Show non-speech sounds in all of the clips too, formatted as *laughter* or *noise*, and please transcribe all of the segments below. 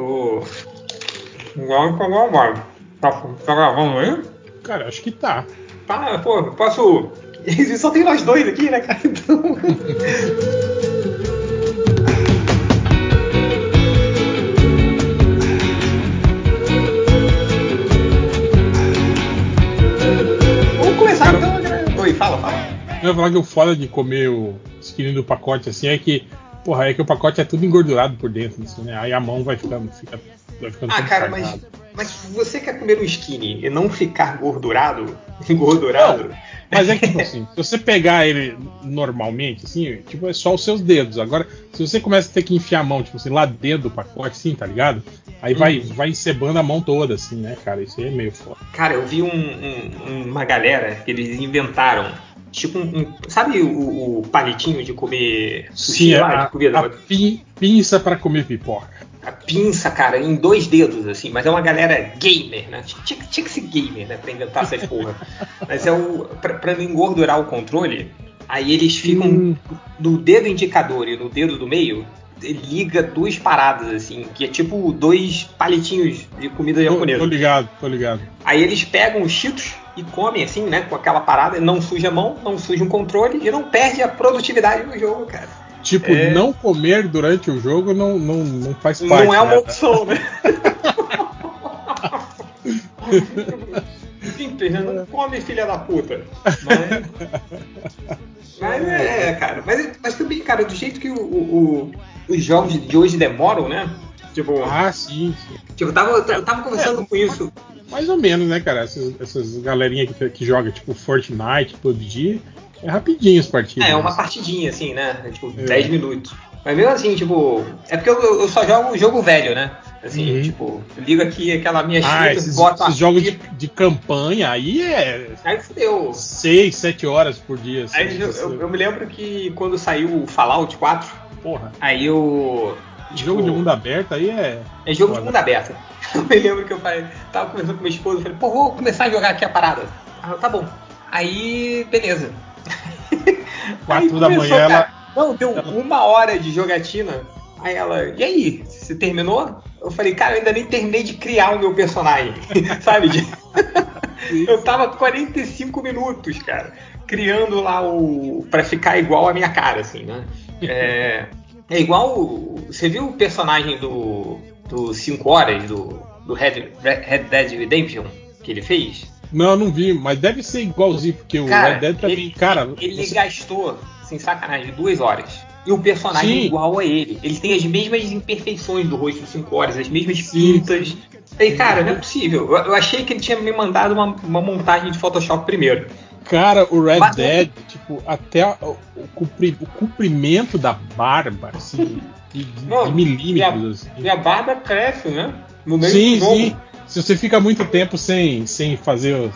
Tô. Agora pra gravar. Tá, tá gravando aí? Cara, acho que tá. Tá, pô, posso. *laughs* Só tem nós dois aqui, né, cara? *laughs* Então. Vamos começar então, né? Oi, fala, fala. Eu ia falar que o foda de comer o skin do pacote assim é que, porra, é que o pacote é tudo engordurado por dentro, assim, né? Aí a mão vai ficando, fica, vai ficando Ah, cara, mas, mas se você quer comer um skinny e não ficar gordurado, *laughs* engordurado, Mas é que, tipo assim, se você pegar ele normalmente, assim, tipo, é só os seus dedos. Agora, se você começa a ter que enfiar a mão, tipo assim, lá dentro do pacote, assim, tá ligado? Aí vai, Uhum. vai encebando a mão toda, assim, né, cara? Isso aí é meio foda. Cara, eu vi um- um- uma galera que eles inventaram. Tipo um. um- sabe o, o palitinho de comer sushi Sim, lá, a, de comida? a pin- pinça pra comer pipoca. A pinça, cara, em dois dedos, assim, mas é uma galera gamer, né? Tinha, tinha que ser gamer, né? Pra inventar essas porra. *laughs* Mas é o. Pra, pra não engordurar o controle, aí eles ficam Hum. no dedo indicador e no dedo do meio. Liga duas paradas, assim, que é tipo dois palitinhos de comida Tô, japonesa. tô ligado, tô ligado. Aí eles pegam os cheetos e comem assim, né? Com aquela parada, não suja a mão, não suja o controle e não perde a produtividade do jogo, cara. Tipo, É. não comer durante o jogo não, não, não faz parte. não é uma né? opção, né? *laughs* Simples, né? Não come, filha da puta. *laughs* Mas, mas é, cara. Mas, mas também, cara, do jeito que o- o- os jogos de hoje demoram, né? Tipo, Ah, sim, sim. tipo eu, tava, eu tava conversando com isso. Mais ou menos, né, cara? Essas, essas galerinha que, que joga, tipo, Fortnite todo dia, é rapidinho as partidas. É, uma né? partidinha, assim, né? Tipo, É. 10 minutos. Mas mesmo assim, tipo. É porque eu, eu só jogo o jogo velho, né? Assim, Uhum. tipo, eu ligo aqui aquela minha Ah, chita, esses, boto esses jogos de, de campanha aí é Aí fudeu. 6, 7 horas por dia. Assim, Aí eu, eu- eu me lembro que quando saiu o Fallout 4, Porra, aí eu. Jogo de mundo aberto aí é. É jogo de Foda. mundo aberto. *laughs* Eu me lembro que eu falei, tava conversando com minha esposa, falei, pô, vou começar a jogar aqui a parada. Ah, tá bom. Aí, beleza. *laughs* Quatro Aí da começou, manhã, cara. Não, deu uma hora de jogatina. Aí ela, e aí, você terminou? Eu falei, cara, eu ainda nem terminei de criar o meu personagem. *laughs* Sabe? De- Eu tava 45 minutos, cara, criando lá o. pra ficar igual a minha cara, assim, né? É, é igual. o- Você viu o personagem do. do 5 horas, do, do Red, Red Dead Redemption, que ele fez? Não, eu não vi, mas deve ser igualzinho, porque o Cara, Red Dead também. ele- cara, Ele você- gastou, sem sacanagem, duas horas. E o personagem Sim. é igual a ele. Ele tem as mesmas imperfeições do rosto de 5 horas, as mesmas pintas. Falei, cara, não é possível. Eu, eu achei que ele tinha me mandado uma, uma montagem de Photoshop primeiro. Cara, o Red Mas- Dead, tipo, até o, o compri- o comprimento da barba, assim, *laughs* de, de- Não, de milímetros, assim. E a barba cresce, né? No meio Sim, do sim. Se você fica muito tempo sem, sem fazer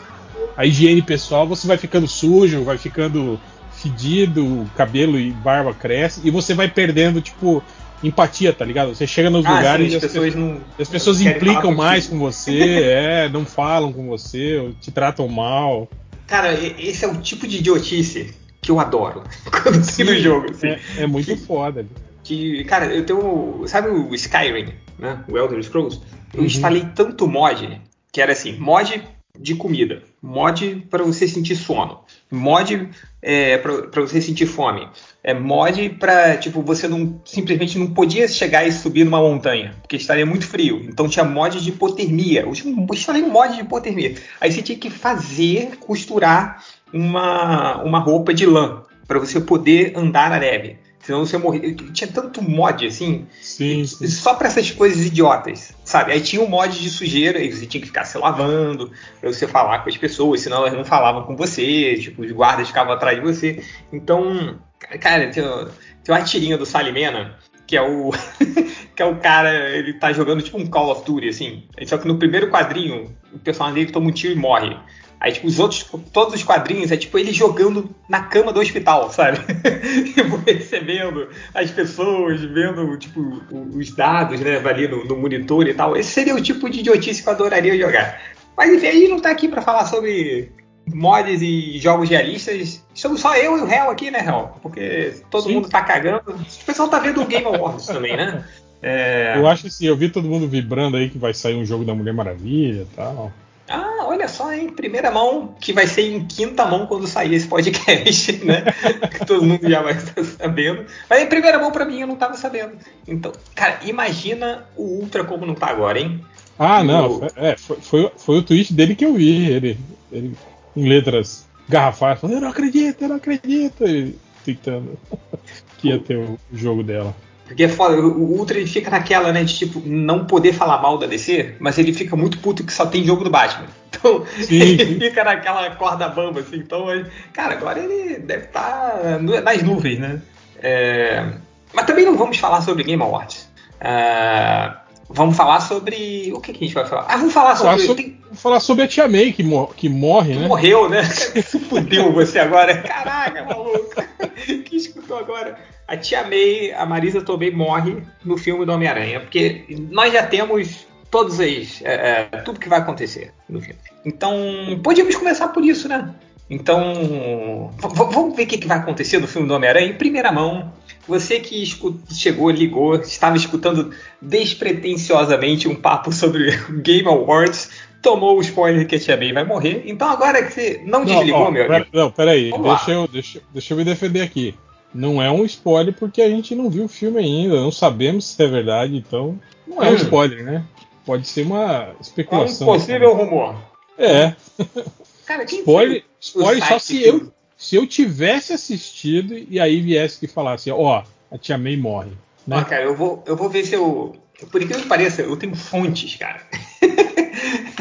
a higiene pessoal, você vai ficando sujo, vai ficando fedido, o cabelo e barba cresce, e você vai perdendo, tipo, empatia, tá ligado? Você chega nos Ah, lugares sim, e as as pessoas não. as pessoas implicam mais com você, *laughs* é, não falam com você, te tratam mal. Cara, esse é o tipo de idiotice que eu adoro *laughs* quando tem no jogo. assim. É, é muito Que- foda. que, cara, eu tenho. Sabe o Skyrim, né? O Elder Scrolls? Eu Uhum. instalei tanto mod que era assim: mod de comida, mod para você sentir sono, mod é, para você sentir fome, é mod para tipo você não simplesmente não podia chegar e subir numa montanha porque estaria muito frio. Então tinha mod de hipotermia. Eu instalei um mod de hipotermia. Aí você tinha que fazer costurar uma uma roupa de lã para você poder andar na neve. Senão você morria. Tinha tanto mod assim, Sim, sim. só pra essas coisas idiotas, sabe? Aí tinha um mod de sujeira, e você tinha que ficar se lavando, pra você falar com as pessoas, senão elas não falavam com você, tipo, os guardas ficavam atrás de você. Então, cara, tem, tem uma tirinha do Salimena, que é o. *laughs* que é o cara, ele tá jogando tipo um Call of Duty, assim. Só que no primeiro quadrinho, o personagem dele toma um tiro e morre. Aí, tipo, os outros, todos os quadrinhos, é tipo ele jogando na cama do hospital, sabe? *laughs* tipo, recebendo as pessoas, vendo, tipo, o- os dados, né, ali no, no monitor e tal. Esse seria o tipo de idiotice que eu adoraria jogar. Mas enfim, aí não tá aqui pra falar sobre mods e jogos realistas. Estamos só eu e o Hell aqui, né, Hell? Porque todo Sim. mundo tá cagando. O pessoal tá vendo o Game Awards também, né? *laughs* É... Eu acho que sim, eu vi todo mundo vibrando aí que vai sair um jogo da Mulher Maravilha e tal. Ah, olha só, em primeira mão, que vai ser em quinta mão quando sair esse podcast, *laughs* né? que todo mundo já vai estar sabendo. Mas em primeira mão, para mim, eu não estava sabendo. Então, cara, imagina o Ultra como não tá agora, hein? Ah, não. É, foi, foi, foi, o tweet dele que eu vi. Ele, ele em letras garrafais, falando: Eu não acredito, eu não acredito. E tentando *laughs* que ia ter o jogo dela. Porque é foda, o Ultra ele fica naquela, né, de tipo, não poder falar mal da DC, mas ele fica muito puto que só tem jogo do Batman. *laughs* Então, sim, ele sim. fica naquela corda bamba, assim. Então, cara, agora ele deve estar tá nas nuvens, né? É... Mas também não vamos falar sobre Game Awards. É... Vamos falar sobre. O que, que, a gente vai falar? Ah, vamos falar sobre. Falar sobre, tem... falar sobre a Tia May, que, mor que morre, né? Morreu, né? *laughs* Se fudeu você agora. Caraca, maluco. *laughs* que escutou agora? A Tia May, a Marisa Tomei, morre no filme do Homem-Aranha. Porque nós já temos todos as. É, é, tudo que vai acontecer no filme. Então, podíamos começar por isso, né? Então, vamos ver o que, que vai acontecer no filme do Homem-Aranha em primeira mão. Você que chegou, ligou, estava escutando despretensiosamente um papo sobre *laughs* Game Awards, tomou o spoiler que a Tia May vai morrer. Então agora que você não, não desligou, ó, meu amigo. Não, peraí, deixa eu, deixa, deixa eu me defender aqui. Não é um spoiler porque a gente não viu o filme ainda, não sabemos se é verdade, então não é hum. um spoiler, né? Pode ser uma especulação. É um possível rumor. É. *laughs* Cara, spoiler, spoiler só se eu se eu tivesse assistido e aí viesse que falasse, ó, a Tia May morre. Né? Ah, cara, eu vou, eu vou ver se eu. Por incrível que pareça, eu tenho fontes, cara. *laughs*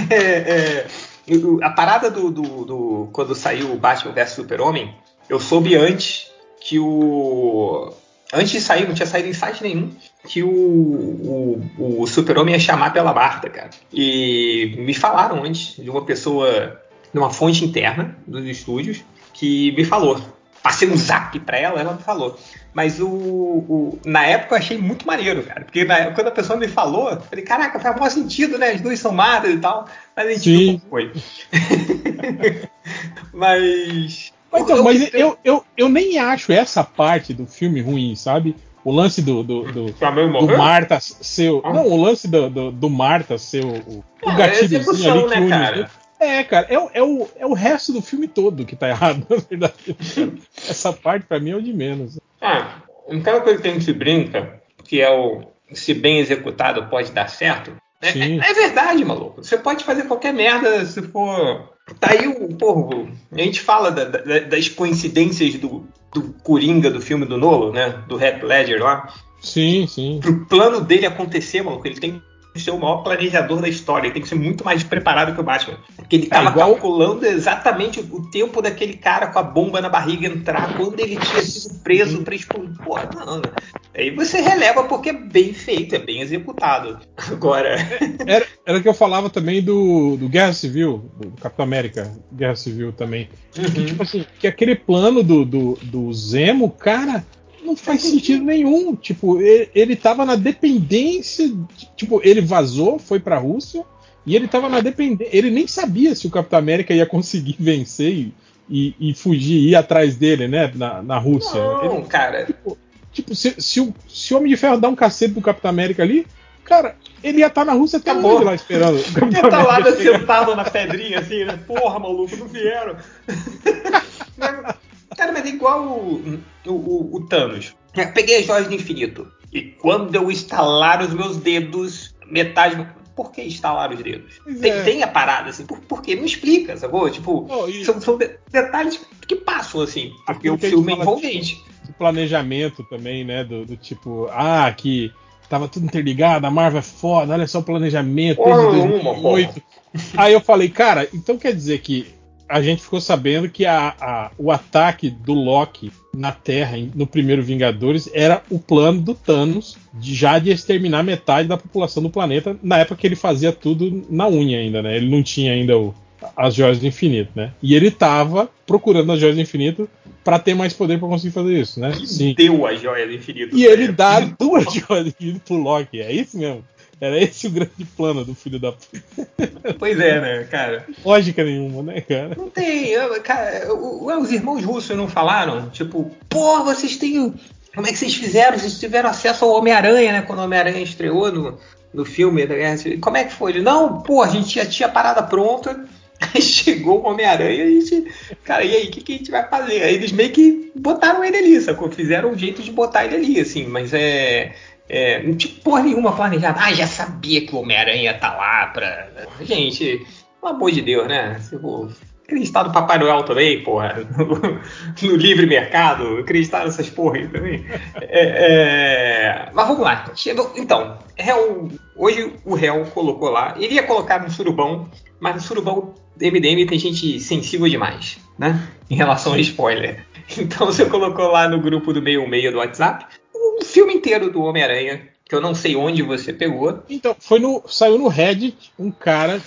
*laughs* é, é, a parada do, do, do, Quando saiu o Batman vs Super-Homem, eu soube antes que o. Antes de sair, não tinha saído em site nenhum, que o, o, o Super-Homem ia chamar pela Marta, cara. E me falaram antes de uma pessoa, de uma fonte interna dos estúdios, que me falou. Passei um zap pra ela, ela me falou. Mas o, o, na época eu achei muito maneiro, cara. Porque na, quando a pessoa me falou, eu falei, caraca, faz maior sentido, né? As duas são madres e tal. Mas a gente Sim. não foi. *laughs* mas. Então, mas eu, eu, eu nem acho essa parte do filme ruim, sabe? O lance do, do, do, do Marta ser. Ah. Não, o lance do, do, do Marta ser o, o ah, gatilhozinho ali que né, une é, cara, é, é, o, é o resto do filme todo que tá *laughs* errado, na verdade. Essa parte, pra mim, é o de menos. Ah, aquela coisa que a gente brinca, que é o se bem executado pode dar certo. É, é, é, verdade, maluco. Você pode fazer qualquer merda se for. Tá aí o. Porra, a gente fala da, da, das coincidências do, do Coringa do filme do Nolo, né? Do Red Ledger lá. Sim, sim. Pro plano dele acontecer, maluco, ele tem ser o maior planejador da história. Ele tem que ser muito mais preparado que o Batman. Porque ele estava é igual... calculando exatamente o tempo daquele cara com a bomba na barriga entrar, quando ele tinha sido preso para explodir. Porra, não, não. Aí você releva porque é bem feito, é bem executado. Agora. Era, era que eu falava também do, do Guerra Civil, do Capitão América, Guerra Civil também. Uhum. Que, tipo assim, que aquele plano do, do, do Zemo, cara não faz sentido nenhum. Tipo, ele, ele tava na dependência. Tipo, ele vazou, foi pra Rússia, e ele tava na dependência. Ele nem sabia se o Capitão América ia conseguir vencer e, e, e fugir, ir atrás dele, né? Na, na Rússia. Não, ele, cara. Tipo, tipo se, se, o, se o Homem de Ferro dá um cacete do Capitão América ali, cara, ele ia estar tá na Rússia até hoje lá esperando. Ele ia tá lá sentado na pedrinha assim, né? Porra, maluco, não vieram. *laughs* Cara, mas é igual o, o, o Thanos. Eu peguei as joias do infinito. E quando eu instalar os meus dedos, metade. Por que instalar os dedos? Tem, é. tem, a parada, assim. Por, por quê? Não explica, sacou? Tipo, oh, e... são, são, detalhes que passam, assim. Porque o filme é envolvente. De, planejamento também, né? Do, do, tipo, ah, que tava tudo interligado, a Marvel é foda, olha só o planejamento. Desde 2008. Uma, Aí eu falei, cara, então quer dizer que a gente ficou sabendo que a, a, o ataque do Loki na Terra no primeiro Vingadores era o plano do Thanos de já de exterminar metade da população do planeta na época que ele fazia tudo na unha ainda, né? Ele não tinha ainda o, as joias do infinito, né? E ele tava procurando as joias do infinito para ter mais poder para conseguir fazer isso, né? Sim. Deu a joia do infinito. E ele dá duas *laughs* joias do infinito pro Loki, é isso mesmo? Era esse o grande plano do filho da puta. Pois é, né, cara? Lógica nenhuma, né, cara? Não tem. Cara, os irmãos russos não falaram? Tipo, pô, vocês têm como é que vocês fizeram? Vocês tiveram acesso ao Homem-Aranha, né? Quando o Homem-Aranha estreou no, no filme. Né? Como é que foi? Ele, não, pô, a gente já tinha a parada pronta. *laughs* Aí chegou o Homem-Aranha e a gente. Cara, e aí, o que, que, a gente vai fazer? Aí eles meio que botaram ele ali, sacou? Fizeram um jeito de botar ele ali, assim, mas é. É, não tinha porra nenhuma planejada. Ah, já sabia que o Homem-Aranha tá lá pra. Gente, pelo amor de Deus, né? Tipo, acreditar no Papai Noel também, porra. No, *laughs* no livre mercado, acreditar nessas porra aí também. É, é... Mas vamos lá. Então, Hell, hoje o réu colocou lá. Ele ia colocar no surubão, mas no surubão MDM tem gente sensível demais, né? Em relação a spoiler. *laughs* Então você colocou lá no grupo do meio meio do WhatsApp o filme inteiro do Homem-Aranha, que eu não sei onde você pegou. Então, foi no. Saiu no Reddit um cara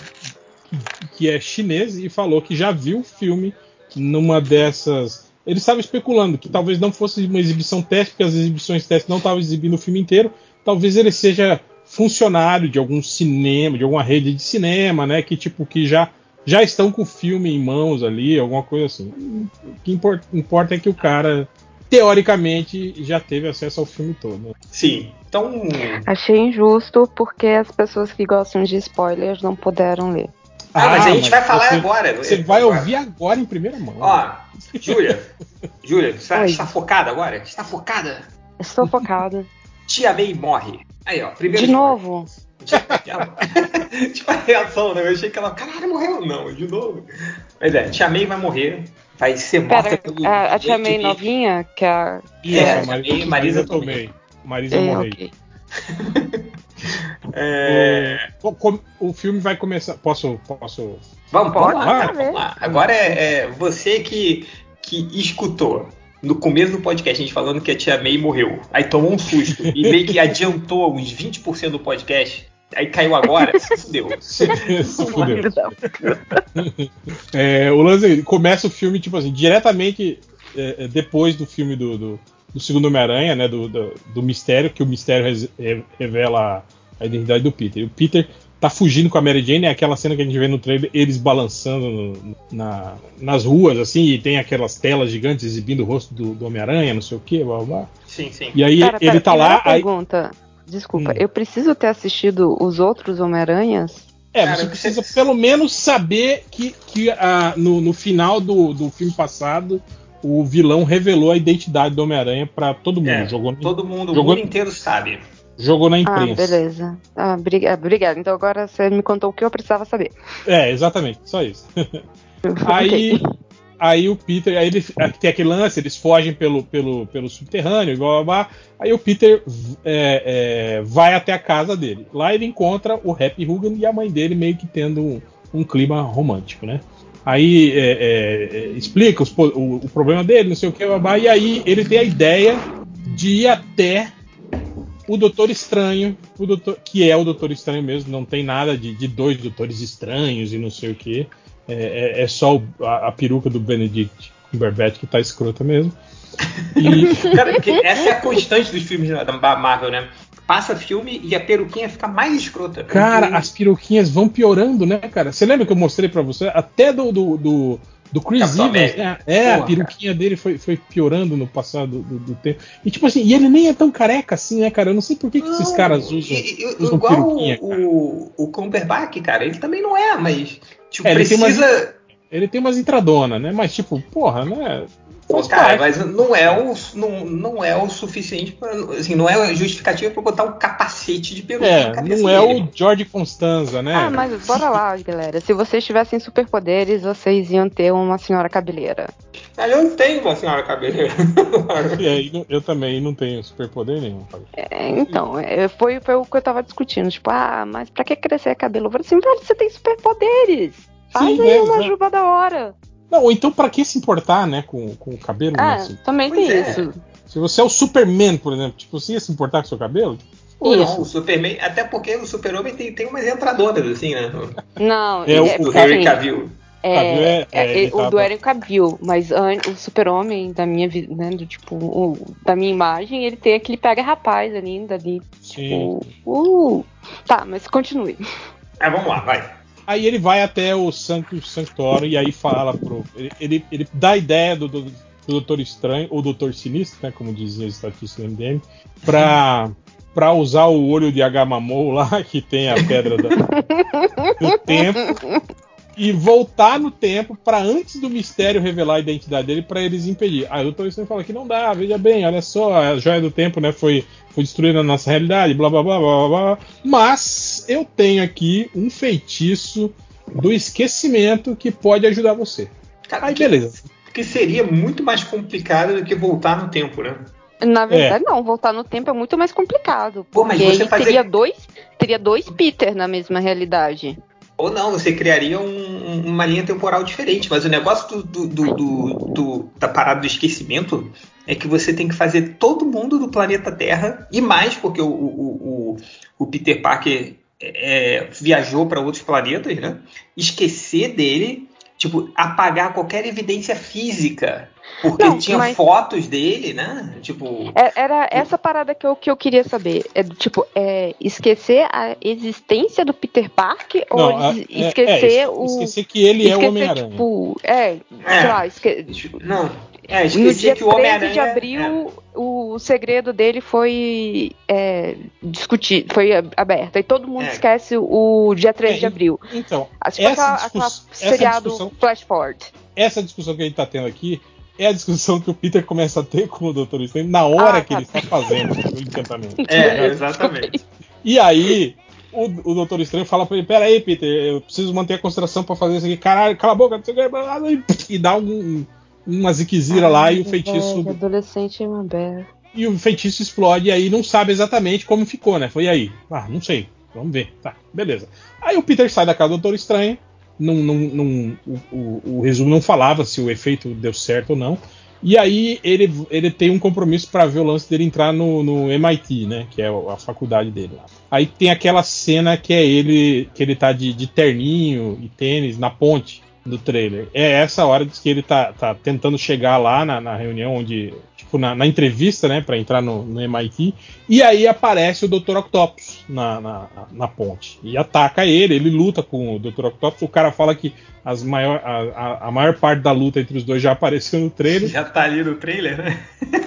que é chinês e falou que já viu o filme numa dessas. Ele estava especulando que talvez não fosse uma exibição teste, porque as exibições teste não estavam exibindo o filme inteiro. Talvez ele seja funcionário de algum cinema, de alguma rede de cinema, né? Que tipo que já já estão com o filme em mãos ali, alguma coisa assim. O que importa é que o cara teoricamente já teve acesso ao filme todo. Sim. Então. Achei injusto porque as pessoas que gostam de spoilers não puderam ler. Ah, mas a gente vai falar você, agora. Você vai agora. ouvir agora em primeira mão. Ó, Júlia, Júlia, você está focada agora? Está focada? Estou focada. Tia May morre. Aí, ó, primeiro. De novo. tipo a reação, né? Eu achei que ela, caralho, morreu. Não, de novo. Mas é, Tia May vai morrer. Ser morta Pera, pelo. A, a Tia May novinha, que é a. Isso, é, a Marisa, Marisa Tomei. Marisa é, Morrei. Okay. *laughs* É... O, o, filme vai começar. Posso. posso... Vamos, vamos lá, vamos lá. Agora é, é, você que, que escutou no começo do podcast a gente falando que a tia May morreu. Aí tomou um susto e meio que *laughs* adiantou uns 20% do podcast. Aí caiu agora, se fudeu. *laughs* se fudeu. *laughs* é, o lance começa o filme, tipo assim, diretamente é, é depois do filme do, do, do segundo Homem-Aranha, né? Do, do, do, mistério, que o mistério revela a identidade do Peter. E o Peter tá fugindo com a Mary Jane, é aquela cena que a gente vê no trailer, eles balançando no, na, nas ruas, assim, e tem aquelas telas gigantes exibindo o rosto do, do Homem-Aranha, não sei o que, blá blá. Sim, sim. E aí pera, ele tá lá. Pergunta. Aí... Desculpa, hum. eu preciso ter assistido os outros Homem-Aranhas? É, Cara, você precisa você... pelo menos saber que, que ah, no, no final do, do filme passado o vilão revelou a identidade do Homem-Aranha para todo mundo. É, jogou todo mundo, jogou, o mundo inteiro sabe. Jogou na imprensa. Ah, beleza. Ah, obrigada. Então agora você me contou o que eu precisava saber. É, exatamente. Só isso. *laughs* aí, aí o Peter, aí ele tem aquele lance, eles fogem pelo, pelo, pelo subterrâneo, igual a Aí o Peter é, é, vai até a casa dele. Lá ele encontra o Happy Hogan e a mãe dele meio que tendo um, um clima romântico, né? Aí é, é, é explica os, o, o, problema dele, não sei o que, e aí ele tem a ideia de ir até o Doutor Estranho, o doutor, que é o Doutor Estranho mesmo, não tem nada de, de dois Doutores Estranhos e não sei o que. É, é, é, só o, a, a, peruca do Benedict Cumberbatch que tá escrota mesmo. E... *laughs* Cara, essa é a constante dos filmes da Marvel, né? Passa filme e a peruquinha fica mais escrota. Cara, as peruquinhas vão piorando, né, cara? Você lembra que eu mostrei para você? Até do, do, do do Chris Evans. É, é a peruquinha cara. dele foi, foi piorando no passado do, do, tempo. E tipo assim, e ele nem é tão careca assim, né, cara? Eu não sei por que, que esses caras usam, eu, usam igual peruquinha. O, o, o Cumberbatch, cara, ele também não é, mas tipo, é, precisa. Ele tem, umas, ele tem umas entradonas, né? Mas tipo, porra, né? Pô, cara, mas não é o, não, não é o suficiente para, assim, não é justificativo para botar um capacete de peruca é, Não é dele. o George Constanza, né? Ah, mas bora lá, galera. Se vocês tivessem superpoderes, vocês iam ter uma senhora cabeleira. Ah, eu não tenho uma senhora cabeleira. *laughs* é, eu também não tenho superpoder nenhum. É, então, é, foi, foi o que eu tava discutindo. Tipo, ah, mas pra que crescer cabelo? Eu falei assim, velho, você tem superpoderes. Faz Sim, aí é, uma juba da hora. Não, ou então para que se importar, né, com, com o cabelo? Ah, né, assim? também pois tem é. isso. Se você é o Superman, por exemplo, tipo, você ia se importar com o seu cabelo? Ou não, o Superman, até porque o Super-Homem tem, tem umas entradonas, assim, né? Não, é, o, do Henry Cavill. É, é, é, é o do Henry Cavill, mas o Super-Homem da minha né, do tipo, o, da minha imagem, ele tem aquele pega rapaz ali, dali, Sim. tipo, uh, tá, mas continue. É, vamos lá, vai. Aí ele vai até o Santo Sanctório e aí fala pro. Ele, ele, ele dá a ideia do, do, pro Doutor Estranho, ou Doutor Sinistro, né, como diziam os estatísticos do MDM, pra, *laughs* pra usar o olho de Agamamou lá, que tem a pedra da, do *laughs* tempo, e voltar no tempo para antes do mistério revelar a identidade dele para eles impedir. Aí o Doutor Estranho fala que não dá, veja bem, olha só, a joia do tempo, né, foi, foi destruída na nossa realidade, blá blá blá blá blá. Mas eu tenho aqui um feitiço do esquecimento que pode ajudar você. Cara, Aí beleza. Que seria muito mais complicado do que voltar no tempo, né? Na verdade, é. não. Voltar no tempo é muito mais complicado. Pô, porque aí fazer... teria, dois, teria dois Peter na mesma realidade. Ou não, você criaria um, uma linha temporal diferente. Mas o negócio do, do, do, da parada do esquecimento é que você tem que fazer todo mundo do planeta Terra, e mais, porque o, o, o, o Peter Parker é, viajou para outros planetas, né? Esquecer dele, tipo, apagar qualquer evidência física. Porque Não, tinha mas... fotos dele, né? Tipo. É, era essa parada que eu, que eu queria saber. É tipo, é esquecer a existência do Peter Parker Não, ou é, esquecer é, o. Esquecer que ele esquecer, é o Homem-Aranha. Tipo, é, sei lá, esque... Não, é, no dia que o 13 de abril, é. O segredo dele foi é, discutido, foi aberto. E todo mundo é. esquece o dia 13 é, de abril. Então, tipo essa, aquela, aquela seriado discussão, Flash Forward. Essa discussão que a gente está tendo aqui é a discussão que o Peter começa a ter com o Dr. Strange na hora ah, que tá. ele está fazendo o encantamento. É, exatamente. E aí, o, o Doutor Estranho fala pra ele: Pera aí, Peter, eu preciso manter a concentração pra fazer isso aqui. Caralho, cala a boca, não sei o que. E dá um, uma ziquezira lá e o feitiço. Velho, adolescente é bear. E o feitiço explode e aí não sabe exatamente como ficou, né? Foi aí. Ah, não sei. Vamos ver. Tá, beleza. Aí o Peter sai da casa do Doutor Estranho. Não, não, não, o, o, o, resumo não falava se o efeito deu certo ou não. E aí ele, ele tem um compromisso para ver o lance dele entrar no, no MIT, né? Que é a faculdade dele lá. Aí tem aquela cena que é ele que ele tá de, de terninho e tênis na ponte do trailer. É essa hora que ele tá, tá tentando chegar lá na, na reunião onde. Tipo, na, na entrevista, né? para entrar no, no, MIT. E aí aparece o Dr. Octopus na, na, na, ponte. E ataca ele, ele luta com o Dr. Octopus. O cara fala que as maior, a, a, maior parte da luta entre os dois já apareceu no trailer. Já tá ali no trailer, né?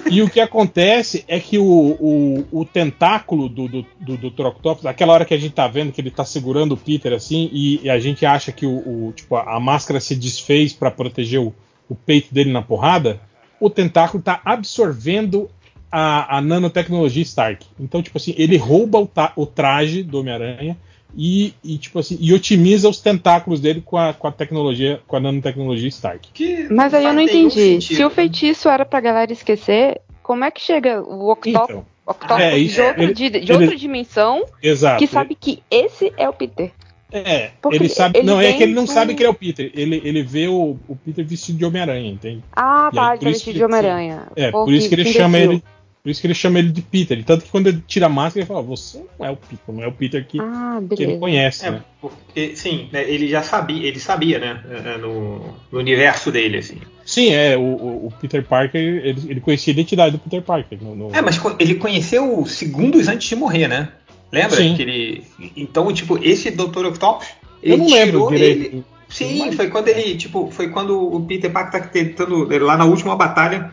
e o que acontece é que o, o, o tentáculo do, do, do, Dr. Octopus, aquela hora que a gente tá vendo que ele tá segurando o Peter assim, e, e a gente acha que o, o tipo, a, a, máscara se desfez para proteger o, o peito dele na porrada, o tentáculo tá absorvendo a, a nanotecnologia Stark. Então, tipo assim, ele rouba o, o traje do Homem-Aranha e, e, tipo assim, e otimiza os tentáculos dele com a, com a tecnologia, com a nanotecnologia Stark. Que Mas aí eu não entendi. Se o feitiço era pra galera esquecer, como é que chega o Octopus, então, é, de, outra, ele, de, de ele, outra dimensão exato, que sabe que esse é o Peter? É, Porque ele sabe. Ele não, é que ele não sabe que ele é o Peter. Ele, ele vê o, o Peter vestido de Homem-Aranha, entende? Ah, tá, ele tá vestido de Homem-Aranha. É, Pô, por isso que, que ele chama ele. Por isso que ele chama ele de Peter. Tanto que quando ele tira a máscara, ele fala: Você não é o Peter, não é o Peter que, ah, que ele conhece. É, né? porque, sim, né, ele já sabia, ele sabia, né? É, no, no universo dele, assim. Sim, é, o, o Peter Parker, ele, ele, conhecia a identidade do Peter Parker. No, no... É, mas ele conheceu segundos antes de morrer, né? Lembra? Sim. Que ele. Então, tipo, esse Dr. Octopus. Eu não lembro direito. Ele... Sim, foi quando ele, tipo, foi quando o Peter Parker tá tentando, lá na última batalha,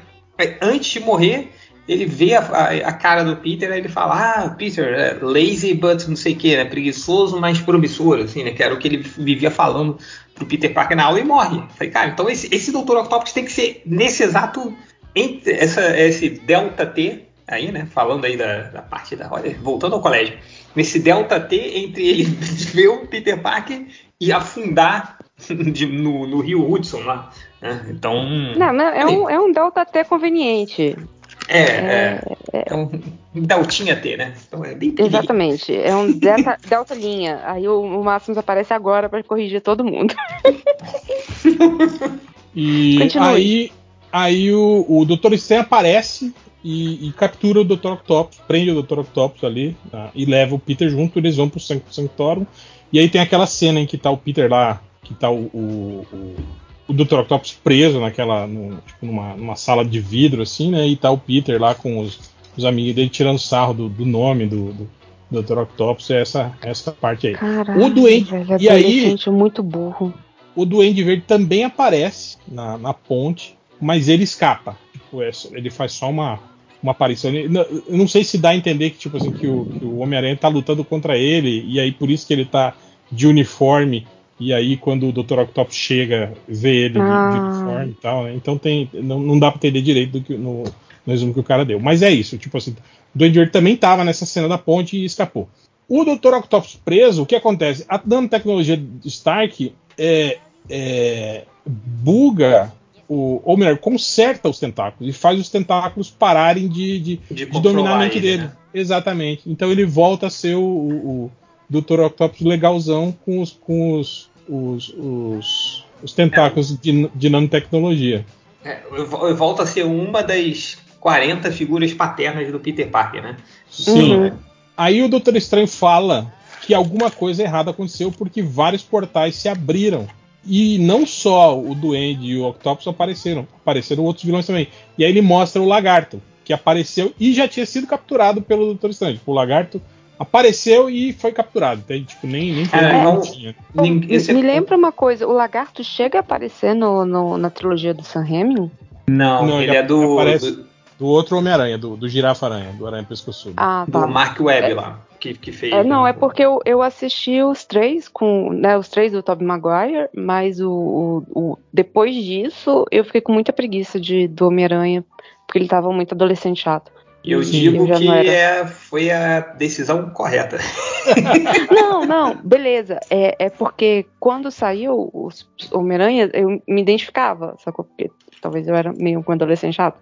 antes de morrer, ele vê a, a, a, cara do Peter, aí ele fala, ah, Peter, é lazy but não sei o que, né? Preguiçoso, mas promissor, assim, né? Que era o que ele vivia falando pro Peter Parker na aula e morre. Falei, cara, então esse, esse Dr. Octopus tem que ser nesse exato. Entre essa, esse Delta T, aí, né? Falando aí da, da parte da. Olha, voltando ao colégio. Nesse Delta T entre ele *laughs* ver o Peter Parker e afundar *laughs* de, no, no Rio Hudson lá. Né? Então. Não, não é, um, é um Delta T conveniente. É, é, é, é um deltinha T, né? Então é bem Exatamente, é um delta, *laughs* delta linha. Aí o, o Máximos aparece agora para corrigir todo mundo. e Continue. aí, aí o, o Dr. Stan aparece e, e, captura o Dr. Octopus, prende o Dr. Octopus ali tá? e leva o Peter junto, eles vão pro Sanctorum. E aí tem aquela cena em que tá o Peter lá, que tá o, o, o o Dr. Octopus preso naquela. No, tipo, numa, numa, sala de vidro, assim, né? E tá o Peter lá com os, os amigos dele tirando sarro do, do nome do, do Dr. Octopus, é essa, essa parte aí. Caralho, o Duende. Velho, e aí. muito burro. O Duende Verde também aparece na, na ponte. mas ele escapa. Tipo, é ele faz só uma, uma aparição. Eu não sei se dá a entender que, tipo assim, que o, o Homem-Aranha tá lutando contra ele, e aí por isso que ele tá de uniforme, e aí quando o Dr. Octopus chega, vê ele ah. de, de, uniforme e tal, né? Então tem, não, não dá pra entender direito do que, no, no resumo que o cara deu. Mas é isso, tipo assim, o Duende Verde também tava nessa cena da ponte e escapou. O Dr. Octopus preso, o que acontece? A nanotecnologia de Stark é, é, buga o, ou melhor, conserta os tentáculos e faz os tentáculos pararem de, de, de, de dominar a mente ele, dele. Né? Exatamente. Então ele volta a ser o, o, o Dr. Octopus legalzão com os, com os, os, os, os tentáculos é. de, de nanotecnologia. É, volta a ser uma das 40 figuras paternas do Peter Parker, né? Sim. Uhum. Aí o Doutor Estranho fala que alguma coisa errada aconteceu porque vários portais se abriram e não só o Duende e o Octopus apareceram, apareceram outros vilões também. E aí ele mostra o Lagarto, que apareceu e já tinha sido capturado pelo Doutor Estranho. O Lagarto apareceu e foi capturado. Então, tipo, nem, nem foi é, não, tinha. Me lembra uma coisa, o Lagarto chega a aparecer no, no na trilogia do Sam Raimi? Não, não, ele, ele é do, aparece do... do outro Homem-Aranha, do, do Girafa-Aranha, do Aranha Pescoçudo. Ah, tá. Do Mark Webb é. lá que, que fez. É, não, né? é porque eu, eu assisti os três com, né, os três do Tobey Maguire, mas o, o, o, depois disso eu fiquei com muita preguiça de do Homem-Aranha, porque ele tava muito adolescente chato. E eu digo que é, foi a decisão correta. *laughs* *laughs* não, não, beleza. É, é porque quando saiu o Homem-Aranha, eu me identificava, sacou? Porque talvez eu era meio um adolescente chato.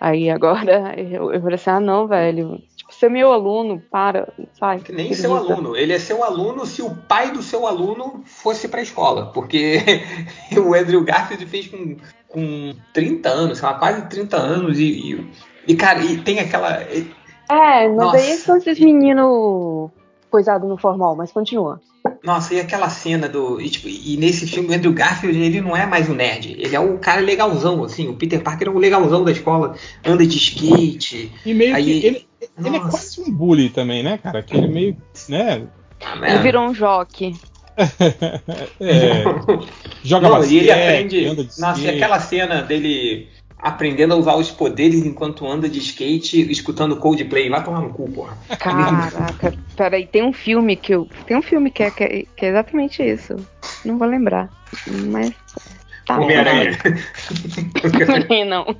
Aí agora *laughs* eu, eu falei assim, ah não, velho, ser meu aluno, para, sai. Nem seu aluno. Ele é seu aluno se o pai do seu aluno fosse para a escola. Porque *laughs* o Andrew Garfield fez com, com 30 anos, sei lá, quase 30 anos. E, e, e cara, e tem aquela. É, mas Nossa, aí são esses meninos coisado no formal, mas continua. Nossa, e aquela cena do. E, tipo, e nesse filme, o Andrew Garfield, ele não é mais um nerd. Ele é o cara legalzão, assim. O Peter Parker é o legalzão da escola. Anda de skate. E meio aí, que. Ele, ele é quase um bully também, né, cara? Que ele meio. né? Ah, ele virou um joque. *laughs* é, joga não, basquete, e ele aprende. Nossa, e aquela cena dele aprendendo a usar os poderes enquanto anda de skate, escutando Coldplay. Vai tomar no cu, porra. Caraca, peraí, tem um filme que eu. Tem um filme que é, que é, que é exatamente isso. Não vou lembrar. Mas. Tá, Homem-Aranha. *laughs* não.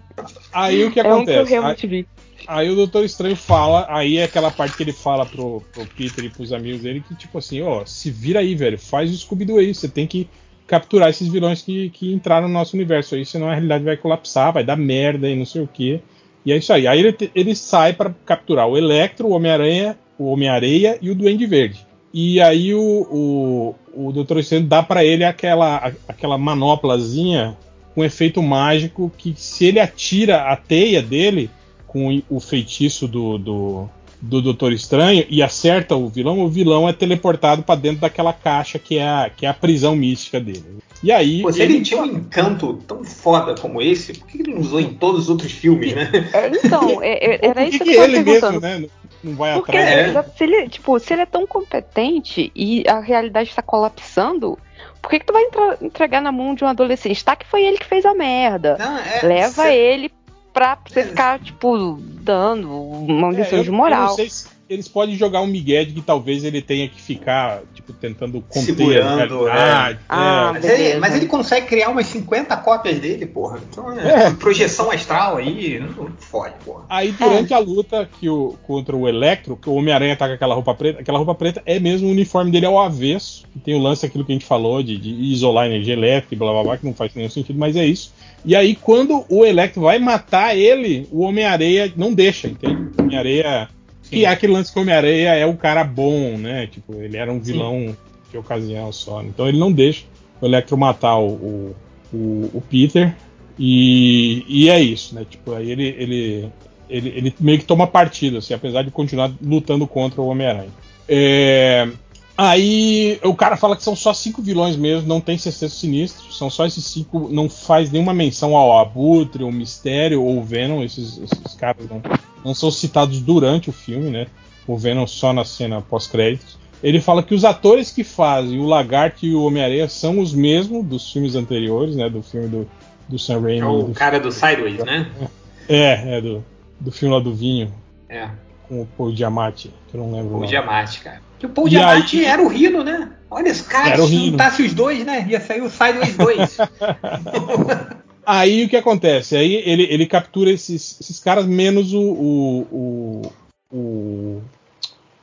Aí o que acontece? É um que eu realmente vi. Aí o Doutor Estranho fala, aí é aquela parte que ele fala pro, pro Peter e pros amigos dele que, tipo assim, ó, se vira aí, velho, faz o Scooby-Doo aí, você tem que capturar esses vilões que, que entraram no nosso universo aí, senão a realidade vai colapsar, vai dar merda e não sei o que. E é isso aí. Aí ele, ele sai para capturar o Electro, o Homem-Aranha, o Homem-Areia e o Duende Verde. E aí o, o, o Dr. Estranho dá para ele aquela, aquela manoplazinha com efeito mágico que se ele atira a teia dele com o feitiço do, do, do Doutor Estranho e acerta o vilão, o vilão é teleportado para dentro daquela caixa que é, a, que é a prisão mística dele. E aí. Pô, se ele, ele tinha um encanto tão foda como esse, por que ele não usou em todos os outros filmes, né? É, então, *laughs* é, é, era isso que, que eu ele perguntando. mesmo, né? Não vai Porque atrás. É. Se, ele, tipo, se ele é tão competente e a realidade está colapsando, por que, que tu vai entregar na mão de um adolescente? Tá que foi ele que fez a merda. Não, é, Leva cê... ele pra você ficar, tipo, dando uma lição é, de moral. Eu não se eles podem jogar um Miguel de que talvez ele tenha que ficar, tipo, tentando conter Segurando, a realidade. É. Ah, mas, ele, mas, ele, consegue criar umas 50 cópias dele, porra. Então, é, é. projeção astral aí, não fode, porra. Aí, durante é. a luta que o, contra o Electro, que o Homem-Aranha tá com aquela roupa preta, aquela roupa preta é mesmo o uniforme dele ao avesso. Tem o lance aquilo que a gente falou de, de isolar energia elétrica e blá blá blá, que não faz nenhum sentido, mas é isso. E aí, quando o Electro vai matar ele, o Homem-Areia não deixa, entende? O Homem-Areia. Que é aquele lance que Homem-Areia é o cara bom, né? Tipo, ele era um vilão Sim. de ocasião só. Então ele não deixa o Electro matar o, o, o Peter. E, e, é isso, né? Tipo, aí ele, ele, ele, ele meio que toma partido, assim, apesar de continuar lutando contra o Homem-Aranha. É, Aí o cara fala que são só cinco vilões mesmo, não tem sexteto sinistro, são só esses cinco, não faz nenhuma menção ao Abutre, o Mistério ou o Venom, esses, esses caras não, não são citados durante o filme, né? O Venom só na cena pós-créditos. Ele fala que os atores que fazem o Lagarto e o Homem-Aranha são os mesmos dos filmes anteriores, né? Do filme do, do Sam Raimi. É o do cara do Sideways, né? É, é do, do filme lá do vinho. É. Com o Paul Diamante, que eu não lembro. Paul Diamante, cara. Que o Paul Diamante aí... era o Rino, né? Olha, esse cara, se juntasse os dois, né? Ia sair o Sideways 2. *laughs* aí o que acontece? Aí ele, ele captura esses, esses caras menos o, o, o, o,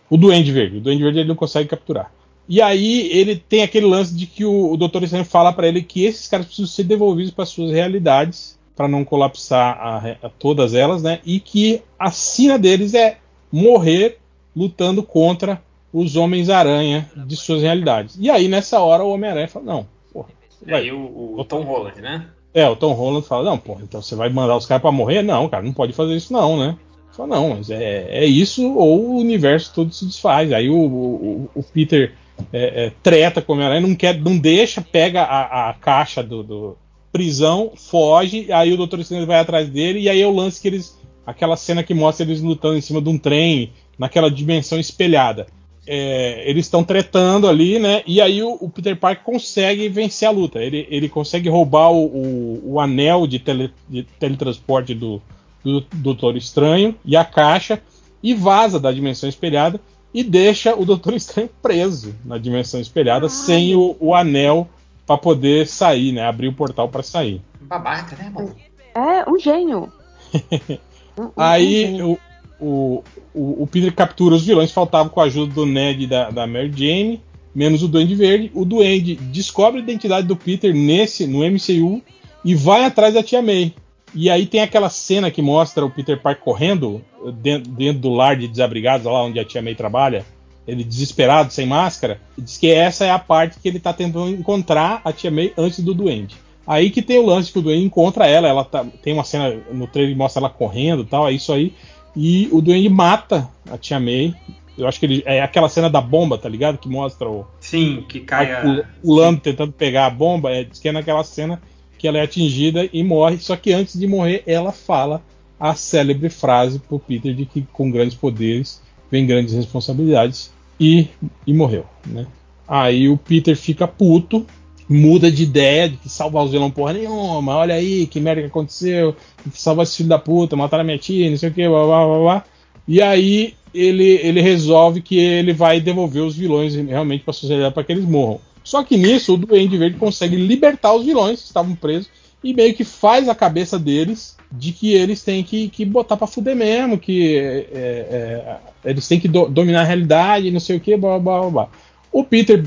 o Duende Verde. O Duende Verde ele não consegue capturar. E aí ele tem aquele lance de que o, o Dr. Estranho fala para ele que esses caras precisam ser devolvidos para suas realidades para não colapsar a, a todas elas, né? E que a sina deles é morrer lutando contra os Homens-Aranha de suas realidades. E aí, nessa hora, o Homem-Aranha fala: Não, porra. Vai. Aí o, o, Tom Holland, né? É, o Tom Holland fala: Não, porra, então você vai mandar os caras para morrer? Não, cara, não pode fazer isso, não, né? Fala, não, mas é, é isso ou o universo todo se desfaz. Aí o, o, o Peter é, é, treta com o Homem-Aranha, não, quer, não deixa, pega a, a caixa do, do, prisão, foge, aí o Doutor Estranho vai atrás dele, e aí é o lance que eles. Aquela cena que mostra eles lutando em cima de um trem, naquela dimensão espelhada. É, eles estão tretando ali, né? E aí o, o, Peter Parker consegue vencer a luta. Ele, ele consegue roubar o, o, o anel de, tele, de teletransporte do, do, do Doutor Estranho e a caixa e vaza da dimensão espelhada e deixa o Doutor Estranho preso na dimensão espelhada Ai. sem o, o anel para poder sair, né? Abrir o portal para sair. Babaca, né, mano? É, um gênio. *laughs* um, Aí um gênio. O, o, o, Peter captura os vilões, faltava com a ajuda do Ned e da, da Mary Jane, menos o Duende Verde. O Duende descobre a identidade do Peter nesse no MCU e vai atrás da Tia May. E aí tem aquela cena que mostra o Peter Parker correndo dentro, dentro do lar de desabrigados, lá onde a Tia May trabalha ele desesperado, sem máscara, diz que essa é a parte que ele tá tentando encontrar a Tia May antes do Duende. Aí que tem o lance que o Duende encontra ela, ela tá, tem uma cena no trailer que mostra ela correndo e tal, é isso aí. E o Duende mata a Tia May. Eu acho que ele é aquela cena da bomba, tá ligado? Que mostra o Sim, que cai a... pulando tentando pegar a bomba, é, diz que é naquela cena que ela é atingida e morre, só que antes de morrer ela fala a célebre frase pro Peter de que com grandes poderes vem grandes responsabilidades e, e morreu, né? Aí o Peter fica puto, muda de ideia de que salvar os vilões porra nenhuma, olha aí que merda que aconteceu, salvar esse filho da puta, mataram a minha tia, não sei o que, blá blá blá blá. E aí ele, ele resolve que ele vai devolver os vilões realmente para a sociedade para que eles morram. Só que nisso o Duende Verde consegue libertar os vilões que estavam presos e meio que faz a cabeça deles de que eles têm que, que botar para fuder mesmo, que é, é, eles têm que do, dominar a realidade, não sei o que, blá blá blá. O Peter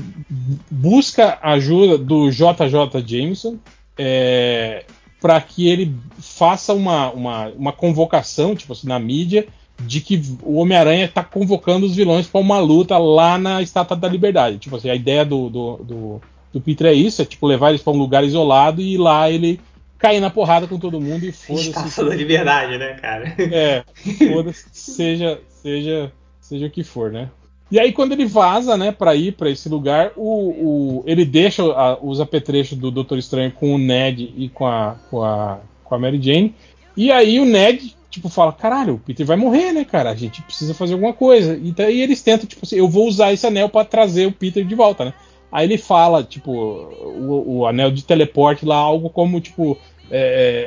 busca ajuda do JJ Jameson é, para que ele faça uma, uma, uma convocação, tipo assim, na mídia, de que o Homem-Aranha está convocando os vilões para uma luta lá na Estátua da Liberdade. Tipo assim, a ideia do, do, do, do Peter é isso, é tipo levar eles para um lugar isolado e lá ele cair na porrada com todo mundo e foda-se. Estátua da Liberdade, né, cara? É, *laughs* foda-se, seja, seja seja o que for, né? E aí quando ele vaza, né, para ir para esse lugar, o, o, ele deixa a, os apetrechos do Doutor Estranho com o Ned e com a, com a, com a Mary Jane. E aí o Ned, tipo, fala, caralho, o Peter vai morrer, né, cara? A gente precisa fazer alguma coisa. E daí eles tentam, tipo assim, eu vou usar esse anel para trazer o Peter de volta, né? Aí ele fala, tipo, o, o anel de teleporte lá, algo como, tipo, é,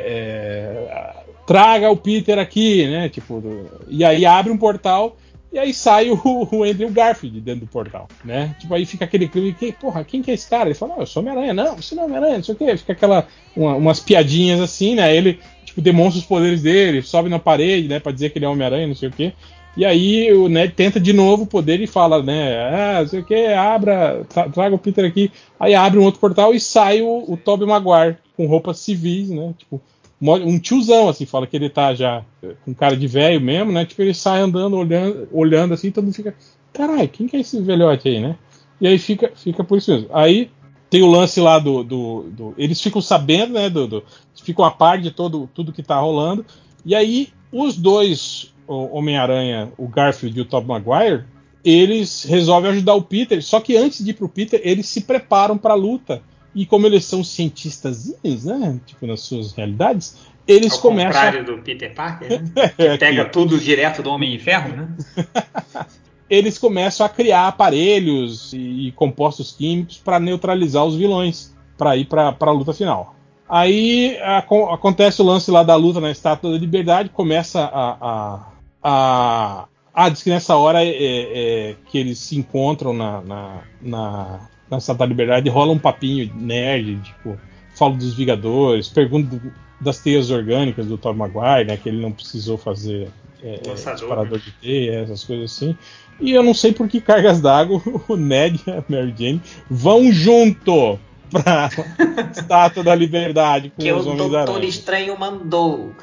é, é traga o Peter aqui, né? Tipo, e aí abre um portal e aí sai o, o Andrew Garfield dentro do portal, né? Tipo, aí fica aquele clima, que, porra, quem que é esse cara? Ele fala, não, eu sou Homem-Aranha. Não, você não é Homem-Aranha, não sei o quê. Fica aquela, uma, umas piadinhas assim, né? Ele, tipo, demonstra os poderes dele, sobe na parede, né? Pra dizer que ele é Homem-Aranha, não sei o quê. E aí o Ned tenta de novo o poder e fala, né? Ah, não sei o que, abra, tra traga o Peter aqui. Aí abre um outro portal e sai o, o Tobey Maguire com roupas civis, né? Tipo, um tiozão, assim, fala que ele tá já com cara de velho mesmo, né? Tipo, ele sai andando, olhando, olhando assim, todo mundo fica, caralho, quem que é esse velhote aí, né? E aí fica, fica por isso mesmo. Aí tem o lance lá do. do, do eles ficam sabendo, né? Do, do, ficam a par de todo, tudo que tá rolando. E aí, os dois, o Homem-Aranha, o Garfield e o Tobey Maguire, eles resolvem ajudar o Peter. Só que antes de ir pro Peter, eles se preparam pra luta e como eles são cientistas, né? Tipo, nas suas realidades, eles Ao começam. Ao contrário do Peter Parker, né? *laughs* Que pega tudo direto do Homem de Ferro, né? *laughs* eles começam a criar aparelhos e, compostos químicos para neutralizar os vilões, para ir para a luta final. Aí a, acontece o lance lá da luta na Estátua da Liberdade, começa a. a, a ah, diz que nessa hora é, é, que eles se encontram na, na, na, na Estátua da Liberdade rola um papinho nerd, tipo, falo dos Vingadores, pergunto das teias orgânicas do Tom Maguire, né, que ele não precisou fazer é, disparador né? de teia, essas coisas assim. E eu não sei por que cargas d'água *laughs* o Ned e a Mary Jane vão junto pra *laughs* Estátua da Liberdade com que os o Doutor Estranho mandou. *laughs*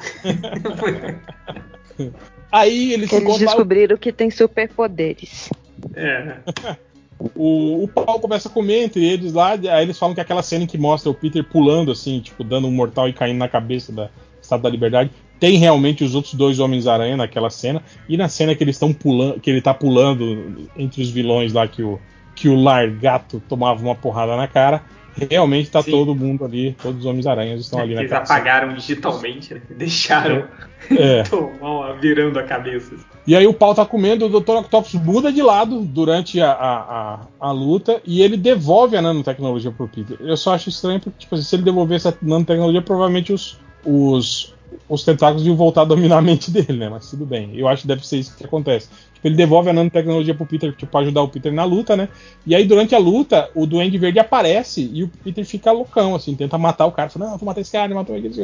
Aí eles, eles descobriram que tem superpoderes. É. O, o pau começa a comer entre eles lá, aí eles falam que aquela cena que mostra o Peter pulando assim, tipo, dando um mortal e caindo na cabeça da Estátua da Liberdade, tem realmente os outros dois Homens-Aranha naquela cena, e na cena que eles estão pulando, que ele tá pulando entre os vilões lá que o, que o Largato tomava uma porrada na cara, realmente está todo mundo ali, todos os Homens-Aranhas estão ali Eles apagaram cena. digitalmente, né? *laughs* deixaram é. *laughs* tomar virando a cabeça. E aí o pau tá comendo, o Dr. Octopus muda de lado durante a, a, a, a, luta e ele devolve a nanotecnologia pro Peter. Eu só acho estranho porque, tipo, se ele devolvesse a nanotecnologia, provavelmente os, os, os tentáculos iam voltar a dominar a mente dele, né? Mas tudo bem. Eu acho que deve ser isso que acontece. Tipo, ele devolve a nanotecnologia pro Peter, tipo, pra ajudar o Peter na luta, né? E aí, durante a luta, o Duende Verde aparece e o Peter fica loucão, assim, tenta matar o cara. Fala, não, vou matar esse cara, matou aquele,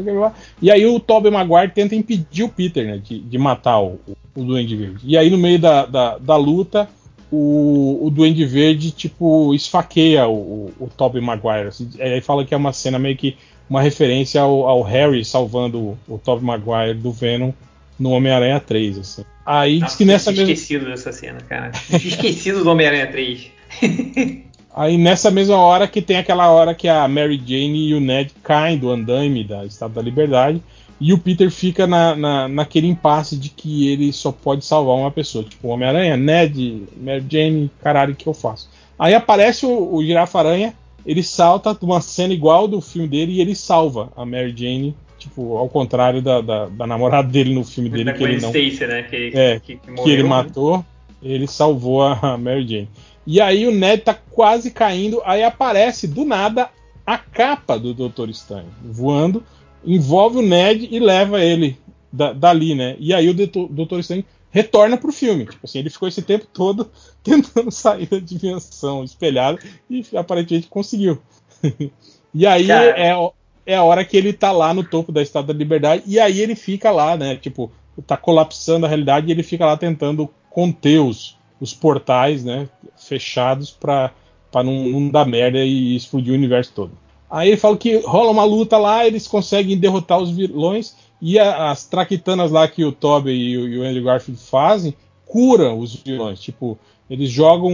E aí o Tobey Maguire tenta impedir o Peter, né, de, de matar o, o Duende Verde. E aí, no meio da, da, da luta, o, o Duende Verde, tipo, esfaqueia o, o, o Tobey Maguire. Assim, aí fala que é uma cena meio que uma referência ao, ao Harry salvando o, o Tobey Maguire do Venom no Homem-Aranha 3, assim. Aí Nossa, diz que nessa mesma. esquecido dessa cena, cara. esquecido do Homem-Aranha 3. *laughs* Aí nessa mesma hora que tem aquela hora que a Mary Jane e o Ned caem do andaime da Estado da Liberdade e o Peter fica na, na, naquele impasse de que ele só pode salvar uma pessoa. Tipo, Homem-Aranha, Ned, Mary Jane, caralho, o que eu faço? Aí aparece o, o Girafa-Aranha, ele salta uma cena igual do filme dele e ele salva a Mary Jane Tipo, ao contrário da, da, da namorada dele no filme dele, que ele não. Stacy, né? que, é, que, que, morreu, que ele né? matou, ele salvou a Mary Jane. E aí o Ned tá quase caindo, aí aparece do nada a capa do Doutor Estranho voando, envolve o Ned e leva ele da, dali, né? E aí o Doutor Estranho retorna pro filme. Tipo assim, ele ficou esse tempo todo *laughs* tentando sair da dimensão espelhada e aparentemente conseguiu. *laughs* e aí Cara, é, é a hora que ele tá lá no topo da Estátua da Liberdade e aí ele fica lá, né? Tipo, tá colapsando a realidade e ele fica lá tentando conter os, os portais, né? Fechados para não, não dar merda e explodir o universo todo. Aí ele fala que rola uma luta lá, eles conseguem derrotar os vilões e a, as traquitanas lá que o Toby e o, e o Andrew Garfield fazem curam os vilões. Tipo, eles jogam,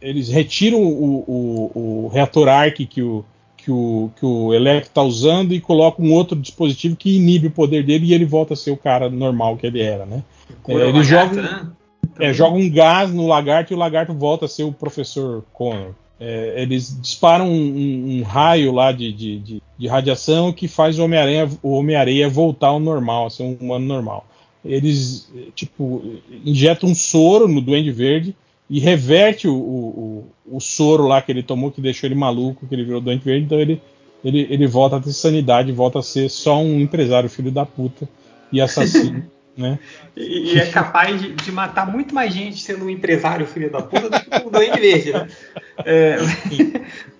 eles retiram o, o, o reator Arc que o, que o, que o Electro está usando e coloca um outro dispositivo que inibe o poder dele e ele volta a ser o cara normal que ele era, né? É, ele joga, né? é, joga um gás no lagarto e o lagarto volta a ser o professor Connor. É, eles disparam um, um, um raio lá de, de, de, de, radiação que faz o Homem-Aranha o Homem voltar ao normal, a ser um humano normal. Eles, tipo, injetam um soro no Duende Verde e reverte o, o, o, soro lá que ele tomou, que deixou ele maluco, que ele virou doente verde, então ele, ele, ele volta a ter sanidade, volta a ser só um empresário filho da puta e assassino. *laughs* né? E, e, é capaz de, de, matar muito mais gente sendo um empresário filho da puta do que o Duende Verde, né? É,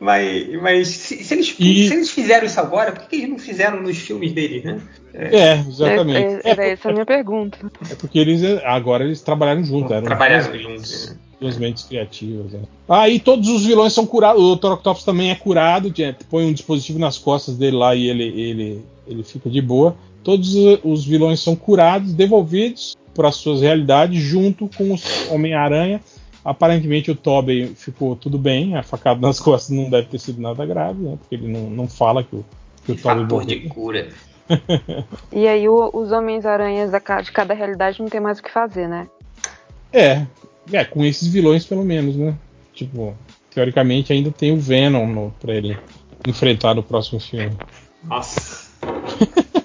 mas mas se, se, eles, e... se, eles, fizeram isso agora, por que eles não fizeram nos filmes deles, né? É, é exatamente. É, é era essa a minha pergunta. É porque eles agora eles trabalharam juntos. Eram trabalharam juntos. Né? Duas mentes criativas. Né? Aí todos os vilões são curados. O Dr. Octopus também é curado. Põe um dispositivo nas costas dele lá e ele, ele, ele fica de boa. Todos os vilões são curados, devolvidos para suas realidades, junto com o Homem-Aranha. Aparentemente o Tobey ficou tudo bem, a facada nas *laughs* costas não deve ter sido nada grave, né? Porque ele não, não fala que o, que o Tobey morreu. de cura. *laughs* e aí o, os Homens-Aranhas de cada realidade não tem mais o que fazer, né? É, é, com esses vilões, pelo menos, né? Tipo, teoricamente ainda tem o Venom no, pra ele enfrentar no próximo filme. Nossa.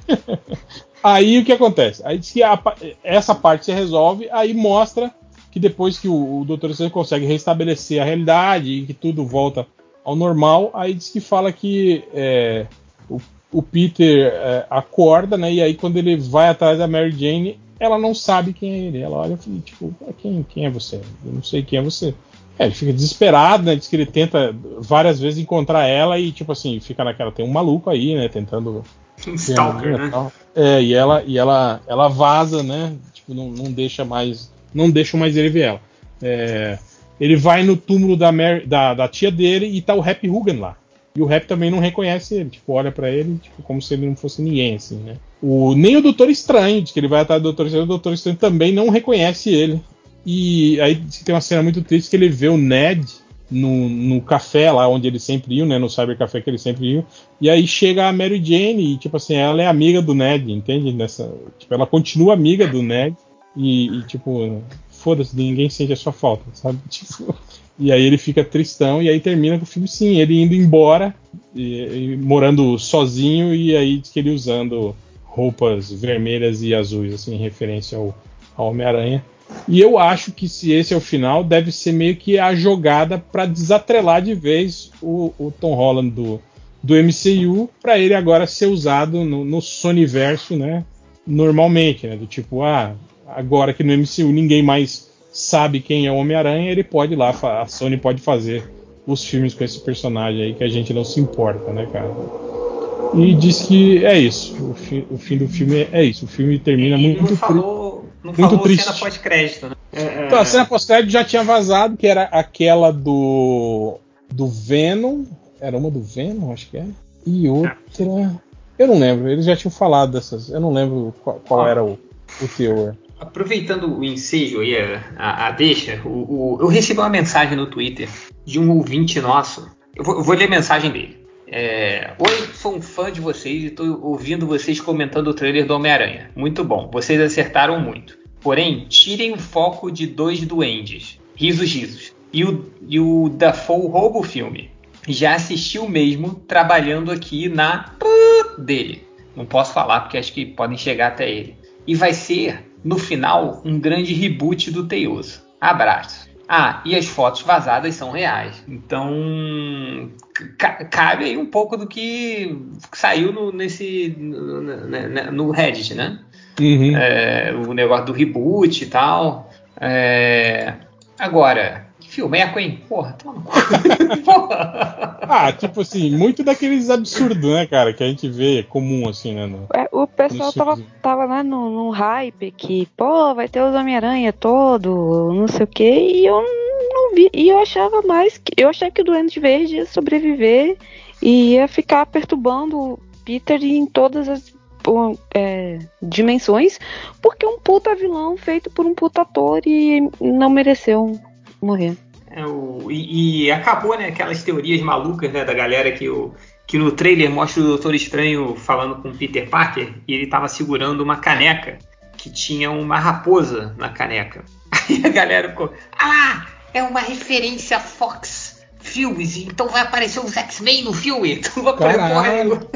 *laughs* aí o que acontece? Aí diz que a, essa parte se resolve, aí mostra que depois que o, o Dr. Strange consegue restabelecer a realidade e que tudo volta ao normal, aí diz que fala que é, o o Peter é, acorda, né? E aí quando ele vai atrás da Mary Jane, ela não sabe quem é ele. Ela olha e tipo, quem, quem é você? Eu não sei quem é você. É, ele fica desesperado, né? Diz que ele tenta várias vezes encontrar ela e, tipo assim, fica naquela. Tem um maluco aí, né? Tentando. *laughs* Stalker, né? Tal. É, e ela, e ela, ela vaza, né? Tipo, não, não deixa mais. Não deixa mais ele ver ela. É, ele vai no túmulo da, Mary, da, da, tia dele e tá o Happy Hogan lá. E o Rap também não reconhece ele, tipo, olha para ele, tipo, como se ele não fosse ninguém, assim, né? O, nem o Doutor Estranho, diz que ele vai atrás do Doutor Estranho, o Doutor Estranho também não reconhece ele. E aí tem uma cena muito triste que ele vê o Ned no, no café lá onde ele sempre ia, né? No Cyber Café que ele sempre ia. E aí chega a Mary Jane e, tipo assim, ela é amiga do Ned, entende? Nessa, tipo, ela continua amiga do Ned. E, e tipo, foda-se, ninguém sente a sua falta, sabe? *laughs* Tipo, e aí ele fica tristão, e aí termina com o filme, sim, ele indo embora, e, e, morando sozinho, e aí que ele usando roupas vermelhas e azuis, assim, em referência ao, ao Homem-Aranha. E eu acho que se esse é o final, deve ser meio que a jogada para desatrelar de vez o, o, Tom Holland do, do MCU, para ele agora ser usado no, no Sonyverso, né? Normalmente, né? Do tipo, ah, agora que no MCU ninguém mais sabe quem é o Homem-Aranha, ele pode ir lá, a Sony pode fazer os filmes com esse personagem aí que a gente não se importa, né, cara? E diz que é isso. O, fi, o fim do filme é, isso. O filme termina e muito, não falou, não muito falou triste. cena pós-crédito, né? É, então, a cena pós-crédito já tinha vazado, que era aquela do do Venom. Era uma do Venom, acho que é. E outra. Eu não lembro. Eles já tinham falado dessas. Eu não lembro qual, qual era o, o teor. Aproveitando o ensejo e a, a, a deixa, o, o, eu recebi uma mensagem no Twitter de um ouvinte nosso. Eu vou, eu vou ler a mensagem dele. É, Oi, sou um fã de vocês e estou ouvindo vocês comentando o trailer do Homem-Aranha. Muito bom, vocês acertaram muito. Porém, tirem o foco de dois duendes. Risos, risos. E o, e o Dafoe rouba o filme. Já assistiu mesmo trabalhando aqui na dele. Não posso falar porque acho que podem chegar até ele. E vai ser no final, um grande reboot do Teioso. Abraço. Ah, e as fotos vazadas são reais. Então, cabe aí um pouco do que saiu no, nesse, no, no, no Reddit, né? Uhum. É, o negócio do reboot e tal. É, agora, filmeco, hein? Porra, toma *laughs* Porra. Ah, tipo assim, muito daqueles absurdos, né, cara, que a gente vê comum, assim, né? No, é, o pessoal tava, tava lá no, no, hype que, pô, vai ter os Homem-Aranha todo, não sei o que, e eu não vi. E eu achava mais que. Eu achei que o Duende Verde ia sobreviver e ia ficar perturbando o Peter em todas as é, dimensões, porque um puta vilão feito por um puta ator e não mereceu morrer. É, o, e, e, acabou, né, aquelas teorias malucas, né, da galera que, o, que no trailer mostra o Doutor Estranho falando com o Peter Parker e ele tava segurando uma caneca que tinha uma raposa na caneca. *laughs* Aí a galera ficou, ah, é uma referência a Fox Filmes, então vai aparecer os X-Men no filme. *laughs* Então vai Caralho, *laughs*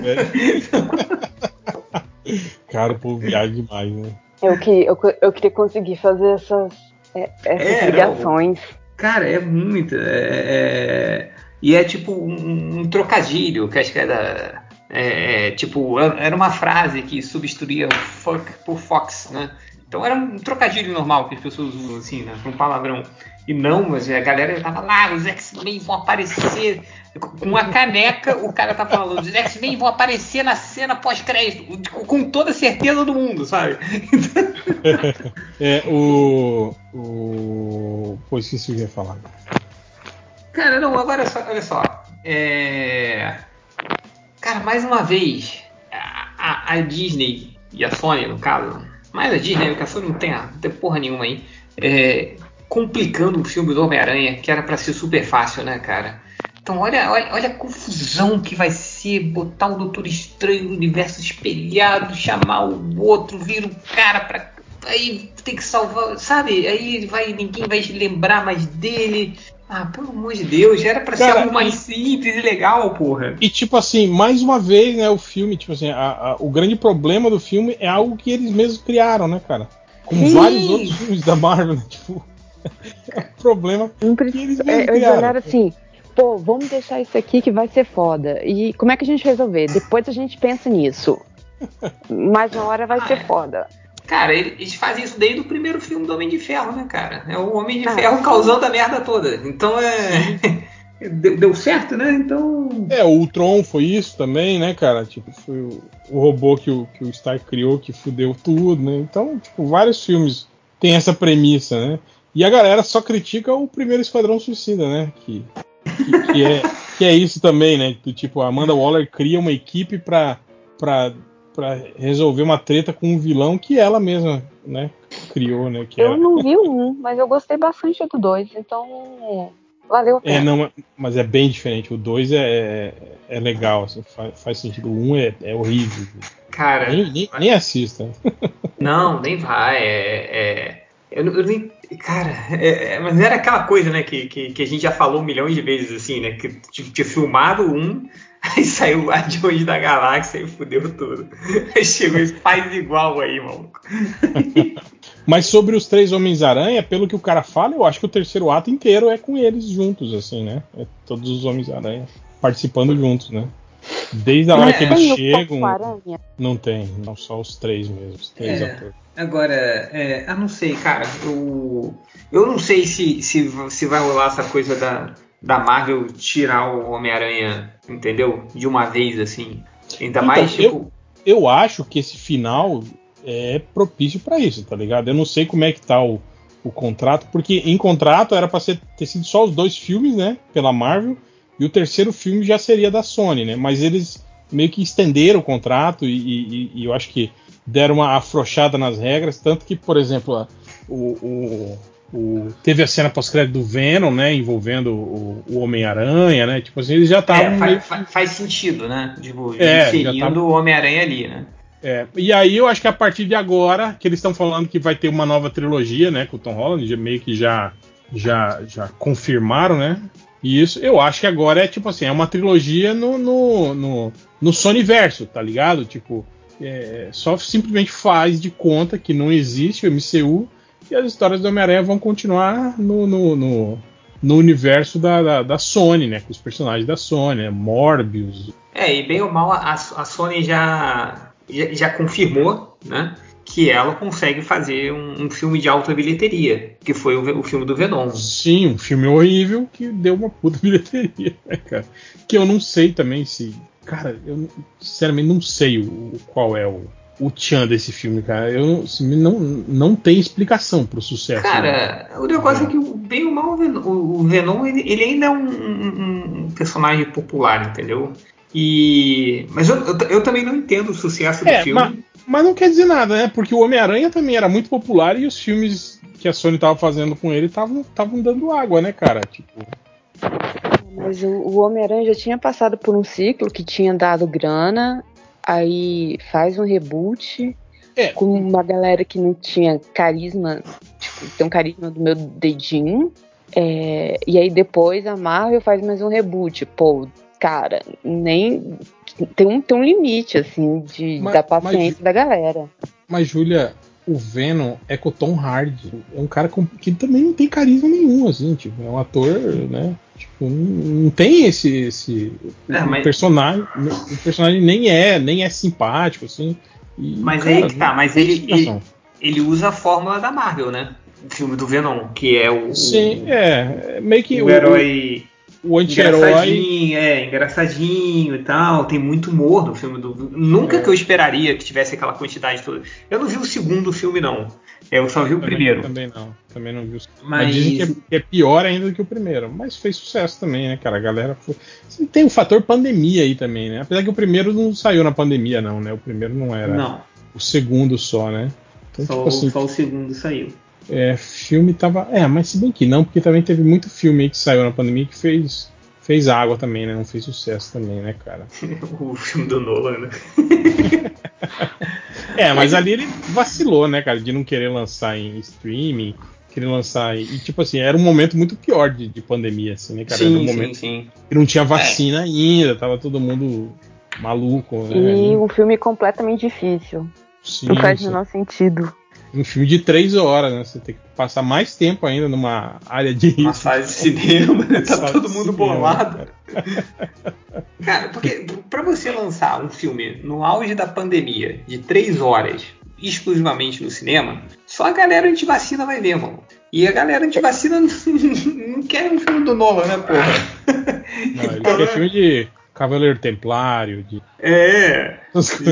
Cara, o povo viaja demais, né? Eu, que, eu, eu queria conseguir fazer essas é, essas é, ligações. Não, cara, é muito. É, é, e é tipo um, um, trocadilho, que acho que é da. É, é, tipo, era uma frase que substituía fuck por Fox, né? Então era um trocadilho normal que as pessoas usam assim, né? Um palavrão. E não, mas a galera tava lá, os X-Men vão aparecer com a caneca, o cara tá falando, os X-Men vão aparecer na cena pós-crédito, com toda certeza do mundo, sabe? *laughs* é, o. o... Pô, esqueci o que eu ia falar. Cara, não, agora só, olha só. É... Cara, mais uma vez, a, a, Disney e a Sony, no caso, mais a Disney, a Sony não tem, não tem porra nenhuma aí, é, complicando o filme do Homem-Aranha, que era para ser super fácil, né, cara? Então, olha, olha, olha a confusão que vai ser botar o Doutor Estranho no universo espelhado, chamar o outro, vir o cara pra. Aí tem que salvar, sabe? Aí vai, ninguém vai lembrar mais dele. Ah, pelo amor de Deus, já era pra Cara, ser algo mais simples e legal, porra. E tipo assim, mais uma vez, né, o filme, tipo assim, a, a, o grande problema do filme é algo que eles mesmos criaram, né, cara? Como Sim. vários outros filmes da Marvel, *laughs* né? Tipo, é um problema que eles mesmos é, criaram. assim, pô, vamos deixar isso aqui que vai ser foda. E como é que a gente resolver? Depois a gente pensa nisso. *laughs* Mas na hora vai ah, ser é. foda. Cara, eles fazem isso desde o primeiro filme do Homem de Ferro, né, cara? É o Homem de ah, Ferro causando a merda toda. Então é. Deu, deu, certo, né? Então. É, o Ultron foi isso também, né, cara? Tipo, foi o, o robô que o, que o Stark criou que fudeu tudo, né? Então, tipo, vários filmes têm essa premissa, né? E a galera só critica o primeiro Esquadrão Suicida, né? Que, que, que é, que é isso também, né? Do tipo, a Amanda Waller cria uma equipe pra, pra para resolver uma treta com um vilão que ela mesma, né, criou, né? eu era... não vi um, mas eu gostei bastante do dois, então valeu a pena. É, não, mas é bem diferente. O dois é, é, é legal, assim, faz, faz, sentido. O um é, é horrível. Cara, nem, nem, nem assista. *laughs* Não, nem vai. É, é eu, eu nem, cara, é, mas era aquela coisa, né, que, que, que, a gente já falou milhões de vezes, assim, né, que tinha filmado um, *laughs* Aí saiu Guardiões da Galáxia e fudeu tudo. *laughs* Aí chegou e faz igual aí, maluco. *laughs* Mas sobre os três Homens-Aranha, pelo que o cara fala, eu acho que o terceiro ato inteiro é com eles juntos, assim, né? É todos os Homens-Aranha participando juntos, né? Desde a hora é. que eles chegam. Não tem, não só os três mesmo. Os três é. atores. Agora, é, eu não sei, cara. Eu, eu não sei se, se, se vai rolar essa coisa da, da Marvel tirar o Homem-Aranha, entendeu? De uma vez, assim. Ainda então, mais, tipo. Eu, eu acho que esse final é propício para isso, tá ligado? Eu não sei como é que tá o, o contrato, porque em contrato era para ter sido só os dois filmes, né? Pela Marvel, e o terceiro filme já seria da Sony, né? Mas eles meio que estenderam o contrato e, e, e eu acho que deram uma afrouxada nas regras, tanto que, por exemplo, o, o o, teve a cena pós-crédito do Venom, né? Envolvendo o, o Homem-Aranha, né? Tipo assim, eles já estavam. É, faz, meio... faz, sentido, né? Tipo, é, inserindo tava... o Homem-Aranha ali, né? É, e aí eu acho que a partir de agora, que eles estão falando que vai ter uma nova trilogia, né? Com o Tom Holland, meio que já, já, já confirmaram, né? E isso, eu acho que agora é tipo assim, é uma trilogia no, no, no, no Sonyverso, tá ligado? Tipo, é, só simplesmente faz de conta que não existe o MCU e as histórias do Homem-Aranha vão continuar no, no, no, no universo da, da, da, Sony, né? Com os personagens da Sony, né? Morbius. É, e bem ou mal, a, a Sony já, já, já, confirmou, né? Que ela consegue fazer um, um, filme de alta bilheteria, que foi o, o, filme do Venom. Sim, um filme horrível que deu uma puta *laughs* bilheteria, né, cara? Que eu não sei também se. Cara, eu sinceramente não sei o, qual é o, o tchan desse filme, cara. Eu assim, não, não tem explicação pro sucesso. Cara, né? o negócio é, é que bem ou mal o Venom ele, ele ainda é um, um, um, personagem popular, entendeu? E mas eu, eu, eu, também não entendo o sucesso do é, filme. Mas, mas não quer dizer nada, né? Porque o Homem-Aranha também era muito popular e os filmes que a Sony tava fazendo com ele estavam dando água, né, cara? Tipo. Mas o, o Homem-Aranha já tinha passado por um ciclo que tinha dado grana aí faz um reboot é. com uma galera que não tinha carisma, tipo, tem um carisma do meu dedinho. É, e aí depois a Marvel faz mais um reboot. Pô, cara, nem. Tem um, tem um limite, assim, de, mas, da paciência mas, da galera. Mas, Júlia, o Venom é com o Tom Hardy. É um cara com, que também não tem carisma nenhum, assim, tipo, é um ator, né? Tipo, não tem esse. esse é, mas... personagem. O personagem nem é, nem é simpático, assim. E, mas cara, aí que tá, mas ele, ele, ele, usa a fórmula da Marvel, né? O filme do Venom, que é o. Sim, é. Meio que o, o herói o anti-herói. Engraçadinho, é, engraçadinho e tal. Tem muito humor no filme do. Nunca é. que eu esperaria que tivesse aquela quantidade toda. Eu não vi o segundo filme, não. Eu só vi o também, primeiro. Também não. Também não vi o segundo. Mas... Mas dizem que é, que é, pior ainda do que o primeiro. Mas fez sucesso também, né, cara? A galera foi. Tem o fator pandemia aí também, né? Apesar que o primeiro não saiu na pandemia, não, né? O primeiro não era. Não. O segundo só, né? Então, só, tipo assim, só o segundo saiu. É, filme tava. É, mas se bem que não, porque também teve muito filme aí que saiu na pandemia que fez fez água também, né? Não fez sucesso também, né, cara? *laughs* o filme do Nolan, né? *laughs* é, mas ali ele vacilou, né, cara? De não querer lançar em streaming, querer lançar. E, tipo assim, era um momento muito pior de, de pandemia, assim, né, cara? Sim, era um momento sim, sim. que não tinha vacina é. ainda, tava todo mundo maluco, né? E um filme completamente difícil. Sim, não faz o menor sentido. Um filme de três horas, né? Você tem que passar mais tempo ainda numa área de Uma sala de cinema, né? Tá todo mundo cinema, bolado. Cara. *laughs* cara, porque pra você lançar um filme no auge da pandemia de três horas, exclusivamente no cinema, só a galera antivacina vai ver, mano. E a galera antivacina *laughs* não, não quer um filme do Nolan, né, porra? Não, ele *laughs* então, quer filme de Cavaleiro Templário, de. É! Assim.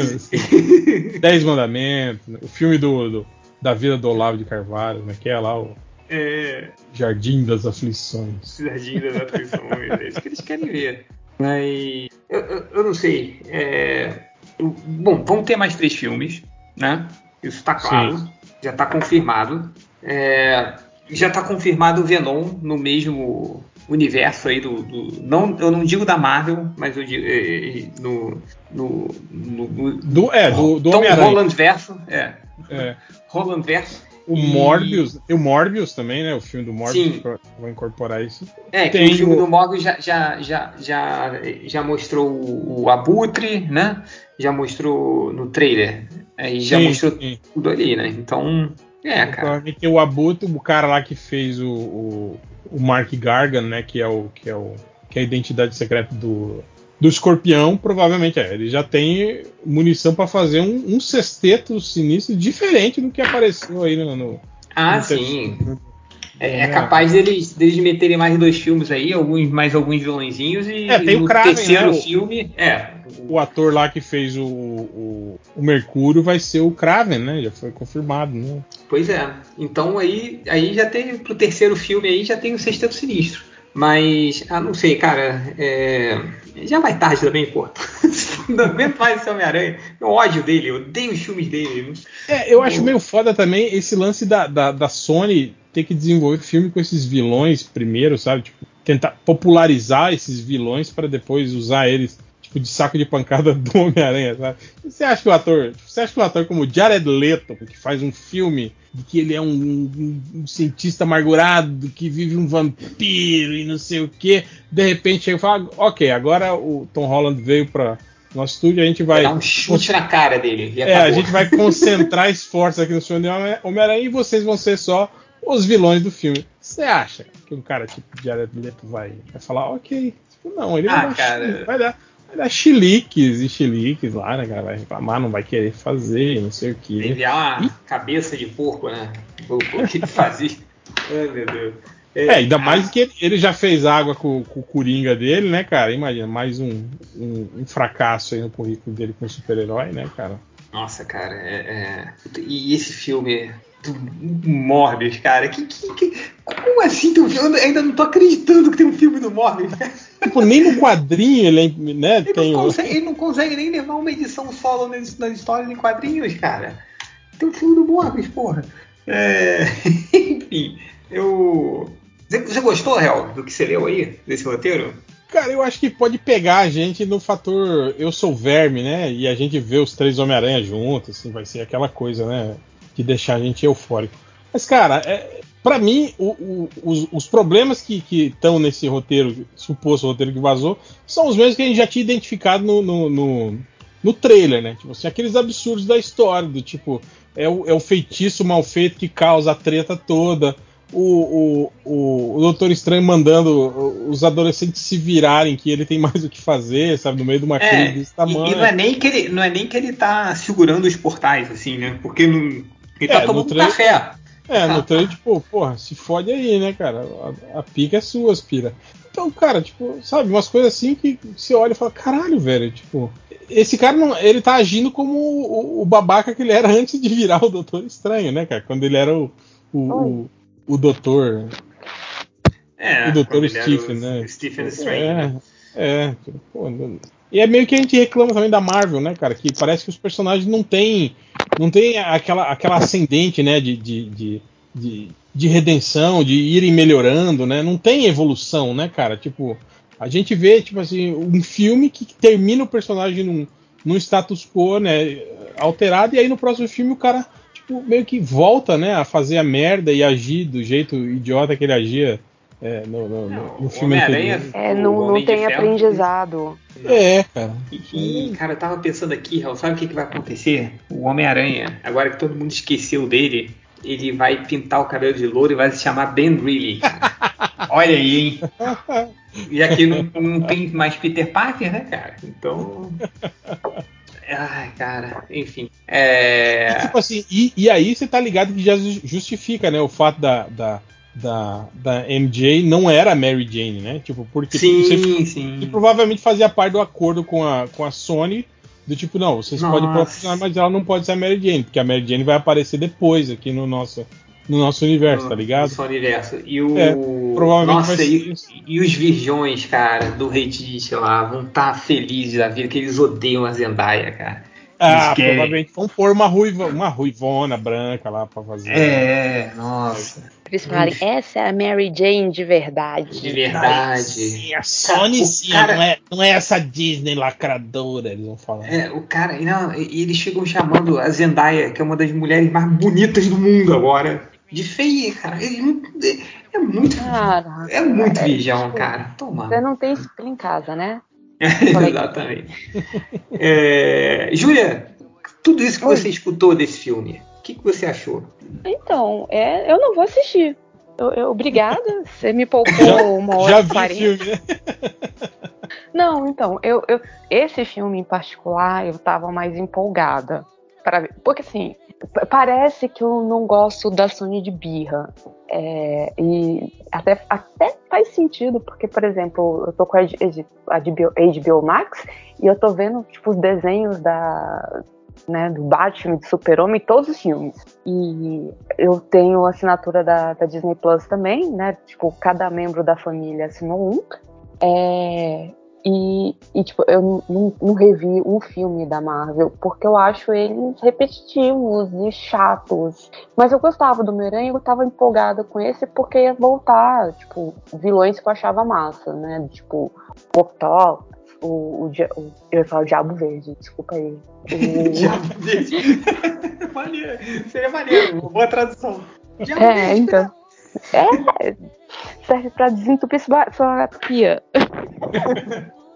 Dez Mandamentos, né? o filme do, do, da vida do Olavo de Carvalho, né? Que é lá o. É. Jardim das Aflições. Jardim das Aflições, é isso que eles querem ver. *laughs* Mas. Eu, eu, eu não sei. É... Bom, vão ter mais três filmes, né? Isso está claro. Sim. Já está confirmado. É... Já está confirmado o Venom no mesmo universo aí do, do, não eu não digo da Marvel mas eu digo é, no, no, no, do é do, do Tom Holland verso é, é. Holland verso o e... Morbius tem o Morbius também né o filme do Morbius Sim. vai incorporar isso é tem o filme o... do Morbius já, já, já, já, já mostrou o, Abutre né já mostrou no trailer aí já sim, mostrou sim. tudo ali né então é, cara. Provavelmente o Abutre, o cara lá que fez o, o, o, Mark Gargan, né? Que é o que é o que é a identidade secreta do, do Escorpião, provavelmente é. Ele já tem munição para fazer um, um sexteto sinistro diferente do que apareceu aí no. no ah, no sim. É, é, capaz deles, deles meterem mais dois filmes aí, alguns, mais alguns vilõezinhos e é, tem o Kraven, terceiro né? filme. É. O ator lá que fez o, o, o, Mercúrio vai ser o Kraven, né? Já foi confirmado, né? Pois é. Então aí, aí já tem pro terceiro filme aí já tem o Sexteto Sinistro. Mas, ah, não sei, cara. É... Já vai tarde também, pô. não aguento mais esse Homem-Aranha. Eu ódio dele, eu odeio os filmes dele. É, eu acho meio foda também esse lance da, da, da Sony ter que desenvolver filme com esses vilões primeiro, sabe? Tipo, tentar popularizar esses vilões para depois usar eles tipo de saco de pancada *laughs* do Homem-Aranha, sabe? Você acha que o ator, você acha que o ator como Jared Leto, que faz um filme de que ele é um, um, um cientista amargurado que vive um vampiro e não sei o que, de repente chega e fala, ok, agora o Tom Holland veio para nosso estúdio, a gente vai. Dar um chute na cara dele. É, a gente vai concentrar *laughs* esforços aqui no filme de Homem-Aranha e vocês vão ser só os vilões do filme. Você acha que um cara tipo Jared Leto vai, vai falar, ok? Tipo, não, ele ah, vai, cara... vai dar. Dar chiliques e chiliques lá, né, cara? Vai reclamar, não vai querer fazer, não sei o que. Enviar uma e... cabeça de porco, né? O que ele fazia. *laughs* Ai, meu Deus. É, é, ainda mais que ele, ele, já fez água com, com, o Coringa dele, né, cara? Imagina, mais um, um, um fracasso aí no currículo dele com super-herói, né, cara? Nossa, cara, é, é... E esse filme do Morbius, cara. Que, que, que, como assim? Eu ainda não tô acreditando que tem um filme do Morbius. Tipo, nem no quadrinho ele, né, ele, tem não consegue, ele não consegue nem levar uma edição solo nas, nas histórias em quadrinhos, cara. Tem um filme do Morbius, porra. É... *laughs* Enfim, eu. Você gostou, Real, do que você leu aí, desse roteiro? Cara, eu acho que pode pegar a gente no fator eu sou verme, né? E a gente vê os três Homem-Aranha juntos, assim, vai ser aquela coisa, né? De deixar a gente eufórico. Mas, cara, é, para mim, o, o, os, os, problemas que estão nesse roteiro, suposto roteiro que vazou, são os mesmos que a gente já tinha identificado no, no, no, no trailer, né? Tipo assim, aqueles absurdos da história, do tipo, é o, é o feitiço mal feito que causa a treta toda. O, o, o, Doutor Estranho mandando os adolescentes se virarem, que ele tem mais o que fazer, sabe, no meio de uma é, crise desse tamanho. E, e, não, é nem que ele, não é nem que ele tá segurando os portais, assim, né? Porque não, ele tá é, tomando trade, café. É, no trade, tipo, porra, se fode aí, né, cara? A, a pica é sua, aspira. Então, cara, tipo, sabe, umas coisas assim que você olha e fala, caralho, velho, tipo, esse cara não, ele tá agindo como o, o, babaca que ele era *laughs* antes de virar o Doutor Estranho, né, cara? Quando ele era o, o, o, o Doutor. É, o Doutor Stephen, né? Stephen Strange. É, né? é tipo, pô, e é meio que a gente reclama também da Marvel, né, cara? Que parece que os personagens não têm não tem aquela, aquela ascendente, né, de, de, de, de, de redenção, de irem melhorando, né? Não tem evolução, né, cara? Tipo, a gente vê, tipo assim, um filme que termina o personagem num, num status quo, né, alterado, e aí no próximo filme o cara, tipo, meio que volta, né, a fazer a merda e agir do jeito idiota que ele agia é, no, no, no, no filme anterior. É, não, não tem aprendizado. É, cara. E, e, cara, eu tava pensando aqui, Raul, sabe o que, que vai acontecer? O Homem-Aranha, agora que todo mundo esqueceu dele, ele vai pintar o cabelo de louro e vai se chamar Ben Reilly. *laughs* Olha aí, hein? E aqui não, não tem mais Peter Parker, né, cara? Então. Ai, cara, enfim. É... Tipo assim, e, e, aí você tá ligado que já justifica, né, o fato da, da, da, da MJ não era a Mary Jane, né? Tipo, porque sim, você, sim. Você provavelmente fazia parte do acordo com a, com a Sony do tipo, não, vocês Nossa. podem proporcionar, mas ela não pode ser a Mary Jane, porque a Mary Jane vai aparecer depois aqui no nosso, no nosso universo, no, tá ligado? No universo. E o. É, provavelmente Nossa, e, e, os virgões, cara, do Reddit lá, vão estar tá felizes da vida, que eles odeiam a Zendaya, cara. Ah, provavelmente vão pôr uma, ruiva, uma ruivona branca lá pra fazer. É, nossa. Eles falarem, essa é a Mary Jane de verdade. De verdade. Sim, a Sony sim, cara... não, é, não é essa Disney lacradora, eles vão falar. É, o cara, não, e eles chegam chamando a Zendaya, que é uma das mulheres mais bonitas do mundo agora, de feia, cara. É muito. Cara, é muito é, vigião, cara. Toma. Você não tem espelho em casa, né? *laughs* Exatamente. é, Júlia, tudo isso que Oi. você escutou desse filme, o que, que você achou? Então, é, eu não vou assistir. Eu, eu, obrigada, *laughs* você me poupou já, uma hora já vi 40. filme, né? *laughs* Não, então, eu, eu, esse filme em particular eu tava mais empolgada para ver. Porque assim, parece que eu não gosto da Sony de birra. É, e até, até faz sentido, porque, por exemplo, eu tô com a, a HBO, HBO Max e eu tô vendo tipo, os desenhos da, né, do Batman, do Super-Homem, todos os filmes. E eu tenho assinatura da, da, Disney Plus também, né? Tipo, cada membro da família assinou um. É, e, e, tipo, eu não, não, revi um filme da Marvel, porque eu acho eles repetitivos e chatos. Mas eu gostava do Homem-Aranha, eu tava empolgada com esse porque ia voltar, tipo, vilões que eu achava massa, né? Tipo, Octopus, o, o, o, eu ia falar o Diabo Verde, desculpa aí. *laughs* O... Diabo Verde. *laughs* maneiro. Seria maneiro, boa tradução. Diabo é, Verde, então. Né? É, serve para desentupir sua pia.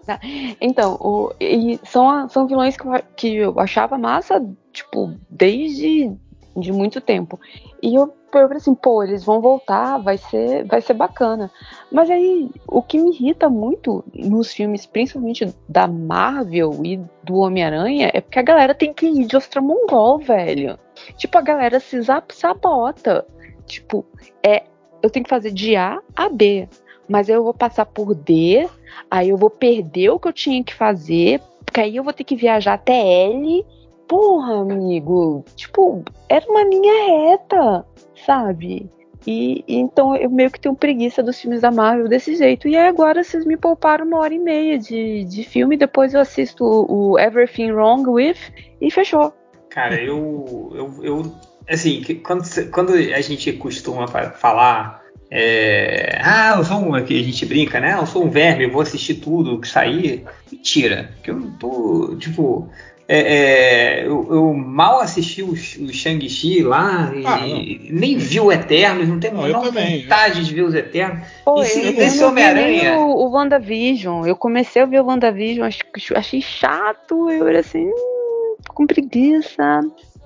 Tá. *laughs* Então, o, e são, são vilões que eu, que eu achava massa, tipo, desde de muito tempo. E eu falei assim, pô, eles vão voltar, vai ser, vai ser bacana. Mas aí, o que me irrita muito nos filmes, principalmente da Marvel e do Homem-Aranha, é porque a galera tem que ir de Ostramongol, velho. Tipo, a galera se sabota. Tipo, é, eu tenho que fazer de A a B mas eu vou passar por D, aí eu vou perder o que eu tinha que fazer, porque aí eu vou ter que viajar até L. Porra, amigo, tipo, era uma linha reta, sabe? E, e, então eu meio que tenho preguiça dos filmes da Marvel desse jeito. E aí agora vocês me pouparam uma hora e meia de, de filme, depois eu assisto o, Everything Wrong With e fechou. Cara, eu, eu, eu assim, quando, quando a gente costuma falar é, ah, eu sou um. Aqui a gente brinca, né? Eu sou um verme, eu vou assistir tudo que sair. Mentira. Que eu não tô. Tipo. É, é, eu, eu, mal assisti o, o Shang-Chi lá ah, e nem vi o Eternos, não tenho não, menor vontade de ver os Eternos. Pô, e Homem-Aranha. O, o WandaVision, eu comecei a ver o WandaVision, achei chato, eu era assim, hum, com preguiça.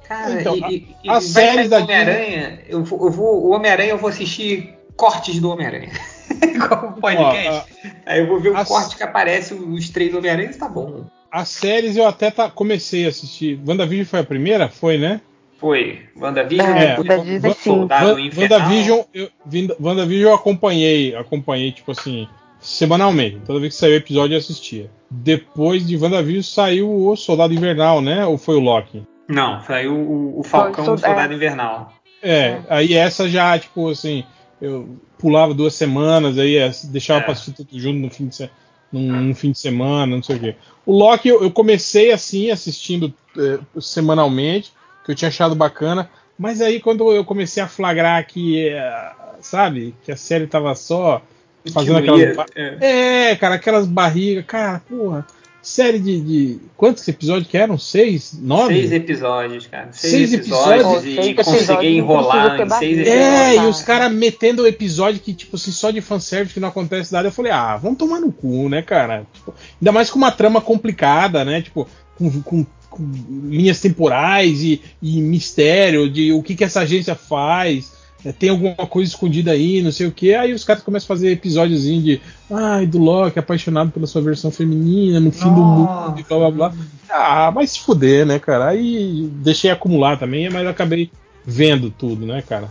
Cara, então, e, a, e a série da Homem-Aranha, eu, eu vou, o Homem-Aranha eu vou assistir cortes do Homem-Aranha. *laughs* Como podcast. Ó, a, Aí eu vou ver o a, corte que aparece os três Homem-Aranhas, tá bom. As séries eu até tá, comecei a assistir. WandaVision foi a primeira? Foi, né? Foi. WandaVision, é, depois Soldado WandaVision, eu, WandaVision eu acompanhei, acompanhei, tipo assim, semanalmente. Toda vez que saiu o episódio eu assistia. Depois de WandaVision saiu o Soldado Invernal, né? Ou foi o Loki? Não, saiu o, o Falcão o Soldado é. Invernal. É, é, aí essa já, tipo assim, eu pulava duas semanas, aí é, deixava é. pra assistir tudo junto no fim de, num, num, fim de semana, não sei o quê. O Loki eu, eu comecei assim, assistindo é, semanalmente, que eu tinha achado bacana, mas aí quando eu comecei a flagrar que, é, sabe, que a série tava só fazendo aquelas. É. é, cara, aquelas barrigas, cara, porra série de, de, Quantos episódios que eram? Seis? Nove? Seis episódios, cara. Seis, seis episódios, episódios, e conseguir enrolar em seis episódios. É, e os caras metendo o episódio que, tipo assim, só de fanservice que não acontece nada. Eu falei, ah, vamos tomar no cu, né, cara? Tipo, ainda mais com uma trama complicada, né? Tipo, com, com, com linhas temporais e, e, mistério de o que, que essa agência faz tem alguma coisa escondida aí, não sei o que. Aí os caras começam a fazer episódiozinho de ai, do Loki apaixonado pela sua versão feminina, no fim do mundo, e blá blá blá. Ah, vai se fuder, né, cara? Aí deixei acumular também, mas acabei vendo tudo, né, cara?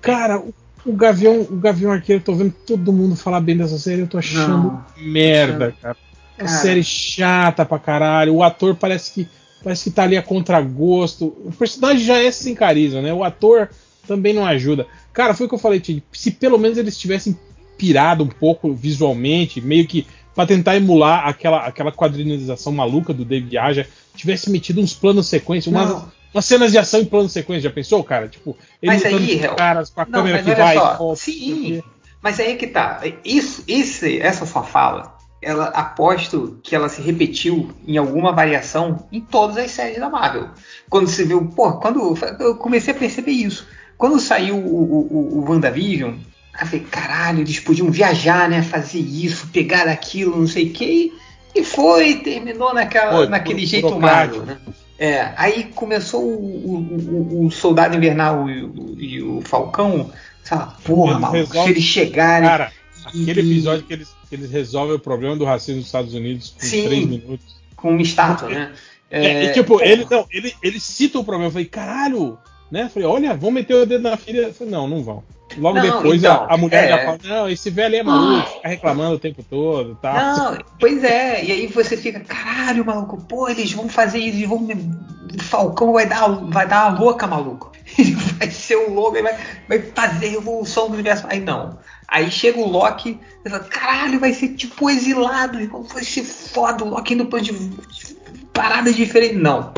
Cara, o, o Gavião, o Gavião Arqueiro, tô vendo todo mundo falar bem dessa série, eu tô achando não, merda, cara. Uma cara. série chata pra caralho. O ator parece que parece que tá ali a contragosto. O personagem já é sem carisma, né? O ator também não ajuda. Cara, foi o que eu falei, Tid. Se pelo menos eles tivessem pirado um pouco visualmente, meio que para tentar emular aquela, aquela quadrinização maluca do David Aja, tivesse metido uns planos sequência, umas, umas cenas de ação em plano sequência, já pensou, cara? Tipo, ele mas aí, com caras com a não, câmera que vai só, volta, Sim, mas aí que tá. Isso, esse, essa sua fala, ela aposto que ela se repetiu em alguma variação em todas as séries da Marvel. Quando se viu, pô, quando eu comecei a perceber isso. Quando saiu o, o, o WandaVision, eu falei, caralho, eles podiam viajar, né? Fazer isso, pegar aquilo, não sei o que. E foi, terminou naquela, foi, naquele jeito mágico, né? É, aí começou o, o, o, Soldado Invernal e o, e o Falcão. Fala, porra, eles maluco, resolve... se eles chegarem. Cara, aquele episódio que eles, que eles resolvem o problema do racismo nos Estados Unidos com Sim, três minutos. Com uma estátua, né? É, é, e, tipo, ele, não, ele, ele cita o problema. Eu falei, caralho, né? Falei, olha, vão meter o dedo na filha. Falei, não, não vão. Logo não, depois então, a, a, mulher é... já fala, não, esse velho é maluco, fica reclamando o tempo todo tá? Não, pois é, e aí você fica, caralho, maluco, pô, eles vão fazer isso, eles vão. O Falcão vai dar, vai dar uma louca, maluco. *laughs* Ele vai ser o louco, ele vai, vai fazer a revolução do universo. Aí não. Aí chega o Loki, e fala, caralho, vai ser tipo exilado, vai ser foda, o Loki indo pra de parada diferente. Não.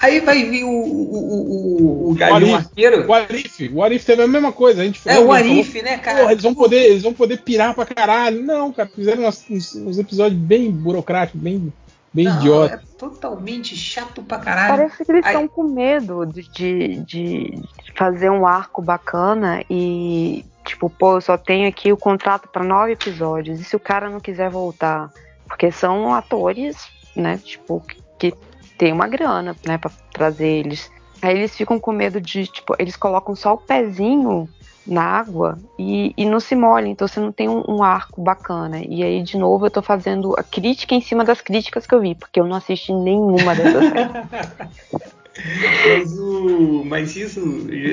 Aí vai vir o, o, o, o Gavião Arqueiro. O Arif. O Arif teve a mesma coisa. A gente é, o Arif, né, cara? Porra, eles vão, poder, eles vão poder pirar pra caralho. Não, cara, fizeram uns, uns episódios bem burocráticos, bem, bem não, idiota. É totalmente chato pra caralho. Parece que eles estão com medo de, de, de fazer um arco bacana e, tipo, pô, eu só tenho aqui o contrato para nove episódios. E se o cara não quiser voltar? Porque são atores, né, tipo, que tem uma grana, né, para trazer eles. Aí eles ficam com medo de, tipo, eles colocam só o pezinho na água e, e não se molha, então você não tem um, um, arco bacana. E aí, de novo, eu tô fazendo a crítica em cima das críticas que eu vi, porque eu não assisti nenhuma dessas séries. *laughs* mas, o, mas isso,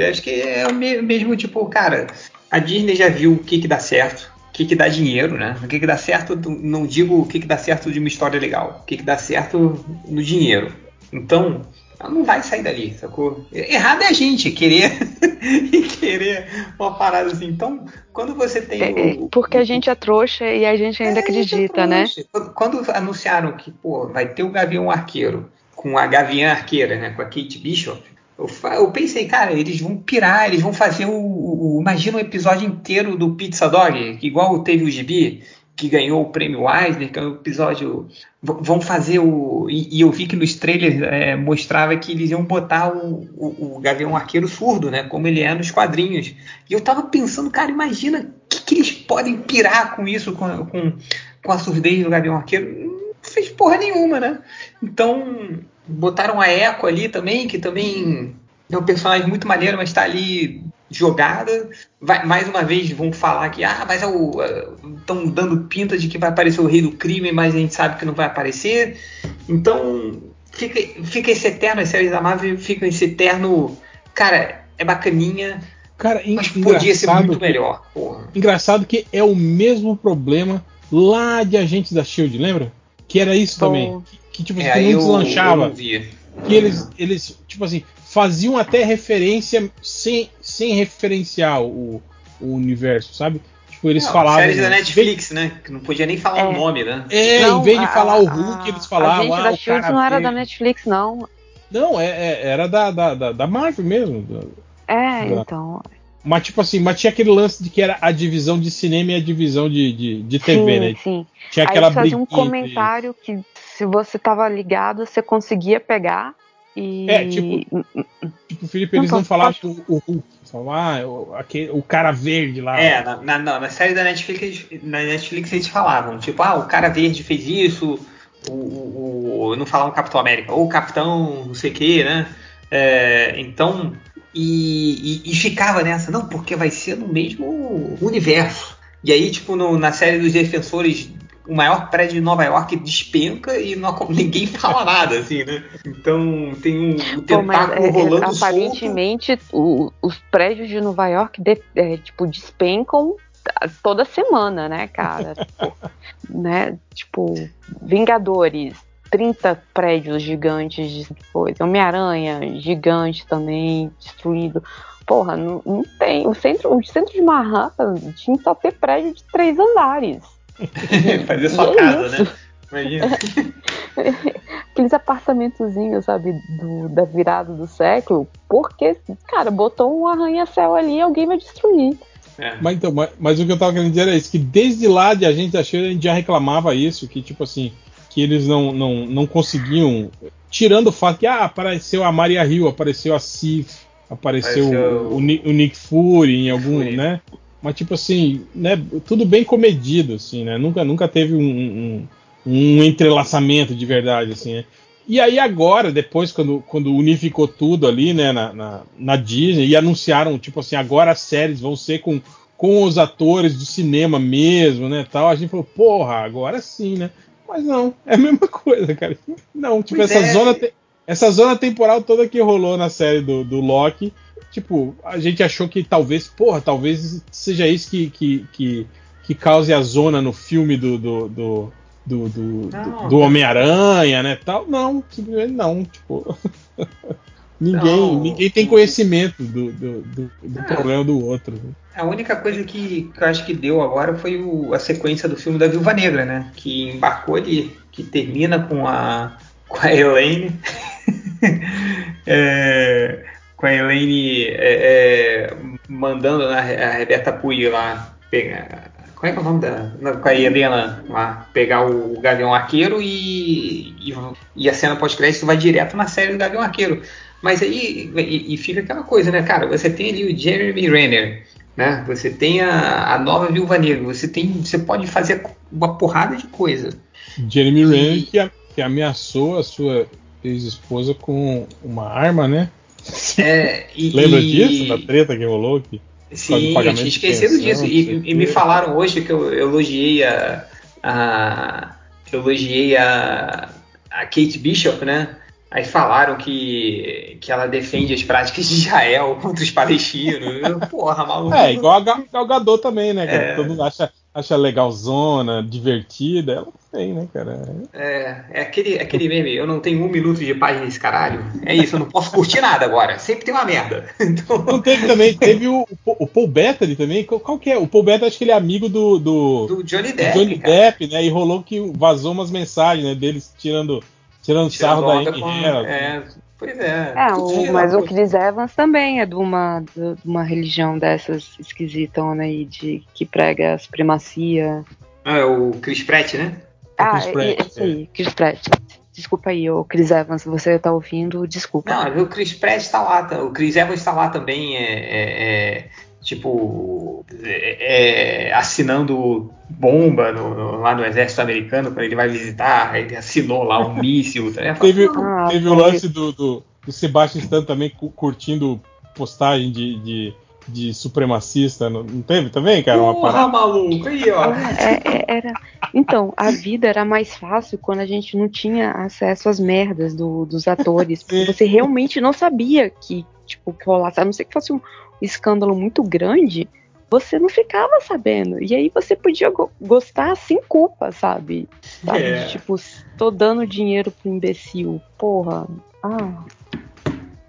acho que é o mesmo, tipo, cara, a Disney já viu o que que dá certo, o que, que dá dinheiro, né? O que, que dá certo, não digo o que, que dá certo de uma história legal, o que, que dá certo no dinheiro. Então, ela não vai sair dali, sacou? Errado é a gente querer *laughs* querer uma parada assim. Então, quando você tem. É, o, porque a gente é trouxa e a gente ainda é, acredita, é né? Quando anunciaram que, pô, vai ter o Gavião Arqueiro com a Gaviã Arqueira, né? Com a Kate Bishop eu, pensei, cara, eles vão pirar, eles vão fazer o, o, Imagina um episódio inteiro do Pizza Dog, igual teve o Gibi, que ganhou o prêmio Eisner, que é um episódio. Vão fazer o. E, e eu vi que nos trailers é, mostrava que eles iam botar o, o, o, Gavião Arqueiro surdo, né? Como ele é nos quadrinhos. E eu tava pensando, cara, imagina o que, que, eles podem pirar com isso, com, com, com a surdez do Gavião Arqueiro. Não fez porra nenhuma, né? Então Botaram a Echo ali também, que também é um personagem muito maneiro, mas está ali jogada. Vai, mais uma vez vão falar que ah, mas estão é dando pinta de que vai aparecer o rei do crime, mas a gente sabe que não vai aparecer. Então fica, fica esse eterno, as séries da Marvel fica esse eterno. Cara, é bacaninha. Cara, mas podia ser muito melhor. Porra. Engraçado que é o mesmo problema lá de Agentes da Shield, lembra? Que era isso Bom. também que tipo é, que não deslanchava. Eu, que eles, eles, tipo assim, faziam até referência sem, sem referenciar o, o universo, sabe? Tipo, eles não, falavam. Séries da Netflix, né? Que não podia nem falar é. o nome, né? É, não, em vez de a, falar o Hulk, eles falavam. A gente ah, da Shield não era da Netflix, não. Não, é, é, era da, da, da, Marvel mesmo. É, da... então. Mas, tipo assim, mas tinha aquele lance de que era a divisão de cinema e a divisão de, de, de TV, sim, né? Sim. Tinha aquela Aí fazia um comentário que se você tava ligado, você conseguia pegar. E... É, tipo, tipo Felipe, eles não, não falavam o, o, o, ah, o, aquele, o cara verde lá. É, na, na, na, série da Netflix, na Netflix eles falavam, tipo, ah, o cara verde fez isso, o, o, o não falavam Capitão América, ou o Capitão não sei o que, né? É, então, e, e, e, ficava nessa, não, porque vai ser no mesmo universo. E aí, tipo, no, na série dos Defensores, o maior prédio de Nova York despenca e não, *laughs* ninguém fala nada, assim, né? Então tem um, um tentáculo Pô, rolando é, Aparentemente, o, os prédios de Nova York, de, é, tipo, despencam toda semana, né, cara? tipo, *laughs* né? Tipo, Vingadores, 30 prédios gigantes de coisa. Homem-Aranha, gigante também, destruído. Porra, não, não, tem. O centro, o centro de Manhattan tinha só ter prédio de três andares. *laughs* Fazer sua é casa, né? Imagina. *laughs* Aqueles apartamentozinhos, sabe, do, da virada do século, porque, cara, botou um arranha-céu ali e alguém vai destruir. É. Mas, então, mas, mas, o que eu tava querendo dizer é isso, que desde lá de a gente achou, a gente já reclamava isso, que tipo assim, que eles não, não, não conseguiam. Tirando o fato que ah, apareceu a Maria Hill, apareceu a Sif, apareceu, apareceu... O, o, Nick Fury em algum, Fury. né? Mas tipo assim, né? Tudo bem comedido, assim, né? Nunca, nunca teve um, um, um entrelaçamento de verdade, assim, né? E aí agora, depois, quando, quando unificou tudo ali, né, na, na, na, Disney, e anunciaram, tipo assim, agora as séries vão ser com, com os atores do cinema mesmo, né, tal, a gente falou, porra, agora sim, né? Mas não, é a mesma coisa, cara. Não, tipo, essa é. zona, essa zona temporal toda que rolou na série do, do Loki, tipo, a gente achou que talvez, porra, talvez seja isso que, que, que, que cause a zona no filme do, do, do do, do, do, do Homem-Aranha, né? Tal. Não, simplesmente não. Tipo, *laughs* ninguém, não, ninguém tem conhecimento do, do, do, do ah, problema do outro. Né? A única coisa que, que eu acho que deu agora foi o, a sequência do filme da Viúva Negra, né? Que embarcou ali, que termina com a, com a Elaine. *laughs* é, com a Elaine é, é, mandando a, a Rebeca Puig lá pegar, como é que é o nome da. Com a Helena lá, pegar o Gavião Arqueiro e, e, e a cena pós-crédito vai direto na série do Gavião Arqueiro. Mas aí e, e, fica aquela coisa, né, cara? Você tem ali o Jeremy Renner, né? Você tem a, a nova Viúva Negra, você tem. Você pode fazer uma porrada de coisa. Jeremy Renner que, a, que ameaçou a sua ex-esposa com uma arma, né? É, *laughs* e, Lembra disso? Da treta que rolou aqui? Sim, eu tinha esquecido disso. E, e, me falaram hoje que eu, elogiei a, a elogiei a, a Kate Bishop, né? Aí falaram que, que ela defende as práticas de Israel *laughs* contra os palestinos. Porra, maluco. É, igual a Gal Gadot também, né? É. Todo mundo acha, acha legalzona, divertida. Ela tem, né, cara? É, é aquele, aquele meme, eu não tenho um minuto de paz nesse caralho. É isso, eu não posso curtir nada agora. Sempre tem uma merda. *laughs* Então... Não teve também, teve o, o Paul Bettany também. Qual, que é? O Paul Bettany acho que ele é amigo do. Do, do Johnny Depp. Do Johnny Depp, né? E rolou que vazou umas mensagens, né? Deles tirando Tirando, sarro da Amy Herald. É, pois é. é o, mas o Chris Evans também é de uma, de uma religião dessas esquisitona aí, de, que prega a supremacia. Ah, é o Chris Pratt, né? Ah, Chris Pratt, esse aí, Chris Pratt. Desculpa aí, o Chris Evans, você tá ouvindo, desculpa. Não, o Chris Pratt tá lá, tá, o Chris Evans tá lá também, é, é, é tipo, é, é, assinando bomba no, no, lá no exército americano quando ele vai visitar, ele assinou lá um míssil. Tá? teve, ah, teve o lance do, do, do Sebastian Stan também curtindo postagem de, de, de supremacista, não, não teve também, cara? Uma Porra, maluco, aí, ó. É, é, era... Então, a vida era mais fácil quando a gente não tinha acesso às merdas do, dos atores, porque você realmente não sabia que, tipo, que rolasse, a não ser que fosse um, escândalo muito grande, você não ficava sabendo. E aí você podia go gostar sem culpa, sabe? Sabe? É. Tipo, tô dando dinheiro pro imbecil. Porra. Ah.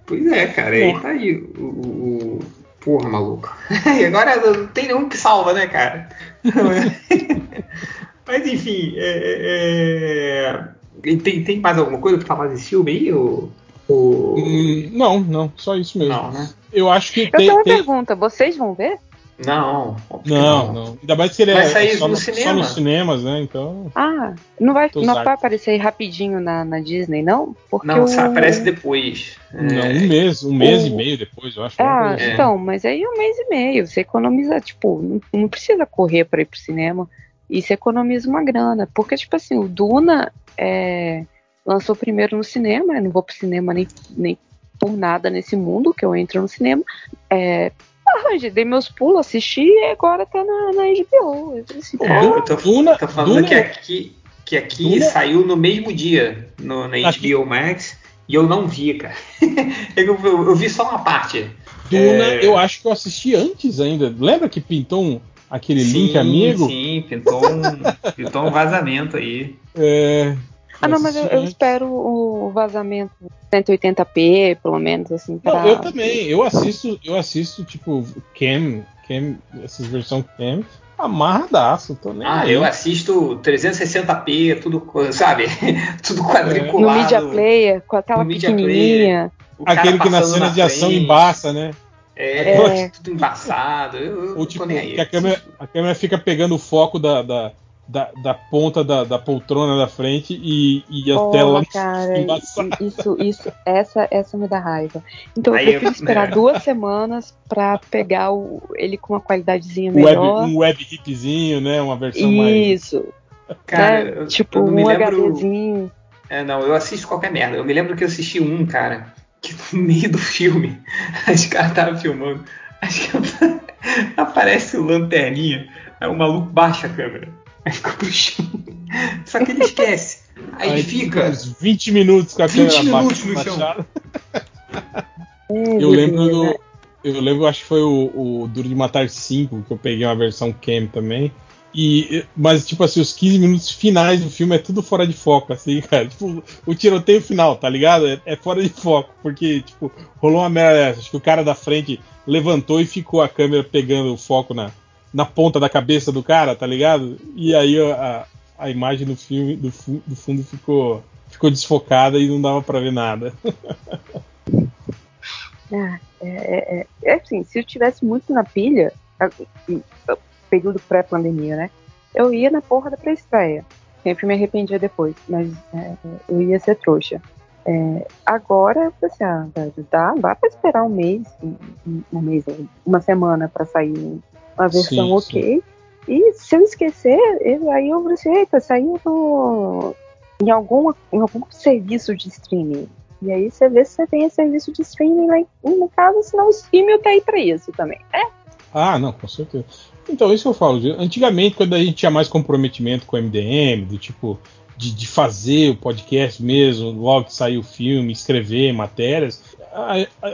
Pois é, cara. É. Aí tá aí o, o, Porra, maluco. *laughs* Agora não tem nenhum que salva, né, cara? *laughs* Mas enfim, é, é... é tem, tem mais alguma coisa pra falar desse filme aí? Ou... O... Hum, não, não, só isso mesmo. Não, né? Eu acho que. Eu tem, tenho uma tem... pergunta, vocês vão ver? Não, não, não, Ainda mais que ele vai é sair só, no, cinema. só nos cinemas, né? Então. Ah, não vai, não vai aparecer rapidinho na, na Disney, não? Porque não, o... aparece depois. Não, um mês, um mês o... e meio depois, eu acho. Ah, é. então, mas aí um mês e meio. Você economiza, tipo, não, não precisa correr para ir pro cinema. E você economiza uma grana. Porque, tipo assim, o Duna é, lançou primeiro no cinema, eu não vou pro cinema nem, nem por nada nesse mundo que eu entro no cinema. É, arranjei, dei meus pulos, assisti e agora tá na, na HBO. Eu, assim, tá. tô, Duna, tô falando Duna, que aqui, que aqui Duna, saiu no mesmo dia no, na aqui. HBO Max e eu não vi, cara. *laughs* eu, eu, eu, vi só uma parte. Duna, é... eu acho que eu assisti antes ainda. Lembra que pintou um, aquele sim, link amigo? Sim, pintou um, *laughs* pintou um vazamento aí. É, ah, não, mas eu, eu, espero o vazamento 180p, pelo menos, assim. Pra... Não, eu também. Eu assisto, eu assisto, tipo, Cam, Cam essas versões Cam, amarradaço, tô nem Ah, aí. eu assisto 360p, tudo, sabe? *laughs* tudo quadriculado. No Media Player, com aquela pequenininha. Aquele que na cena de ação embaça, né? É, é. tudo embaçado. Eu, eu Ou tipo, que a câmera, a câmera fica pegando o foco da, da da, da ponta da, da, poltrona da frente e, e a oh, tela cara, isso, isso, essa, essa me dá raiva. Então Aí eu prefiro esperar é. duas semanas para pegar o, ele com uma qualidadezinha melhor. Web, um web hipzinho, né? Uma versão isso. mais. Isso. Cara, né? eu, tipo eu um lembro... HDzinho. É, não, eu assisto qualquer merda. Eu me lembro que eu assisti um, cara, que *laughs* no meio do filme, as caras estavam filmando, acho que *laughs* aparece o lanterninha, aí o maluco baixa a câmera. Aí fica puxando. Só que ele esquece. Aí, Aí fica. Uns 20 minutos com a 20 câmera minutos no chão. *laughs* eu lembro do. Eu lembro, acho que foi o, o Duro de Matar 5, que eu peguei uma versão Cam também. E, mas, tipo assim, os 15 minutos finais do filme é tudo fora de foco, assim, *laughs* cara. Tipo, o tiroteio final, tá ligado? É, é fora de foco, porque, tipo, rolou uma merda Acho que o cara da frente levantou e ficou a câmera pegando o foco na, na ponta da cabeça do cara, tá ligado? E aí a, a imagem do filme do, do fundo ficou ficou desfocada e não dava para ver nada. *laughs* ah, é, é, é, é, assim, se eu tivesse muito na pilha, período pré-pandemia, né? Eu ia na porra da pré-estreia. Sempre me arrependia depois, mas é, eu ia ser trouxa. É, agora, assim, ah, dá, dá pra esperar um mês, um, um mês, uma semana para sair uma versão sim, ok. Sim. E se eu esquecer, aí eu vou dizer, eita, saiu no, em, algum, em algum serviço de streaming. E aí você vê se você tem esse serviço de streaming lá no caso, senão o streaming tá aí pra isso também. É. Ah, não, com certeza. Então, isso eu falo. Antigamente, quando a gente tinha mais comprometimento com o MDM, do tipo, de, de fazer o podcast mesmo, logo que saiu o filme, escrever matérias,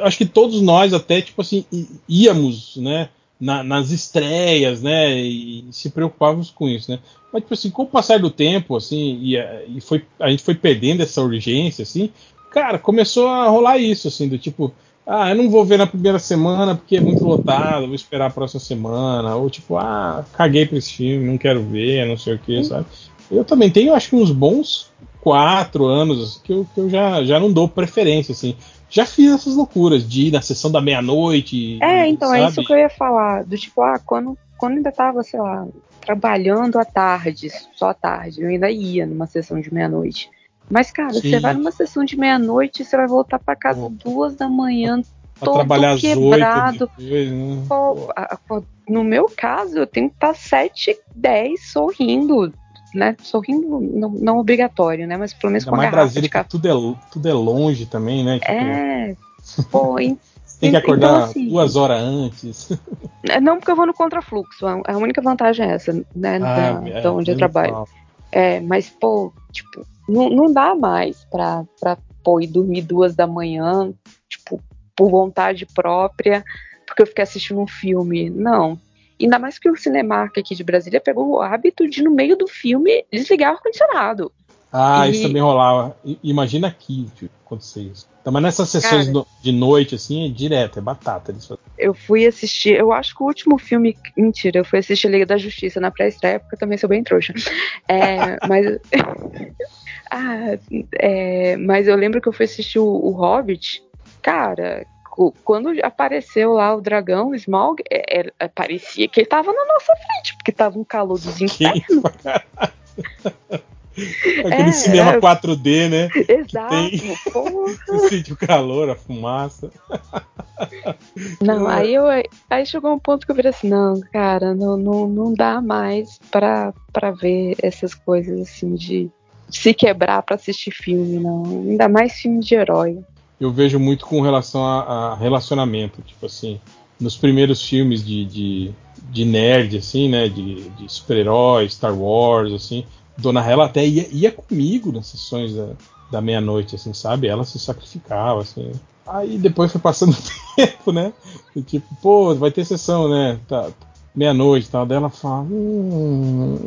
acho que todos nós até, tipo assim, íamos, né? Na, nas estreias, né? E se preocupávamos com isso, né? Mas, tipo assim, com o passar do tempo, assim, e, e foi, a gente foi perdendo essa urgência, assim, cara, começou a rolar isso, assim, do tipo, ah, eu não vou ver na primeira semana porque é muito lotado, vou esperar a próxima semana, ou tipo, ah, caguei pra esse filme, não quero ver, não sei o que, sabe? Eu também tenho, acho que uns bons quatro anos que eu, que eu já, já não dou preferência, assim já fiz essas loucuras de ir na sessão da meia-noite. É, então, sabe? é isso que eu ia falar. Do tipo, ah, quando, quando ainda tava, sei lá, trabalhando à tarde, só à tarde, eu ainda ia numa sessão de meia-noite. Mas, cara, Sim. você vai numa sessão de meia-noite e você vai voltar para casa oh. duas da manhã, pra todo quebrado. Depois, né? Pô, no meu caso, eu tenho que estar 7, 10 sorrindo né, sorrindo não, não obrigatório, né, mas pelo menos Ainda com a mais Brasília, que tudo é, tudo é longe também, né? Tipo, é, *laughs* pô, em, tem que acordar então, assim, duas horas antes. É, não porque eu vou no contrafluxo, a única vantagem é essa, né, ah, da, é, da onde eu trabalho. É, mas, pô, tipo, não, não dá mais pra, pra pô, ir dormir duas da manhã, tipo, por vontade própria, porque eu fiquei assistindo um filme. Não, Ainda mais que o Cinemark aqui de Brasília pegou o hábito de, no meio do filme, desligar o ar-condicionado. Ah, e... isso também rolava. Imagina aqui tipo, acontecer isso. Mas nessas sessões Cara, de noite, assim, é direto, é batata. Eles eu fui assistir, eu acho que o último filme. Mentira, eu fui assistir Liga da Justiça na pré-estreia, porque eu também sou bem trouxa. É, *laughs* mas. *laughs* Ah, é, mas eu lembro que eu fui assistir o, o Hobbit. Cara, quando apareceu lá o dragão, o Smaug, é, é, parecia que ele tava na nossa frente, porque tava um calor dos infernos. Aquele é, cinema é, 4D, né? Exato. Você *laughs* sente o calor, a fumaça. Não, aí, eu, aí chegou um ponto que eu falei assim, não, cara, não, não, não dá mais pra, pra ver essas coisas assim de se quebrar pra assistir filme, não. Ainda mais filme de herói. Eu vejo muito com relação a, a relacionamento, tipo assim, nos primeiros filmes de, de, de nerd, assim, né, de, de super-heróis, Star Wars, assim, Dona Hela até ia, ia comigo nas sessões da, da meia-noite, assim, sabe? Ela se sacrificava, assim. Aí depois foi passando *laughs* o tempo, né? E, tipo, pô, vai ter sessão, né? Tá, meia-noite e tal. Daí ela fala, hum,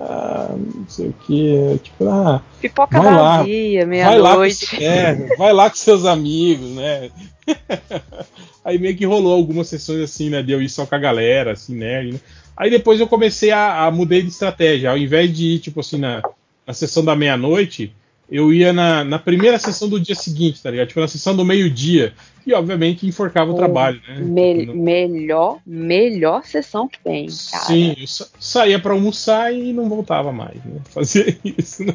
ah, não sei o que. Tipo, ah, Pipoca vai lá, meia-noite. Vai, é, vai lá com seus amigos, né? *laughs* Aí meio que rolou algumas sessões assim, né? De eu ir só com a galera, assim, né? Aí depois eu comecei a, a mudar de estratégia. Ao invés de ir, tipo assim, na, na sessão da meia-noite, eu ia na, na primeira sessão do dia seguinte, tá ligado? Tipo, na sessão do meio-dia. E, obviamente, enforcava o, o trabalho, né? Me tipo, melhor, melhor sessão que tem, cara. Sim, eu sa saía para almoçar e não voltava mais, né? *laughs* Fazia isso, né?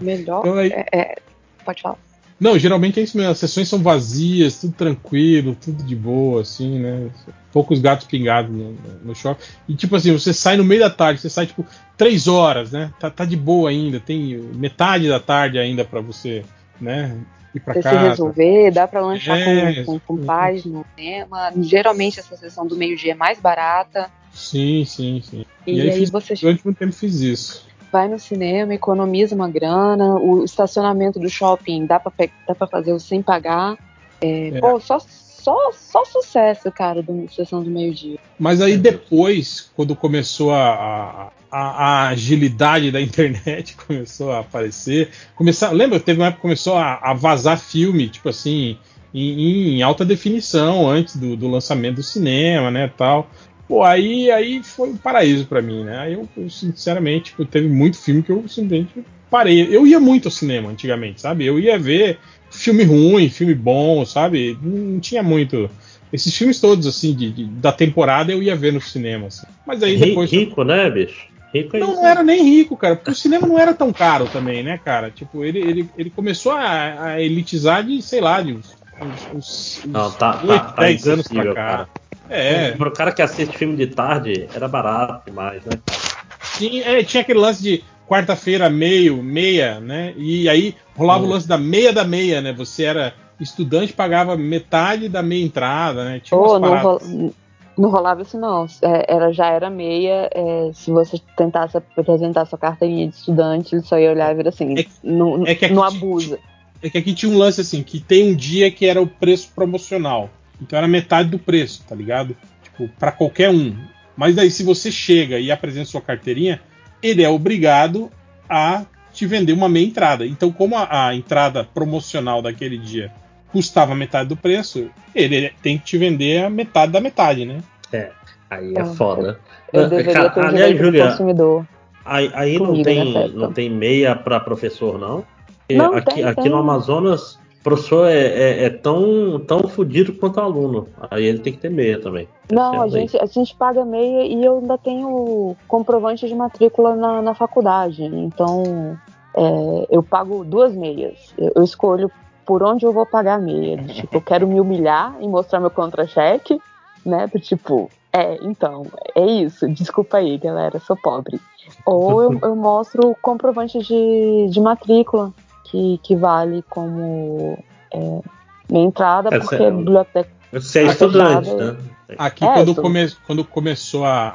Melhor. Então, aí... é, é, pode falar. Não, geralmente é isso mesmo. As sessões são vazias, tudo tranquilo, tudo de boa, assim, né? Poucos gatos pingados no, no shopping. E tipo assim, você sai no meio da tarde, você sai tipo três horas, né? Tá, tá de boa ainda, tem metade da tarde ainda para você, né? Ir pra você casa. se resolver, dá para lanchar é, com, com, com paz no cinema. Geralmente essa sessão do meio-dia é mais barata. Sim, sim, sim. E, e aí, aí fiz, você. Durante muito tempo fiz isso vai no cinema, economiza uma grana, o estacionamento do shopping dá pra, dá pra fazer sem pagar. É, é. Pô, só, só, só sucesso, cara, da sessão do meio-dia. Mas aí depois, quando começou a, a, a, agilidade da internet *laughs* começou a aparecer, começar, lembra, teve uma época que começou a, a vazar filme, tipo assim, em, em, alta definição antes do, do, lançamento do cinema, né, tal. Pô, aí, aí foi um paraíso para mim, né? Aí eu, eu sinceramente, tipo, teve muito filme que eu simplesmente parei. Eu ia muito ao cinema antigamente, sabe? Eu ia ver filme ruim, filme bom, sabe? Não tinha muito. Esses filmes todos, assim, de, de da temporada eu ia ver no cinema. Assim. Mas aí depois. Rico, né, bicho? Rico é não, não era nem rico, cara, porque o cinema não era tão caro também, né, cara? Tipo, ele, ele, ele começou a, a elitizar de, sei lá, de uns, uns, uns não, tá, 8, tá, 10 tá anos pra cá. Cara. É. Para o cara que assiste filme de tarde, era barato demais, né? Sim, é, tinha aquele lance de quarta-feira, meio, meia, né? E aí rolava hum. o lance da meia da meia, né? Você era estudante, pagava metade da meia entrada, né? Tinha oh, não, ro não, rolava isso não. É, era, já era meia. É, se você tentasse apresentar sua carteirinha de estudante, ele só ia olhar e ver assim. É, não, é não abusa. É que aqui tinha um lance assim, que tem um dia que era o preço promocional. Então era metade do preço, tá ligado? Tipo, para qualquer um. Mas daí, se você chega e apresenta sua carteirinha, ele é obrigado a te vender uma meia entrada. Então, como a, a entrada promocional daquele dia custava metade do preço, ele tem que te vender a metade da metade, né? É, aí é ah, foda. Eu, eu deveria ter Aliás, Julia, consumidor. Aí, aí não, tem, não tem meia para professor, não? Não aqui, tem, aqui tem. no Amazonas professor é, é, é, tão, tão fodido quanto aluno. Aí ele tem que ter meia também. Não, a gente, a gente paga meia e eu ainda tenho comprovante de matrícula na, na faculdade. Então é, eu pago duas meias. Eu, eu, escolho por onde eu vou pagar a meia. *laughs* Tipo, eu quero me humilhar e mostrar meu contra-cheque, né? Do tipo, é, então, é isso. Desculpa aí, galera, sou pobre. Ou eu, eu mostro comprovante de, de matrícula que, que vale como é, minha entrada, Essa porque é, a biblioteca. Você é estudante, né? Aqui, é, quando, come, quando começou a,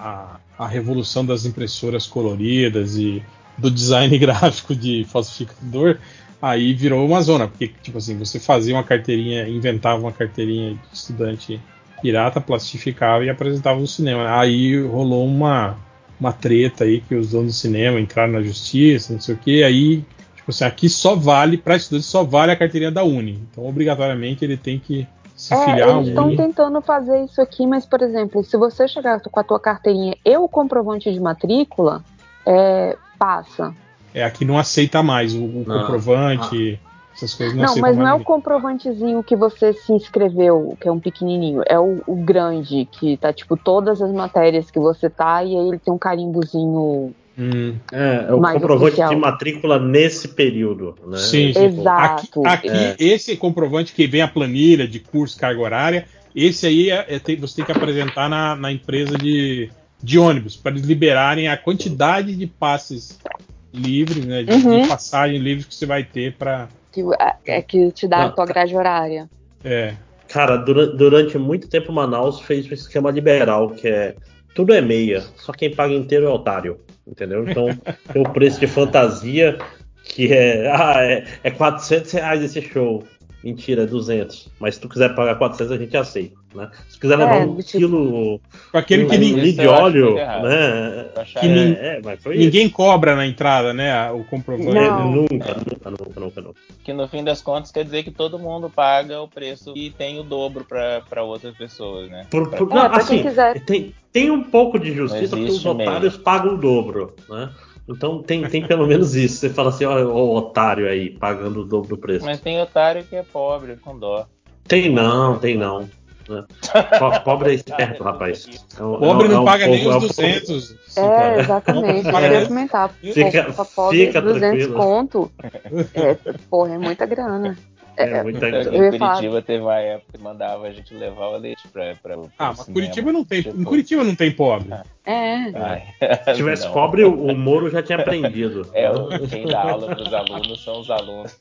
a, a, revolução das impressoras coloridas e do design *laughs* gráfico de falsificador, aí virou uma zona, porque, tipo assim, você fazia uma carteirinha, inventava uma carteirinha de estudante pirata, plastificava e apresentava no cinema. Aí rolou uma, uma treta aí que os donos do cinema entraram na justiça, não sei o que, aí assim, aqui só vale, para estudante, só vale a carteirinha da Uni. Então, obrigatoriamente, ele tem que se é, filiar eles estão tentando fazer isso aqui, mas, por exemplo, se você chegar com a tua carteirinha e o comprovante de matrícula, é, passa. É, a que não aceita mais o, o comprovante. Ah. Essas coisas não, não mas não é o comprovantezinho que você se inscreveu, que é um pequenininho. É o, o, grande, que tá tipo todas as matérias que você tá e aí ele tem um carimbozinho. Hum, é, é o comprovante oficial. de matrícula nesse período, né? Sim, sim. Exato. Aqui, aqui é. esse comprovante que vem a planilha de curso, carga horária, esse aí é, é, você tem que apresentar na, na empresa de, de ônibus, para eles liberarem a quantidade de passes livres, né? De, uhum. de passagem livre que você vai ter para que, é, que te dá Não, a tua grade horária. É. Cara, durante, durante muito tempo Manaus fez um esquema liberal, que é tudo é meia, só quem paga inteiro é otário, entendeu? Então tem o preço de fantasia que é, ah, é, é 400 reais esse show. Mentira, é 200. Mas se tu quiser pagar 400, a gente aceita. Né? Se quiser levar é, um tipo... quilo aquele que ninguém, de óleo, né? Que é, é, ninguém isso. cobra na entrada, né? O comprovante. Não. Nunca, nunca, nunca, nunca, nunca. Que no fim das contas quer dizer que todo mundo paga o preço e tem o dobro para outras pessoas, né? Por, por, não, assim, tem, tem um pouco de justiça porque os otários meio. pagam o dobro, né? Então tem, tem pelo *laughs* menos isso. Você fala assim, ó, o otário aí, pagando o dobro do preço. Mas tem otário que é pobre, com dó. Tem não, tem não. Né? Pobre é esperto, rapaz. É um, Pobre é não é um paga povo, nem os 200. É, exatamente. Eu ia comentar. Fica, fica 200 tranquilo. conto. É, porra, é muita grana. É, é muita grana. Em Curitiba teve uma época que mandava a gente levar o leite pra. pra ah, mas Curitiba não tem. Em Curitiba não tem pobre. É. Ai, *laughs* Se tivesse não. pobre, o, Moro já tinha aprendido. É, quem dá aula pros alunos são os alunos.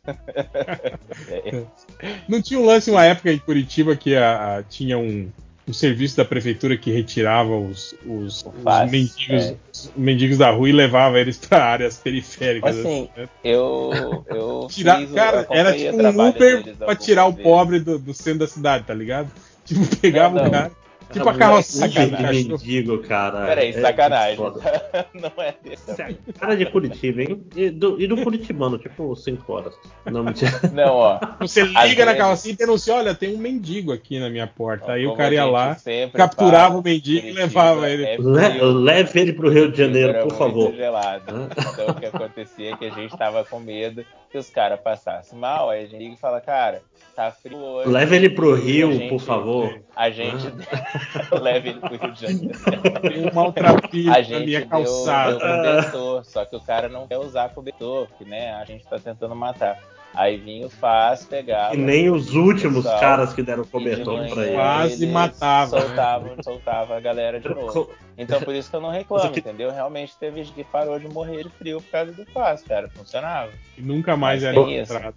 Não tinha um lance uma época em Curitiba que a, a tinha um um serviço da prefeitura que retirava os, os, os mendigos, é. os mendigos da rua e levava eles *laughs* para áreas periféricas. Assim, assim né? eu, eu *laughs* Tirar, cara, era tipo um Uber para tirar o pobre do, do centro da cidade, tá ligado? *laughs* Tipo, pegava não, não. o cara Tipo a carrocinha de mendigo, cara. Peraí, é, sacanagem. *laughs* não é desse. Cara de Curitiba, hein? E do, e do Curitibano, tipo 5 horas. Não, *laughs* não, ó. Você liga na carrocinha e denuncia: olha, tem um mendigo aqui na minha porta. Aí o cara ia lá, capturava o mendigo e levava ele. É Le, leve ele pro Rio de Janeiro, por favor. Gelado. Então o que acontecia é que a gente tava com medo que os caras passassem mal. Aí a gente liga e fala, cara tá frio hoje. Leve ele pro Rio, gente, por favor. A gente. Ah. *laughs* Leve ele pro Rio de Janeiro. Tem um maltrapilho a gente minha calçada. Deu, deu cobertor, só que o cara não quer usar cobertor, porque, né, a gente tá tentando matar. Aí vinha o Faz, pegava. E nem os últimos pessoal, caras que deram cobertor pra ele. Quase matava. Soltava, soltava a galera de novo. Então por isso que eu não reclamo, que... entendeu? Realmente teve gente que parou de morrer de frio por causa do Faz, cara. Funcionava. E nunca mais Mas era encontrado.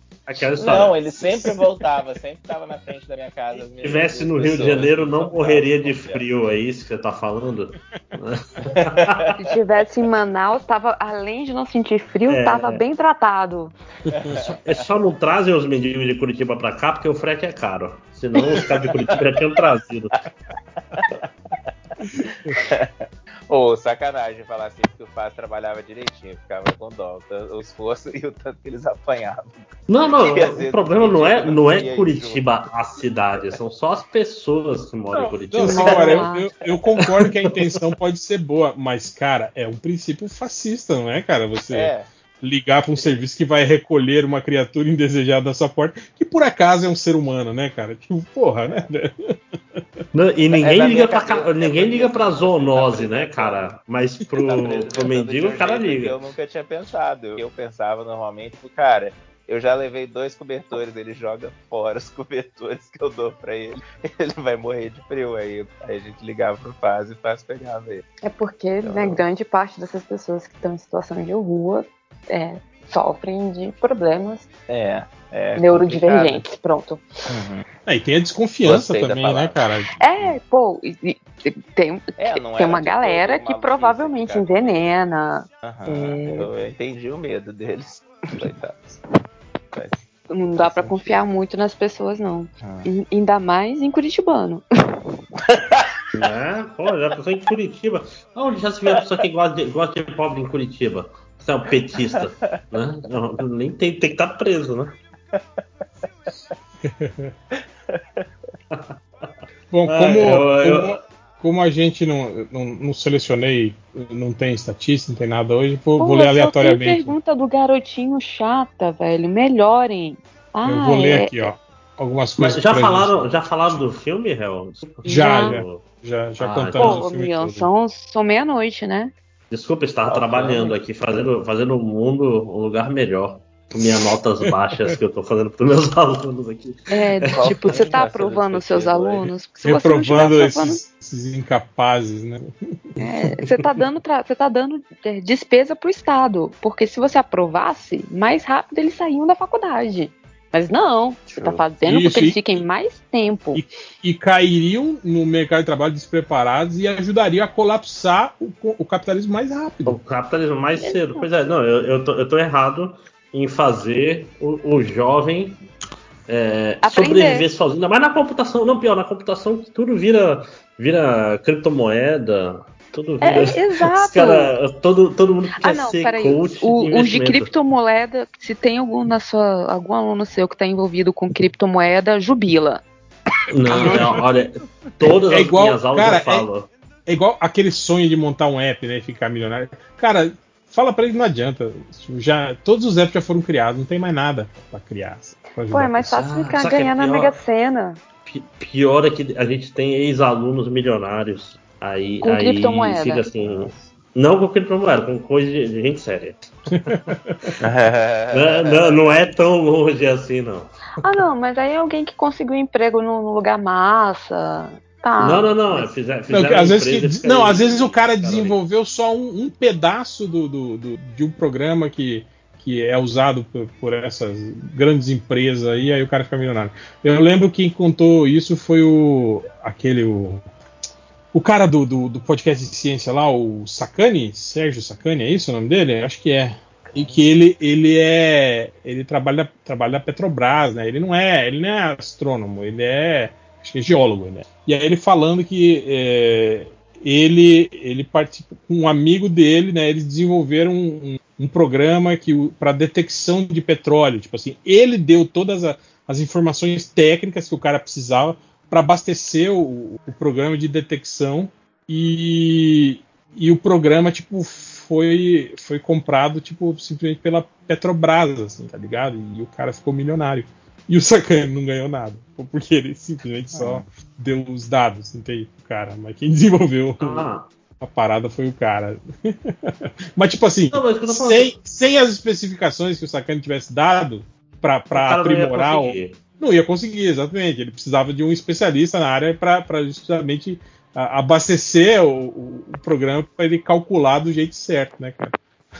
Não, ele sempre voltava, sempre estava na frente da minha casa. Se estivesse no Rio de Janeiro, não morreria de frio, é isso que você tá falando? *laughs* Se estivesse em Manaus, tava, além de não sentir frio, é... tava bem tratado. É só não trazem os mendigos de Curitiba pra cá, porque o frete é caro. Senão os caras de Curitiba já tinham trazido. Ô, oh, sacanagem falar assim, porque o Fábio trabalhava direitinho, ficava com dó, o esforço e o tanto que eles apanhavam. Não, não, *laughs* o problema não é, não é Curitiba a cidade, são só as pessoas que moram não, em Curitiba. Não, cara, eu, eu, eu, concordo que a intenção pode ser boa, mas, cara, é um princípio fascista, não é, cara? Você. É ligar para um serviço que vai recolher uma criatura indesejada da sua porta, que por acaso é um ser humano, né, cara? Tipo, porra, né? Não, e ninguém é liga pra ninguém liga pra zoonose, né, cara? Mas *laughs* pro, pro mendigo o cara liga. Eu nunca tinha pensado. Eu pensava normalmente, cara, eu já levei dois cobertores, ele joga fora os cobertores que eu dou pra ele. *laughs* Ele vai morrer de frio. Aí, aí a gente ligava pro Faz e o Faz pegava ele. É porque, então, né, grande parte dessas pessoas que estão em situação de rua é, sofrem de problemas é, é neurodivergentes. Pronto. Uhum. É, e tem a desconfiança Gostei também, né, cara? É, pô, e, e, tem, é, tem uma galera que provavelmente envenena. Uhum. É... Eu entendi o medo deles. *laughs* Coitados. Não dá para confiar muito nas pessoas, não. Uhum. Ainda mais em Curitibano. *laughs* É, pô, já pensou em Curitiba. Onde já se viu a pessoa que gosta de, gosta de pobre em Curitiba? Você é um petista, né? Não, nem tem, tem que estar tá preso, né? *laughs* Bom, como, ah, eu, eu... como, como a gente não, não, não, selecionei, não tem estatística, não tem nada hoje, vou, Pô, vou ler aleatoriamente. Tem pergunta do garotinho chata, velho. Melhorem. Ah, Eu vou ler é... aqui, ó. Algumas coisas. Mas já falaram, já falaram do filme, Hel? Já, já. Já, já ah, contamos. Pô, Mion, são, são meia-noite, né? Desculpa estar trabalhando aqui, fazendo, fazendo o mundo um lugar melhor minhas notas *laughs* baixas que eu tô fazendo para meus *laughs* alunos aqui. É, tipo, você tá aprovando os seus alunos? Se Reprovando esses, esses, incapazes, né? É, você tá dando, você tá dando é, despesa pro Estado, porque se você aprovasse, mais rápido eles saíam da faculdade. Mas não, você está fazendo Isso, porque eles fiquem mais tempo. E, e, cairiam no mercado de trabalho despreparados e ajudariam a colapsar o, o capitalismo mais rápido. O capitalismo mais cedo. Pois é, não, eu, eu, tô, eu tô errado em fazer o, o jovem é, sobreviver sozinho. Mas na computação, não pior, na computação tudo vira, vira criptomoeda. Tudo é, vira. *laughs* É, exato. Cara, todo, todo mundo quer ah, não, ser coach. O, de, o de criptomoeda, se tem algum na sua, algum aluno seu que está envolvido com criptomoeda, jubila. Não, não olha, todas é as igual, minhas aulas cara, eu falo. É, é, igual aquele sonho de montar um app, né? E ficar milionário. Cara, fala para ele não adianta. Já, todos os apps já foram criados, não tem mais nada para criar. Pô, é mais fácil ah, ficar ganhando é na Mega Sena. Pior é que a gente tem ex-alunos milionários. Aí, com aí criptomoeda. fica assim. Não com criptomoeda, com coisa de, de gente séria. *laughs* não, não, não, é tão longe assim, não. Ah, não, mas aí é alguém que conseguiu emprego num lugar massa, Tá. Não, não, não. Fizer, não, às vezes, que, não, às vezes o cara desenvolveu só um, um pedaço do, do, do, de um programa que, que é usado por, por, essas grandes empresas aí, aí o cara fica milionário. Eu lembro que quem contou isso foi o aquele o, o cara do, do, do podcast de ciência lá, o Sacani, Sérgio Sacani, é isso o nome dele? Acho que é. E que ele, ele é. Ele trabalha, trabalha na Petrobras, né? Ele não é, ele não é astrônomo, ele é acho que é geólogo, né? E aí ele falando que é, ele ele participa com um amigo dele, né? Eles desenvolveram um, um programa que para detecção de petróleo, tipo assim, ele deu todas a, as informações técnicas que o cara precisava para abastecer o, o, programa de detecção e, e o programa tipo foi foi comprado tipo simplesmente pela Petrobras, assim, tá ligado? E o cara ficou milionário. E o Sakane não ganhou nada. Porque ele simplesmente só ah. deu os dados, entende? O cara. Mas quem *laughs* desenvolveu ah. a parada foi o cara. *laughs* mas, tipo assim, não, mas sem, sem, as especificações que o Sakane tivesse dado para aprimorar. O... não ia conseguir, exatamente. Ele precisava de um especialista na área para justamente abastecer o, o programa para ele calcular do jeito certo, né, cara?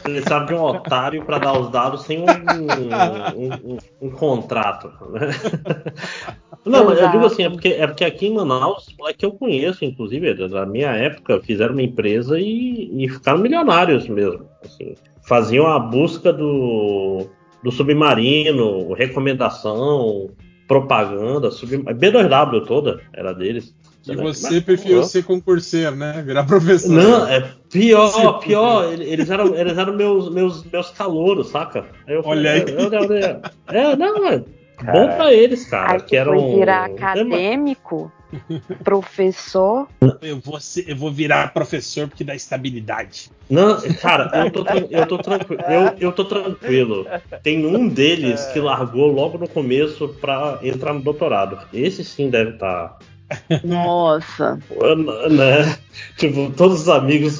Precisava de um otário para dar os dados sem um, um, um, um contrato. Né? *laughs* Não, mas eu digo assim, é porque, é porque aqui em Manaus, é que eu conheço, inclusive, da minha época, fizeram uma empresa e, e ficaram milionários mesmo. Assim, faziam a busca do, do submarino, recomendação, propaganda, sub, B2W toda era deles. E você Mas, preferiu ser concurseiro, né? Virar professor. Não, é pior, pior. Eles eram, eles eram meus, meus, meus calouros, saca? Eu Olha aí. Eu, eu, eu, é, não, é bom pra eles, cara. Aí que eram, virar acadêmico, *laughs* professor. Eu vou, ser, eu vou virar professor porque dá estabilidade. Não, cara, eu tô, eu tô tranquilo. Eu, eu tô tranquilo. Tem um deles que largou logo no começo pra entrar no doutorado. Esse sim deve estar. Tá nossa. né? Tipo, todos os amigos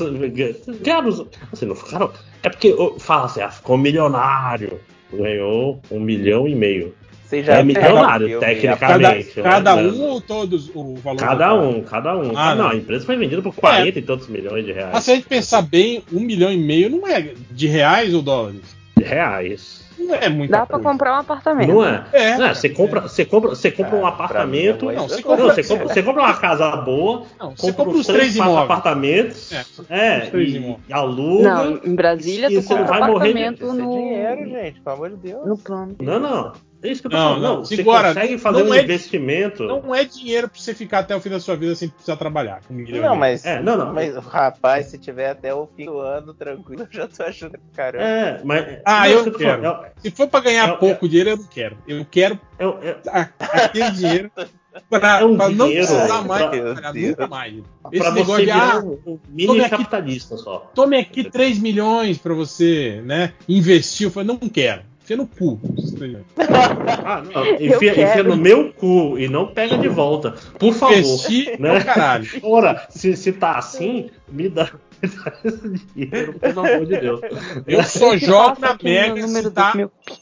ganharam. Assim, não ficaram. É porque fala assim, ah, ficou milionário. Ganhou um milhão e meio. Você já é milionário, tecnicamente. Cada, cada um ou todos o valor? Cada um, cada um. Ah, não, a empresa foi vendida por 40 é. e tantos milhões de reais. Mas se a gente pensar bem, um milhão e meio não é de reais ou dólares? De reais. Não é muito. Dá para comprar um apartamento. Não é? É. Não, você compra, você compra, você compra um apartamento. Não, você compra, não, você compra, você compra uma casa boa. Não, você compra, compra os três, três apartamentos. É. é três e, e aluga. Não, em Brasília e, tu compra vai apartamento morrer de... no dinheiro, gente, pelo amor de Deus. No plano. Não, não. É isso que eu tô não, falando. Não, você agora, consegue fazer um é, investimento. Não é dinheiro pra você ficar até o fim da sua vida sem precisar trabalhar. Com um não, mas, é, não, não. Mas, rapaz, se tiver até o fim do ano tranquilo, *laughs* eu já tô achando que caramba. É, mas. Ah, eu, eu quero. Se for pra ganhar eu, pouco eu, dinheiro, eu não quero. Eu quero aquele *laughs* dinheiro Pra, é um pra não precisar mais, pra, nunca mais. Esse pra negócio de ah, um mini capitalista aqui, só. Tome aqui 3 milhões pra você, né? Investir. Eu falei, não quero. Enfia no cu. *laughs* ah, não. Enfia, enfia, no meu cu e não pega de volta. Por favor. Investir né? caralho. *laughs* Ora, se, se tá assim, me dá *laughs* dinheiro, pelo amor de Deus. Eu só jogo na Mega se tá,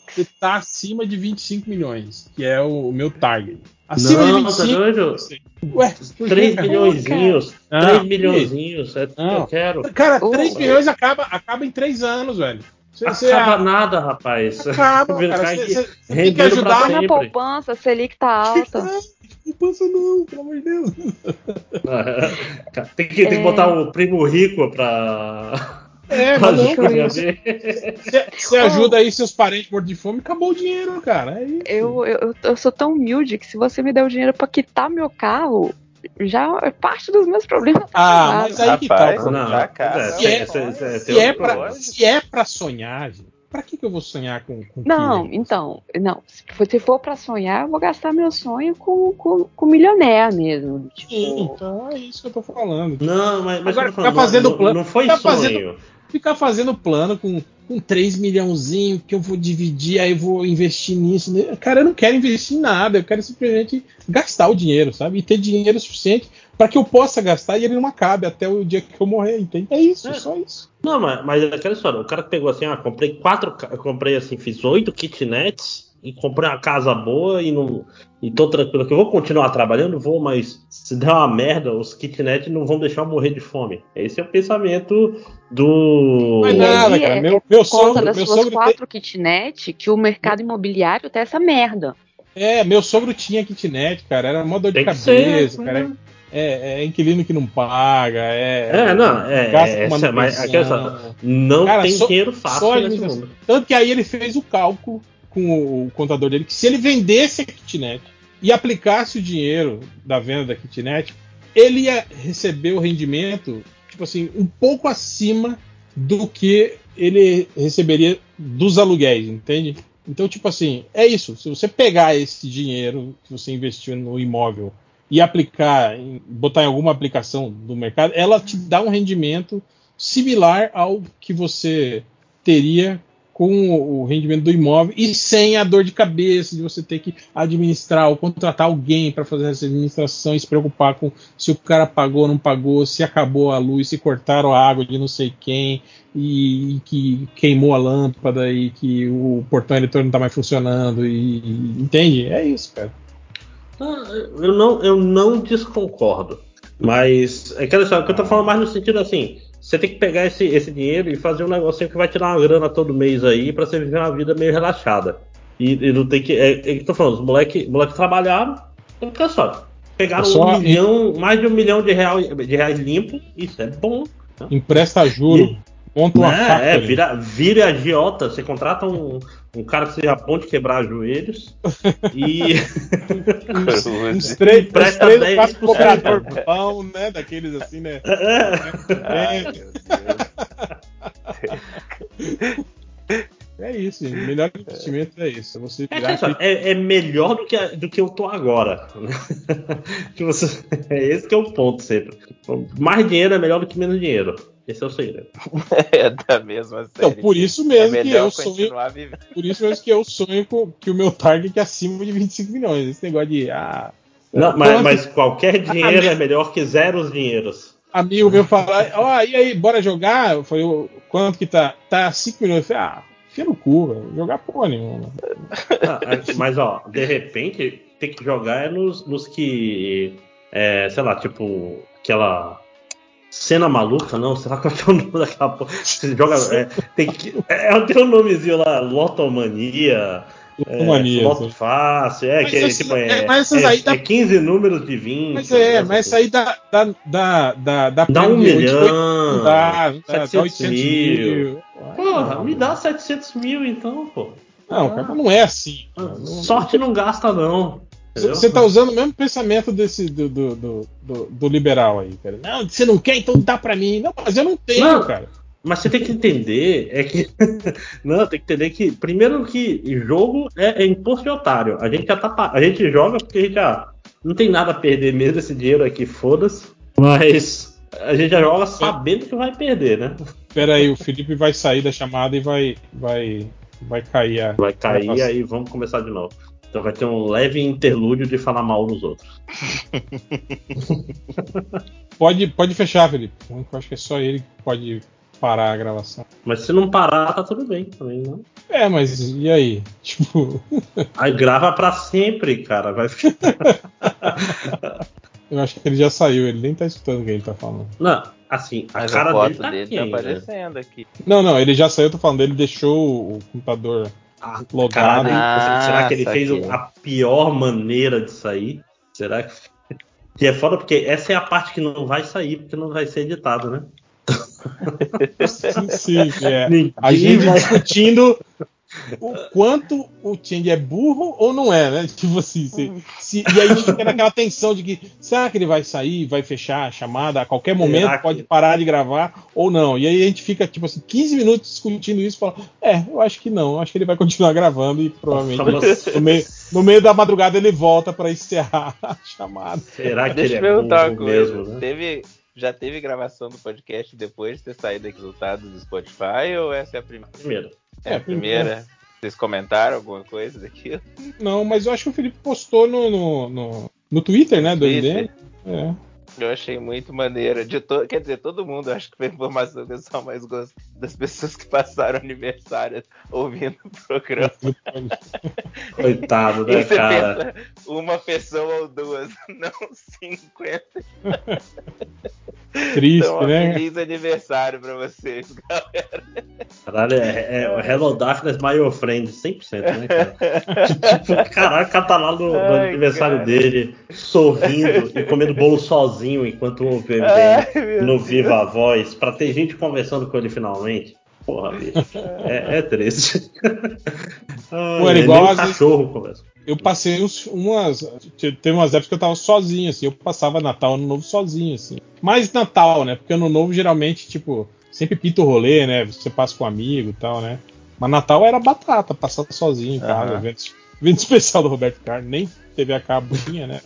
se tá acima de 25 milhões, que é o, meu target. Acima não, de 25. Tá doido? Ué, 3 milhõezinhos. 3 milhõezinhos. É tudo que eu quero. Cara, 3 milhões acaba, acaba em 3 anos, velho. Você, acaba você, nada, rapaz. Acaba, *laughs* cara. Você, tem que ajudar na poupança, a Selic tá alta. poupança não, pelo amor de Deus. *laughs* tem, que, tem que botar o primo rico pra. É, *laughs* mas não, Você ajuda aí seus parentes mortos de fome, acabou o dinheiro, cara. É eu, eu, eu sou tão humilde que se você me der o dinheiro pra quitar meu carro, já é parte dos meus problemas. Ah, mas aí que tá. Não, já, cara. Se, é, se, é pra, é pra sonhar, gente, pra que, que eu vou sonhar com, com Não, então, não. Se for pra sonhar, eu vou gastar meu sonho com, com, com milionaire mesmo. Tipo... Sim, então é isso que eu tô falando. Não, mas, mas Agora, ficar fazendo não, plano. Não foi sonho. Fazendo, ficar fazendo plano com, com 3 milhãozinho que eu vou dividir, aí eu vou investir nisso. Né? Cara, eu não quero investir em nada, eu quero simplesmente gastar o dinheiro, sabe? E ter dinheiro suficiente para que eu possa gastar e ele não acabe até o dia que eu morrer, entende? É isso, é. só isso. Não, mas, mas é aquela história, o cara pegou assim, ah, comprei quatro, comprei assim, fiz oito kitnets e comprei uma casa boa e não e tô tranquilo que eu vou continuar trabalhando, vou, mas se der uma merda, os kitnet não vão deixar eu morrer de fome. Esse é o pensamento do. Mas nada, cara. Meu, meu sogro, das meu suas sogro quatro tem... kitnet que o mercado imobiliário tá essa merda. É, meu sogro tinha kitnet, cara. Era uma dor de cabeça, ser, cara. Né? É, é, inquilino que não paga, é. É, não, é. é essa, mas, aquela, não cara, tem dinheiro fácil nesse mundo. Tanto que aí ele fez o cálculo com o contador dele que se ele vendesse a kitnet e aplicasse o dinheiro da venda da kitnet, ele ia receber o rendimento, tipo assim, um pouco acima do que ele receberia dos aluguéis, entende? Então, tipo assim, é isso. Se você pegar esse dinheiro que você investiu no imóvel e aplicar, botar em alguma aplicação do mercado, ela te dá um rendimento similar ao que você teria com o rendimento do imóvel e sem a dor de cabeça de você ter que administrar ou contratar alguém para fazer essa administração e se preocupar com se o cara pagou ou não pagou, se acabou a luz, se cortaram a água de não sei quem e, e que queimou a lâmpada e que o portão eletrônico não está mais funcionando e, e, entende? É isso, cara. Ah, eu não, eu não desconcordo, mas é que eu tô falando mais no sentido assim você tem que pegar esse, esse dinheiro e fazer um negocinho que vai tirar uma grana todo mês aí para você viver uma vida meio relaxada. E, e não tem que. É, é que eu tô falando, os moleques moleque trabalharam, fica só. Pegaram só um milhão, mais de um milhão de reais, de reais limpo, isso é bom. Né? Empresta juro. Monta uma né, é, vira, vira agiota, você contrata um, um cara que seja bom de quebrar joelhos e. *laughs* uns, três, Presta uns três quatro cobrador pão, né? Daqueles assim, né? É, é isso, gente. O melhor investimento é isso. É você é, só, é, é, melhor do que, do que eu tô agora. *laughs* que você, é esse que é o ponto sempre. Mais dinheiro é melhor do que menos dinheiro. Esse é o segredo. *laughs* é da mesma série. Então, por isso mesmo é que eu sonho. Por isso mesmo que eu sonho com, que o meu target é acima de 25 milhões. Esse negócio de. Ah, não, mas, mas, qualquer dinheiro é melhor que zero dinheiros. Amigo meu fala, ó, oh, e aí, bora jogar? Foi o quanto que tá? Tá 5 milhões. Eu falei, ah, enfia no cu, velho. Jogar porra nenhuma. Ah, mas ó, de repente tem que jogar é nos, nos que. É, sei lá, tipo, aquela Cena maluca, não? Será que é o *laughs* nome daquela porra? Você joga. É, tem que, é, tem um nomezinho lá, Lotomania. Lotomania. É, Loto fácil, é, mas que é, tipo, é, mas é, aí dá... é 15 números de 20. Mas é, né, mas isso aí dá. Dá, dá, dá, dá, dá um milhão. Dá, dá, 700 dá mil. mil. Porra, não. me dá 700 mil então, pô. Não, ah. cara, não é assim. Sorte não gasta, não. Você está usando o mesmo pensamento desse do, do, do, do, liberal aí, cara. Não, você não quer, então dá para mim. Não, mas eu não tenho, não, cara. Mas você tem que entender, é que. *laughs* não, tem que entender que, primeiro que jogo é, é imposto de otário. A gente já tá. A gente joga porque a gente já. não tem nada a perder mesmo esse dinheiro aqui, foda-se. Mas a gente já joga sabendo que vai perder, né? Espera aí, o Felipe vai sair da chamada e vai, vai, vai cair a. Vai cair e aí vamos começar de novo. Então vai ter um leve interlúdio de falar mal dos outros. *laughs* pode, pode fechar, Felipe. Eu acho que é só ele que pode parar a gravação. Mas se não parar, tá tudo bem também, né? É, mas e aí? *laughs* Tipo. aí grava pra sempre, cara. Vai *laughs* Eu acho que ele já saiu, ele nem tá escutando o que ele tá falando. Não, assim, a Mas cara a foto dele tá, dele aqui tá ainda. aparecendo aqui. Não, não, ele já saiu, eu tô falando, ele deixou o computador Ah, logado. caralho, Ah, será que ele fez a pior maneira de sair? Será que. *laughs* Que é foda porque essa é a parte que não vai sair, porque não vai ser editada, né? *laughs* Sim, sim, é. A gente vai- discutindo o quanto o Chang é burro ou não é, né? *laughs* Tipo assim, se, se- e aí a gente fica naquela tensão de que será que ele vai sair, vai fechar a chamada a qualquer momento, que- pode parar de gravar ou não. E aí a gente fica, tipo assim, 15 minutos discutindo isso e fala, é, eu acho que não, acho que ele vai continuar gravando e provavelmente Nossa, no meio, no meio da madrugada ele volta para encerrar *laughs* a chamada. Será que Deixa eu ele é perguntar burro mesmo, né? Teve, já teve gravação do podcast depois de ter saído aqui resultados do Spotify ou essa é a primeira? Primeiro. É a primeira? Vocês comentaram alguma coisa daquilo? Não, mas eu acho que o Felipe postou no, no, no, no Twitter, né, do Twitter? MDM. É. Eu achei muito maneira. De to... Quer dizer, todo mundo acho que foi a informação que eu só mais gosto das pessoas que passaram aniversário ouvindo o programa. *laughs* Coitado, E né, você cara? pensa, uma pessoa ou duas, *laughs* não 50. Triste, Então, né? feliz aniversário pra vocês, galera. Caralho, é, é o Hello Darkness My Your Friend, 100%, né, cara? tipo, *laughs* caralho, o cara tá lá no, no Ai, aniversário cara. dele, sorrindo e comendo bolo sozinho enquanto ouve o MDM meu no Deus. Viva a Voz, pra ter gente conversando com ele finalmente. Porra, bicho. É, é triste. *laughs* Pô, era igual vezes- cachorro conversa. Eu passei uns, umas. Teve umas épocas que eu tava sozinho, assim. Eu passava Natal Ano Novo sozinho, assim. Mais Natal, né? Porque Ano Novo geralmente, tipo, sempre pinta o rolê, né? Você passa com um amigo e tal, né? Mas Natal era batata, passar sozinho em casa, Aham. vendo, vendo *laughs* especial do Roberto Carlos, nem TV a cabo tinha, né?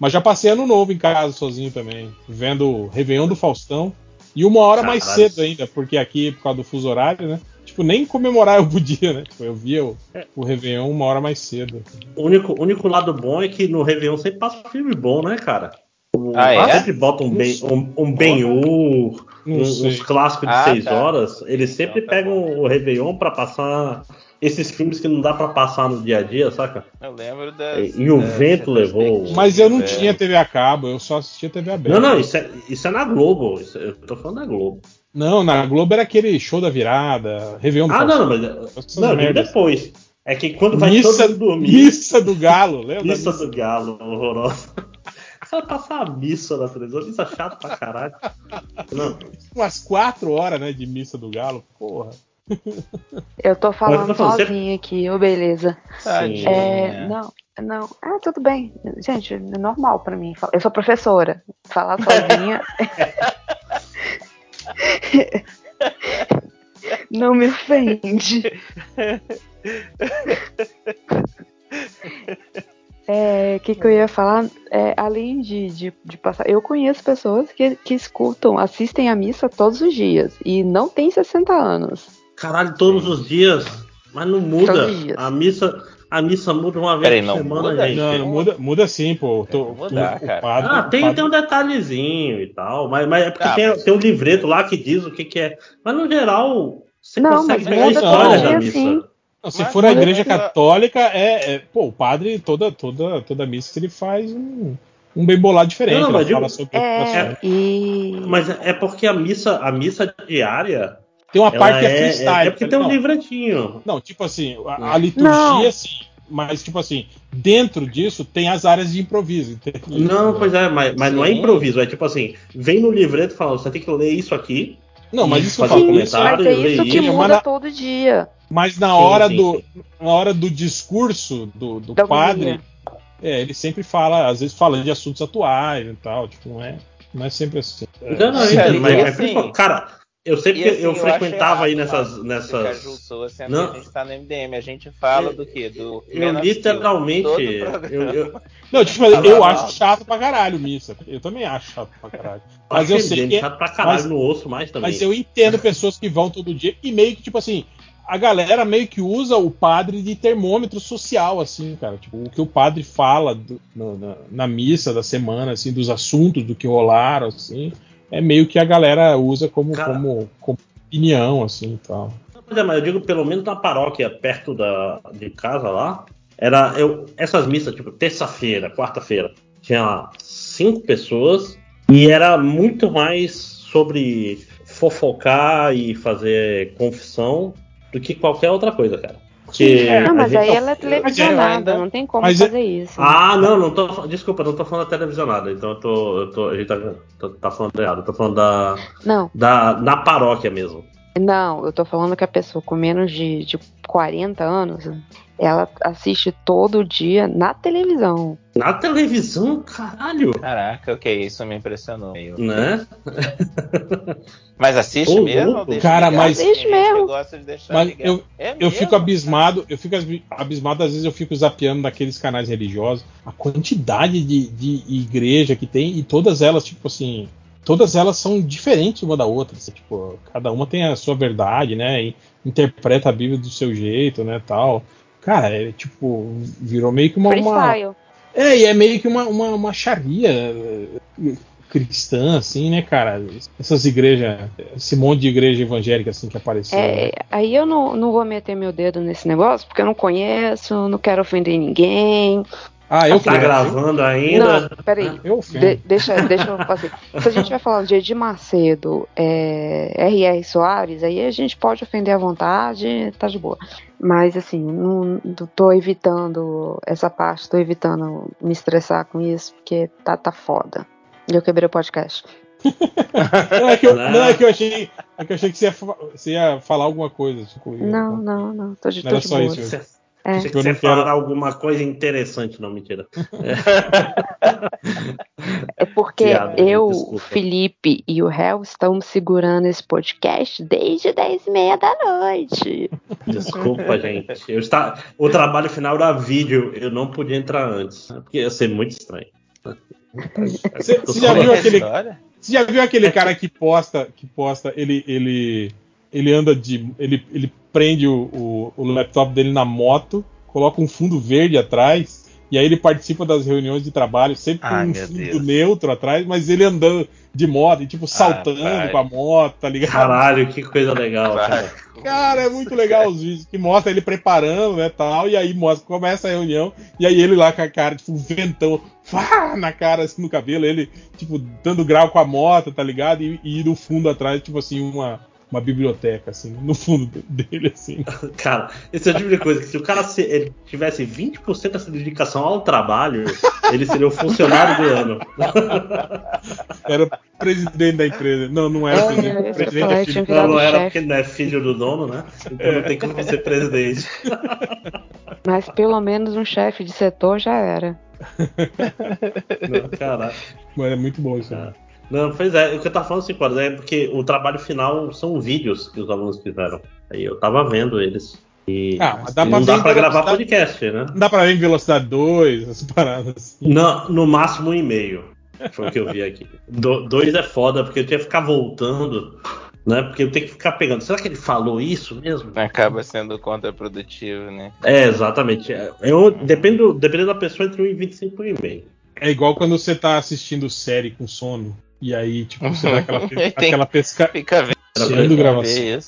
Mas já passei Ano Novo em casa sozinho também, vendo o Réveillon do Faustão. E uma hora mais Caralho. cedo ainda, porque aqui, por causa do fuso horário, né? Tipo, nem comemorar *laughs* eu podia, né? Tipo, eu via o, o Réveillon uma hora mais cedo. O único, único lado bom é que no Réveillon sempre passa um filme bom, né, cara? O- Ah, é? Sempre bota um Ben- um, um Ben-Hur, Não um- uns clássicos de Ah, seis tá. horas. Eles sempre Então tá pegam o Réveillon pra passar esses filmes que não dá pra passar no dia a dia, saca? Eu lembro das. E o das vento levou- Mas eu não é. tinha TV a cabo, eu só assistia TV aberta. Não, não, isso é, isso é na Globo. isso- eu tô falando da Globo. Não, na Globo era aquele show da virada, Réveillon do Ah, não, não, mas. Essas Não, merdas. depois. É que quando vai Missa, todo mundo dormir. missa do Galo, lembra? da Missa do Galo, horrorosa. *laughs* Cara passar a missa na televisão, missa chata pra caralho. Não, Umas quatro horas, né, de missa do Galo. Porra. Eu tô falando falando, sozinha aqui, ô beleza. Tadinha. É, não, não. Ah, tudo bem. Gente, é normal pra mim. Eu sou professora. Falar sozinha. *laughs* não me ofende. É, o que, que eu ia falar? É, além de, de, de passar. Eu conheço pessoas que, que escutam, assistem a missa todos os dias e não tem 60 anos. Caralho, todos os dias. Mas não muda. A missa, a missa muda uma vez Peraí, por não semana, muda? gente. Não, não muda, muda sim, pô. Eu Tô, mudar, o cara. padre- Ah, o tem, padre- tem um detalhezinho e tal, mas, mas é porque Ah, tem, mas- tem um livreto lá que diz o que, que é. Mas no geral, você Não, consegue pegar a história da missa. sim. Não, se Mas for a igreja católica, é, é- Pô, o padre, toda, toda, toda missa, ele faz um, um bem bolado diferente. Não, não, ele mas fala digo- sobre É, e. Mas é porque a missa, a missa diária. Tem uma ela parte que é é, freestyle. é porque tem um não, livretinho. Não, tipo assim, a, a liturgia, Não. sim. Mas, tipo assim, dentro disso tem as áreas de improviso. entende? Não, pois é, mas, mas não é improviso. É tipo assim, vem no livreto falando, você tem que ler isso aqui. Não, mas isso eu Fazer falo isso. comentário. Mas é isso que isso, muda mas- todo dia. Mas na Sim, hora sim, do sim. na hora do discurso do, do padre, é, ele sempre fala, às vezes fala de assuntos atuais e tal, tipo, não é, não é sempre assim. Não, não, eu entendo, mas, e mas assim- cara, Eu sei porque assim, eu, eu frequentava aí nessas. nessas... assim, não. a gente tá no MDM, a gente fala do quê? Do eu literalmente. Eu, eu... Não, tipo, eu, eu acho chato pra caralho missa. Eu também acho chato pra caralho. Mas eu sei que. É chato pra caralho, mas, no osso mais também. Mas eu entendo pessoas que vão todo dia e meio que, tipo assim, a galera meio que usa o padre de termômetro social, assim, cara. Tipo, o que o padre fala do, na, na, missa da semana, assim, dos assuntos do que rolaram, assim é meio que a galera usa como, como, como, opinião, assim e tal. É, mas eu digo, pelo menos na paróquia perto da, de casa lá, era eu, essas missas, tipo, terça-feira, quarta-feira, tinha cinco pessoas e era muito mais sobre fofocar e fazer confissão do que qualquer outra coisa, cara. Que não, mas aí ela é televisionada, não tem como mas fazer isso. Ah, não, não tô. Desculpa, não tô falando da televisionada, então eu tô. Eu tô a gente tá, tá, tá falando errado, eu tô falando da. Não. Da, na paróquia mesmo. Não, eu tô falando que a pessoa com menos de, de 40 anos, ela assiste todo dia na televisão. Na televisão? Caralho! Caraca, ok, isso me impressionou. Meio. Né? *laughs* Mas assiste mesmo? Cara, mas. Assiste mesmo. mas eu, é eu fico abismado, eu fico abismado, às vezes eu fico zapeando naqueles canais religiosos, a quantidade de, de igreja que tem, e todas elas, tipo assim, todas elas são diferentes uma da outra. Assim, tipo, cada uma tem a sua verdade, né? E interpreta a Bíblia do seu jeito, né? Tal. Cara, é tipo, virou meio que uma. uma... É, e é meio que uma, uma, uma charia eh, cristã, assim, né, cara? Essas igrejas, esse monte de igreja evangélica, assim, que apareceu. É, né? aí eu não, não vou meter meu dedo nesse negócio, porque eu não conheço, não quero ofender ninguém. Ah, eu tá gravando ainda? Não, peraí. Eu de, deixa, deixa eu fazer. Se a gente vai falar de Edir Macedo, é, R.R. Soares, aí a gente pode ofender à vontade, tá de boa. Mas assim, não tô evitando essa parte, tô evitando me estressar com isso, porque tá, tá foda. E eu quebrei o podcast. *laughs* não, é que eu, não, é que eu achei, é que eu achei que você ia, você ia falar alguma coisa. Tipo, não, não, não. Tô de, não tô de boa. Isso, é. Que você falar quero... alguma coisa interessante, não, mentira. É, *laughs* é porque Piada, eu, o Felipe e o Hel estamos segurando esse podcast desde 10 e meia da noite. Desculpa, gente. Eu está... O trabalho final era vídeo, eu não podia entrar antes, porque ia ser muito estranho. Você, você já viu aquele, você já viu aquele cara que posta, que posta, ele, ele, ele anda de, ele, ele prende o, o, o laptop dele na moto, coloca um fundo verde atrás, e aí ele participa das reuniões de trabalho, sempre com um fundo Deus. neutro atrás, mas ele andando de moto, e, tipo, saltando ah, com a moto, tá ligado? Caralho, que coisa legal, cara. Cara, é muito legal os vídeos que mostra ele preparando, né, tal, e aí mostra, começa a reunião, e aí ele lá com a cara, tipo, um ventão, fá, na cara, assim, no cabelo, ele, tipo, dando grau com a moto, tá ligado? E, e no fundo atrás, tipo assim, uma, uma biblioteca, assim, no fundo dele, assim. *laughs* Cara, esse é o tipo de coisa que se o cara se, ele tivesse 20% dessa dedicação ao trabalho, ele seria o funcionário do ano. *laughs* Era o presidente da empresa. Não, não era é, presidente. presidente é filho. Não, não era porque não é filho do dono, né? Então é. não tem como ser presidente. *laughs* Mas pelo menos um chefe de setor já era. Não, caraca. Mas é muito bom isso. Né? Não, pois é, o que eu tava falando assim, quadro, é porque o trabalho final são vídeos que os alunos fizeram. Aí eu tava vendo eles. E, ah, mas dá pra não dá pra gravar podcast, né? Não dá pra ver em velocidade 2, essas paradas assim. Não, no máximo um e meio. Foi o que eu vi aqui. Do, dois é foda, porque eu tinha que ficar voltando, né? Porque eu tenho que ficar pegando. Será que ele falou isso mesmo? Acaba sendo contraprodutivo, né? É, exatamente. Eu, dependo, dependendo da pessoa, entre 1 e 25 e meio. É igual quando você tá assistindo série com sono. E aí, tipo, *laughs* você dá aquela, aquela pesca. Fica vendo gravação.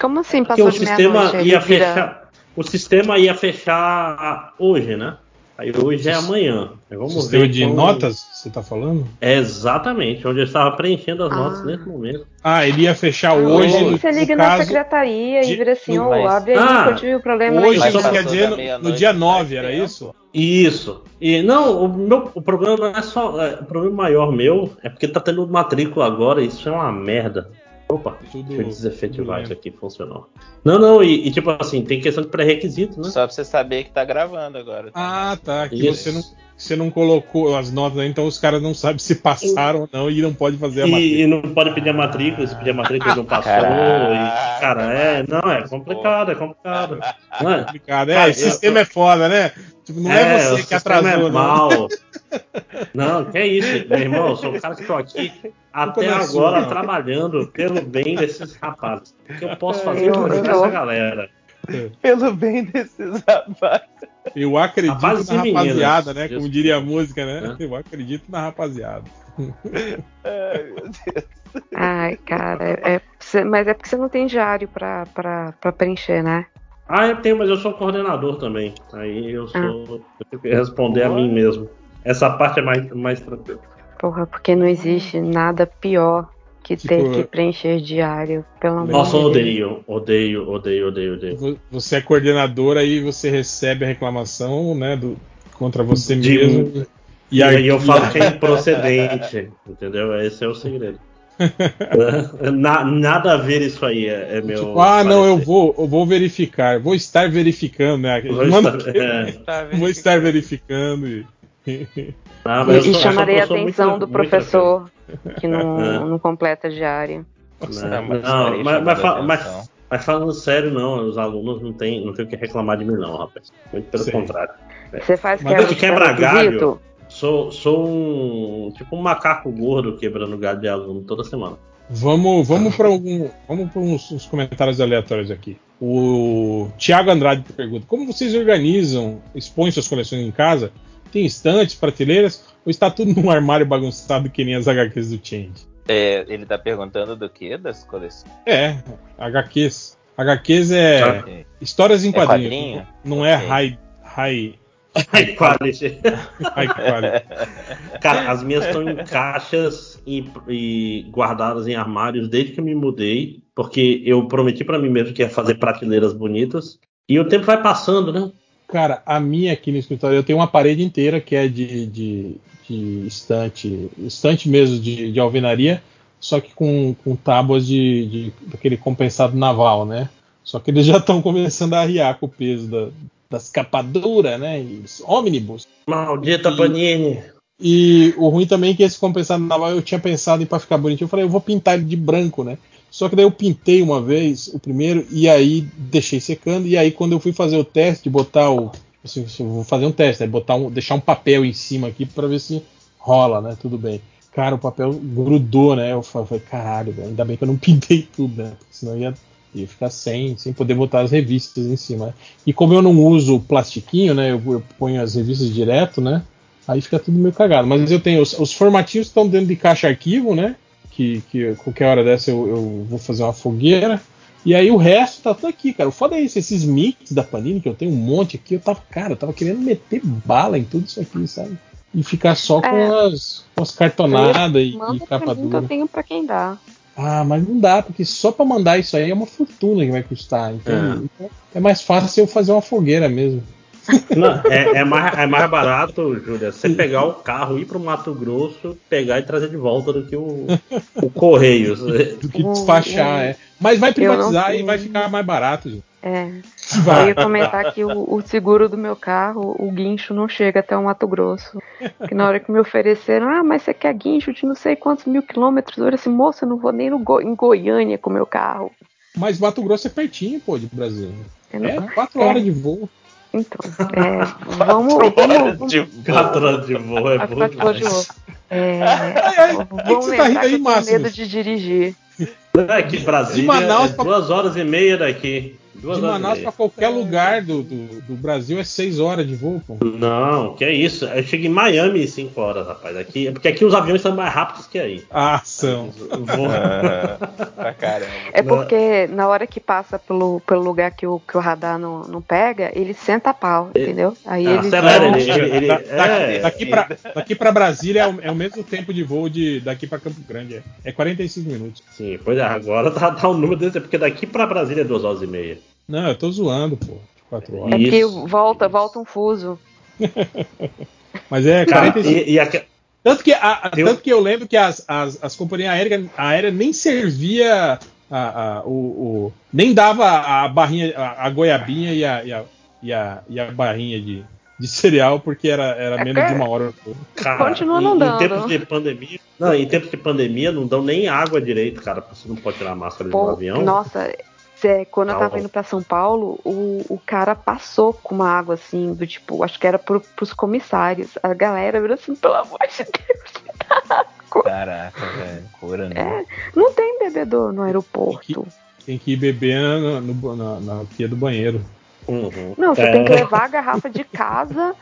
Como assim? Passou Porque o sistema ia fechar. O sistema ia fechar hoje, né? Aí hoje é amanhã. Vamos Sistema ver de como... notas, você tá falando? É exatamente, onde eu estava preenchendo as ah. notas nesse momento. Ah, ele ia fechar ah, hoje. Aí você liga na secretaria de... e vira assim, ó, oh, abre aí ah, que eu tive o problema Hoje, só quer dizer no, no dia 9, era isso? Isso. E não, o, meu, o problema não é só. É, o problema maior meu é porque tá tendo matrícula agora, isso é uma merda. Opa, tudo, deixa eu desefetivar isso aqui, funcionou. Não, não, e, e, tipo assim, tem questão de pré-requisito, né? Só pra você saber que tá gravando agora. Tá? Ah, tá. Que você não, você não colocou as notas, então os caras não sabem se passaram ou não e não pode fazer a e, matrícula. E não pode pedir a matrícula, se pedir a matrícula não passou. e, cara, é, não, é complicado, é complicado. *laughs* Não é complicado, é, cara, o sistema eu, é foda, né? Tipo, não é, é você que atrasou, é não. mal. *laughs* Não, que é isso, meu irmão, sou o cara que tô aqui até é agora sua, trabalhando pelo bem desses rapazes. O que eu posso fazer com essa galera? Pelo bem desses rapazes. Eu acredito Rapaz na rapaziada, né? Como diria a música, né? Eu acredito na rapaziada. Ai, meu Deus. Ai, cara, é, é, mas é porque você não tem diário pra, pra, pra preencher, né? Ah, eu tenho, mas eu sou coordenador também. Aí eu sou. Ah. Eu tenho que responder a mim mesmo. Essa parte é mais, mais tranquila. Porra, porque não existe nada pior que tipo, ter que preencher diário, pelo amor Nossa, odeio, odeio, odeio, odeio, odeio. Você é coordenadora e você recebe a reclamação, né, do, contra você De, mesmo. E, aí eu falo *laughs* que é improcedente, entendeu? Esse é o segredo. *laughs* Na, nada a ver isso aí, é, é meu. Tipo, ah, parecer. não, eu vou, eu vou verificar, vou estar verificando, né? Vou, estar, *laughs* é. vou estar verificando e. Ah, e chamarei a atenção muito, do professor que não, é. não completa a diária. Não, não mas, mas, mas, mas, falando sério, não, os alunos não têm não tem o que reclamar de mim, não, rapaz. Muito pelo Sim. contrário. Você faz mas que quebra galho. Sou, sou um tipo um macaco gordo quebrando galho de aluno toda semana. Vamos, vamos para algum, vamos para uns, uns, comentários aleatórios aqui. O Tiago Andrade pergunta: Como vocês organizam, expõem suas coleções em casa? Tem estantes, prateleiras, ou está tudo num armário bagunçado que nem as HQs do Change? É, ele está perguntando do que das coleções? É, HQs. HQs é ah, okay. histórias em é quadrinhos. Quadrinho? Não é okay. é high, high High quality. High quality. *laughs* Cara, as minhas estão em caixas e, e, guardadas em armários desde que eu me mudei, porque eu prometi para mim mesmo que ia fazer prateleiras bonitas. E o tempo vai passando, né? Cara, a minha aqui no escritório, eu tenho uma parede inteira que é de, de, de estante, estante mesmo de, de alvenaria, só que com, com tábuas de, de daquele compensado naval, né? Só que eles já estão começando a arriar com o peso da, das capaduras, né? E os ônibus. Maldita Panini. E o ruim também é que esse compensado naval eu tinha pensado em para ficar bonitinho. Eu falei, eu vou pintar ele de branco, né? Só que daí eu pintei uma vez o primeiro e aí deixei secando. E aí quando eu fui fazer o teste, de botar o. Assim, vou fazer um teste, né? botar um, deixar um papel em cima aqui para ver se rola, né? Tudo bem. Cara, o papel grudou, né? Eu falei, caralho, ainda bem que eu não *laughs* pintei tudo, né? Porque senão ia, ia ficar sem, sem poder botar as revistas em cima. E como eu não uso plastiquinho, né? Eu, eu ponho as revistas direto, né? Aí fica tudo meio cagado. Mas eu tenho os, os formatinhos estão dentro de caixa arquivo, né? Que, que qualquer hora dessa eu, eu, vou fazer uma fogueira. E aí o resto tá tudo aqui, cara. O foda é isso, esses mix da Panini, que eu tenho um monte aqui, eu tava, cara, eu tava querendo meter bala em tudo isso aqui, sabe? E ficar só com, é. as, com as cartonadas e, e capa dura. Eu tenho pra quem dá. Ah, mas não dá, porque só para mandar isso aí é uma fortuna que vai custar. Então é. é mais fácil eu fazer uma fogueira mesmo. Não, é, é, mais, é mais barato, Júlia, você pegar o carro, ir pro Mato Grosso, pegar e trazer de volta do que o, o Correio. Do que despachar, é. Mas vai privatizar e vai ficar mais barato, gente. É. Vai. Eu ia comentar que o, o, seguro do meu carro, o guincho não chega até o Mato Grosso. Que na hora que me ofereceram, ah, mas você quer guincho de não sei quantos mil quilômetros? Eu falei assim, moça, eu não vou nem no Go em Goiânia com o meu carro. Mas Mato Grosso é pertinho, pô, de Brasil. É, é quatro é. horas de voo. Então, *laughs* é, vamos, vamos, de quatro horas de voo é bom demais. É, vamos que lembrar tá que eu tenho medo de dirigir. É que Brasília Manaus, é duas horas e meia daqui. Duas de Manaus para qualquer lugar do, do, do, Brasil é 6 horas de voo, pô. Não, que é isso. Eu chego em Miami em 5 horas, rapaz. Aqui, porque aqui os aviões são mais rápidos que aí. Ah, são. *laughs* ah, caramba. É porque na hora que passa pelo, pelo lugar que o, que o radar não, não pega, ele senta a pau, entendeu? Aí ah, ele. Acelera, ele, ele, ele, da, é, daqui, pra, daqui pra Brasília é o, é o, mesmo tempo de voo de daqui pra Campo Grande. É, é 45 minutos. Sim, pois é, agora *laughs* tá, tá o número desse, porque daqui pra Brasília é 2 horas e meia. Não, eu tô zoando, pô. Quatro horas. É que volta, volta um fuso. *laughs* Mas é, 45. E, e, a, Tanto que, a, eu... tanto que eu lembro que as, as, as companhias aéreas aérea nem servia a, a, o, o, nem dava a barrinha, a, a goiabinha e a, e a, e a, e a barrinha de, de cereal porque era, era é menos de uma hora. Cara, Continua não dando. Em tempos de pandemia, não, em tempos de pandemia não dão nem água direito, cara. Você não pode tirar a máscara Pô, do avião. Nossa, Cê, quando eu tava indo pra São Paulo, o, o cara passou com uma água assim, do tipo, acho que era pro, pros comissários. A galera virou assim, pelo amor de Deus, Caraca, velho, cura, né? É, não tem bebedor no aeroporto. Tem que, tem que ir beber na, no, na, na pia do banheiro. Uhum. Não, você é. tem que levar a garrafa de casa,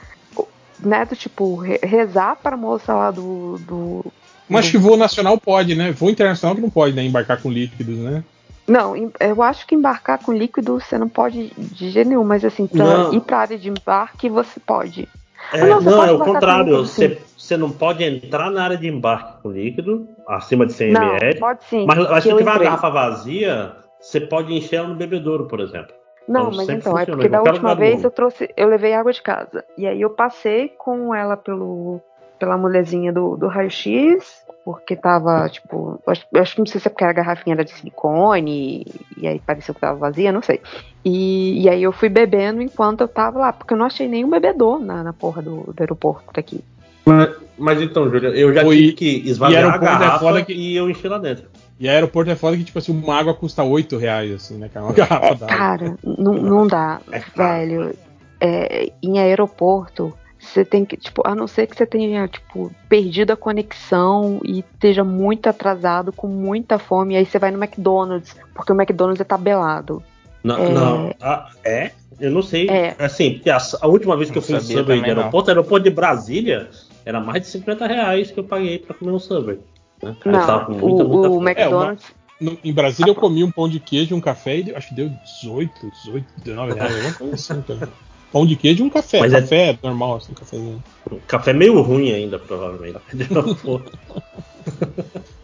né? Do tipo, rezar pra moça lá do. do Mas acho que voo nacional pode, né? Voo internacional que não pode, né? Embarcar com líquidos, né? Não, eu acho que embarcar com líquido você não pode de jeito nenhum, mas assim, pra não. ir pra área de embarque você pode. É, não, não é o contrário. Você, você não pode entrar na área de embarque com líquido, acima de 100 não, ml. Pode sim. Mas, mas se tiver uma garrafa vazia, você pode encher ela no bebedouro, por exemplo. Não, então, mas então, é porque da última vez eu trouxe, eu levei água de casa. E aí eu passei com ela pelo, pela mulherzinha do, do raio-x, porque tava, tipo, eu acho, acho que não sei se é porque a garrafinha era de silicone, e, e aí pareceu que tava vazia, não sei. E, e, aí eu fui bebendo enquanto eu tava lá, porque eu não achei nenhum bebedor na, na porra do, do aeroporto daqui. Mas, mas então, Júlia, eu já tive que esvaziar a é garrafa é que... e eu enchi lá dentro. E aeroporto é foda que, tipo assim, uma água custa 8 reais, assim, né? Uma garrafa d'água. Cara, não, não dá, é velho. É, em aeroporto, você tem que, tipo, a não ser que você tenha, tipo, perdido a conexão e esteja muito atrasado, com muita fome, e aí você vai no McDonald's, porque o McDonald's é tabelado. Não, é... não. Ah, é? Eu não sei. É. Assim, porque a, a última vez que eu fui no Subway de aeroporto, não. aeroporto de Brasília, era mais de 50 reais que eu paguei pra comer um Subway. Né? Não, muita, o, muita o McDonald's. É, uma, no, em Brasília eu comi um pão de queijo e um café e acho que deu 18, 18, 19 reais, alguma coisa assim, cara. Pão de queijo e um café. Mas é café é... normal, assim, cafezinho. Café meio ruim ainda, provavelmente. *laughs*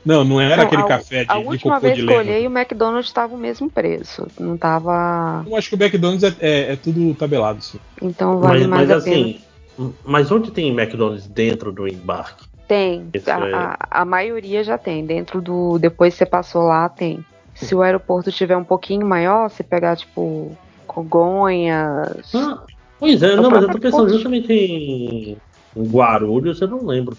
não, não era não, aquele a, café de A última de vez que eu olhei, o McDonald's estava o mesmo preço. Não tava. Eu acho que o McDonald's é, é, é tudo tabelado, sim. Então vale mas, mais mas, a assim, pena. Mas onde tem McDonald's dentro do embarque? Tem. A, é... a, a, maioria já tem. Dentro do. Depois que você passou lá, tem. Se o aeroporto tiver um pouquinho maior, você pegar, tipo, Congonhas. Ah, pois é, não, mas eu tô pensando justamente em, em Guarulhos, eu não lembro.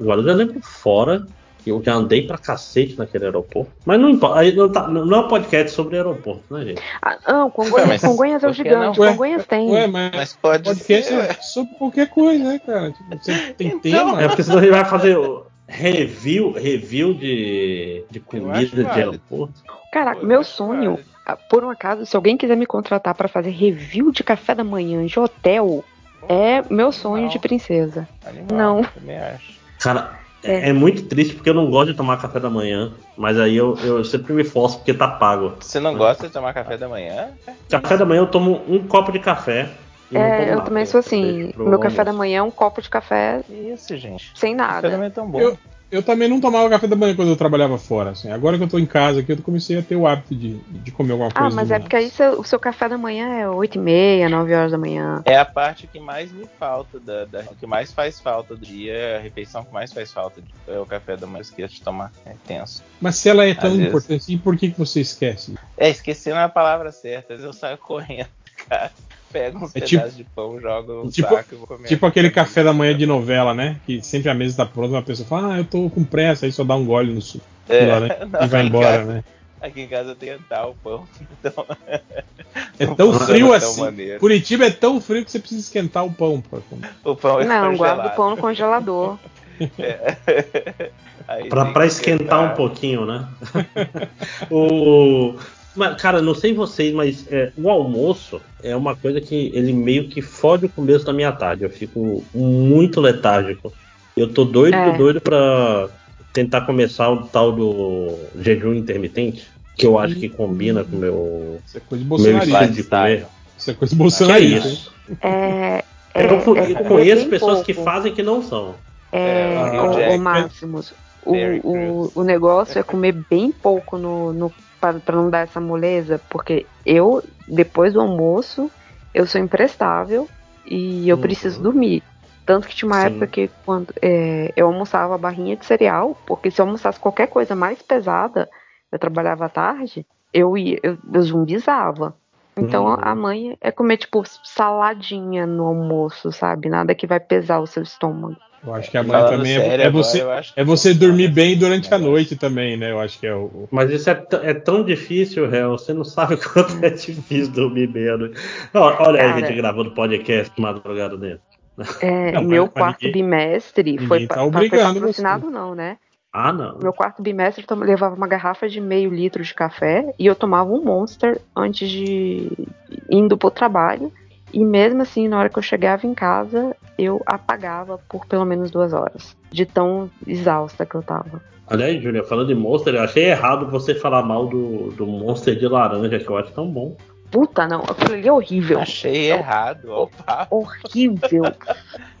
Guarulhos eu lembro fora. Eu já andei pra cacete naquele aeroporto. Mas não importa. Não, tá, não é um podcast sobre aeroporto, né, gente? Ah, não, Congonhas, é, Congonhas é o gigante. Ué, Congonhas tem. Ué, mas, mas pode podcast ser, é sobre qualquer coisa, né, cara? Tipo, você tem então, tema. É porque senão a gente vai fazer review, review de, de comida de aeroporto. Caraca, meu sonho, por um acaso, se alguém quiser me contratar para fazer review de café da manhã de hotel, é meu sonho Animal. de princesa. Animal, não. Também acho. Cara, é. é. muito triste porque eu não gosto de tomar café da manhã, mas aí eu, eu sempre me forço porque tá pago. Você não gosta de tomar café da manhã? Café da manhã eu tomo um copo de café. É, eu também sou assim. Meu café da manhã é um copo de café. Isso, gente. Sem nada. Café da manhã é tão bom. Eu, eu também não tomava café da manhã quando eu trabalhava fora. Assim. Agora que eu tô em casa aqui, eu comecei a ter o hábito de, de comer alguma ah, coisa. Ah, mas é porque aí seu, o seu café da manhã é 8 e meia, 9 horas da manhã. É a parte que mais me falta, da, da que mais faz falta do dia, a refeição que mais faz falta é o café da manhã. Esqueço de tomar, é tenso. Mas se ela é tão Às importante, vezes... e por que, que você esquece? É, esqueci não é a palavra certa, às vezes eu saio correndo, *laughs* cara pego uns é tipo, pedaços de pão, no tipo, saco e vou comer. Tipo aquele café da manhã de novela, né? Que sempre a mesa tá pronta, uma pessoa fala, ah, eu tô com pressa, aí só dá um gole no suco. É, lá, né? *laughs* não, e vai embora, casa, né? Aqui em casa tem tal pão. *laughs* Então... É tão *laughs* frio é assim. Maneiro. Curitiba é tão frio que você precisa esquentar o pão. Pra comer. O pão é Não, guarda o pão no congelador. É. pra, pra esquentar um pouquinho, né? o, mas, cara, não sei vocês, mas é, o almoço é uma coisa que ele meio que fode o começo da minha tarde. Eu fico muito letárgico. Eu tô doido, é. doido pra tentar começar o tal do jejum intermitente, que eu acho que combina com o meu, isso é coisa de meu. Isso é coisa de bolsonarista. Que é isso? É, é, eu, eu é conheço pessoas pouco. que fazem que não são. É, é o, o Máximos. O, o, o negócio é comer bem pouco no, no para não dar essa moleza, porque eu, depois do almoço, eu sou imprestável e eu uhum. preciso dormir. Tanto que tinha uma Sim. época que quando é, eu almoçava barrinha de cereal, porque se eu almoçasse qualquer coisa mais pesada, eu trabalhava à tarde, eu ia, eu, eu zumbizava. Então hum. a mãe é comer, tipo, saladinha no almoço, sabe? Nada que vai pesar o seu estômago. Eu acho que a mãe também é sério, é, você, é você dormir bem durante a noite também, né? Eu acho que é o. Mas isso é, é tão difícil, réu. Você não sabe quanto é difícil dormir bem à noite. Olha aí a gente gravando podcast madrugada dentro. É, não, meu quarto ninguém, bimestre ninguém foi, tá foi patrocinado, não, né? Ah, não. Meu quarto bimestre eu levava uma garrafa de meio litro de café e eu tomava um Monster antes de indo pro trabalho. E mesmo assim, na hora que eu chegava em casa, eu apagava por pelo menos duas horas. De tão exausta que eu tava. Aliás, Júlia, falando de Monster, eu achei errado você falar mal do, do Monster de laranja, que eu acho tão bom. Puta, não, aquilo ali é horrível. Achei é errado, opa. Horrível.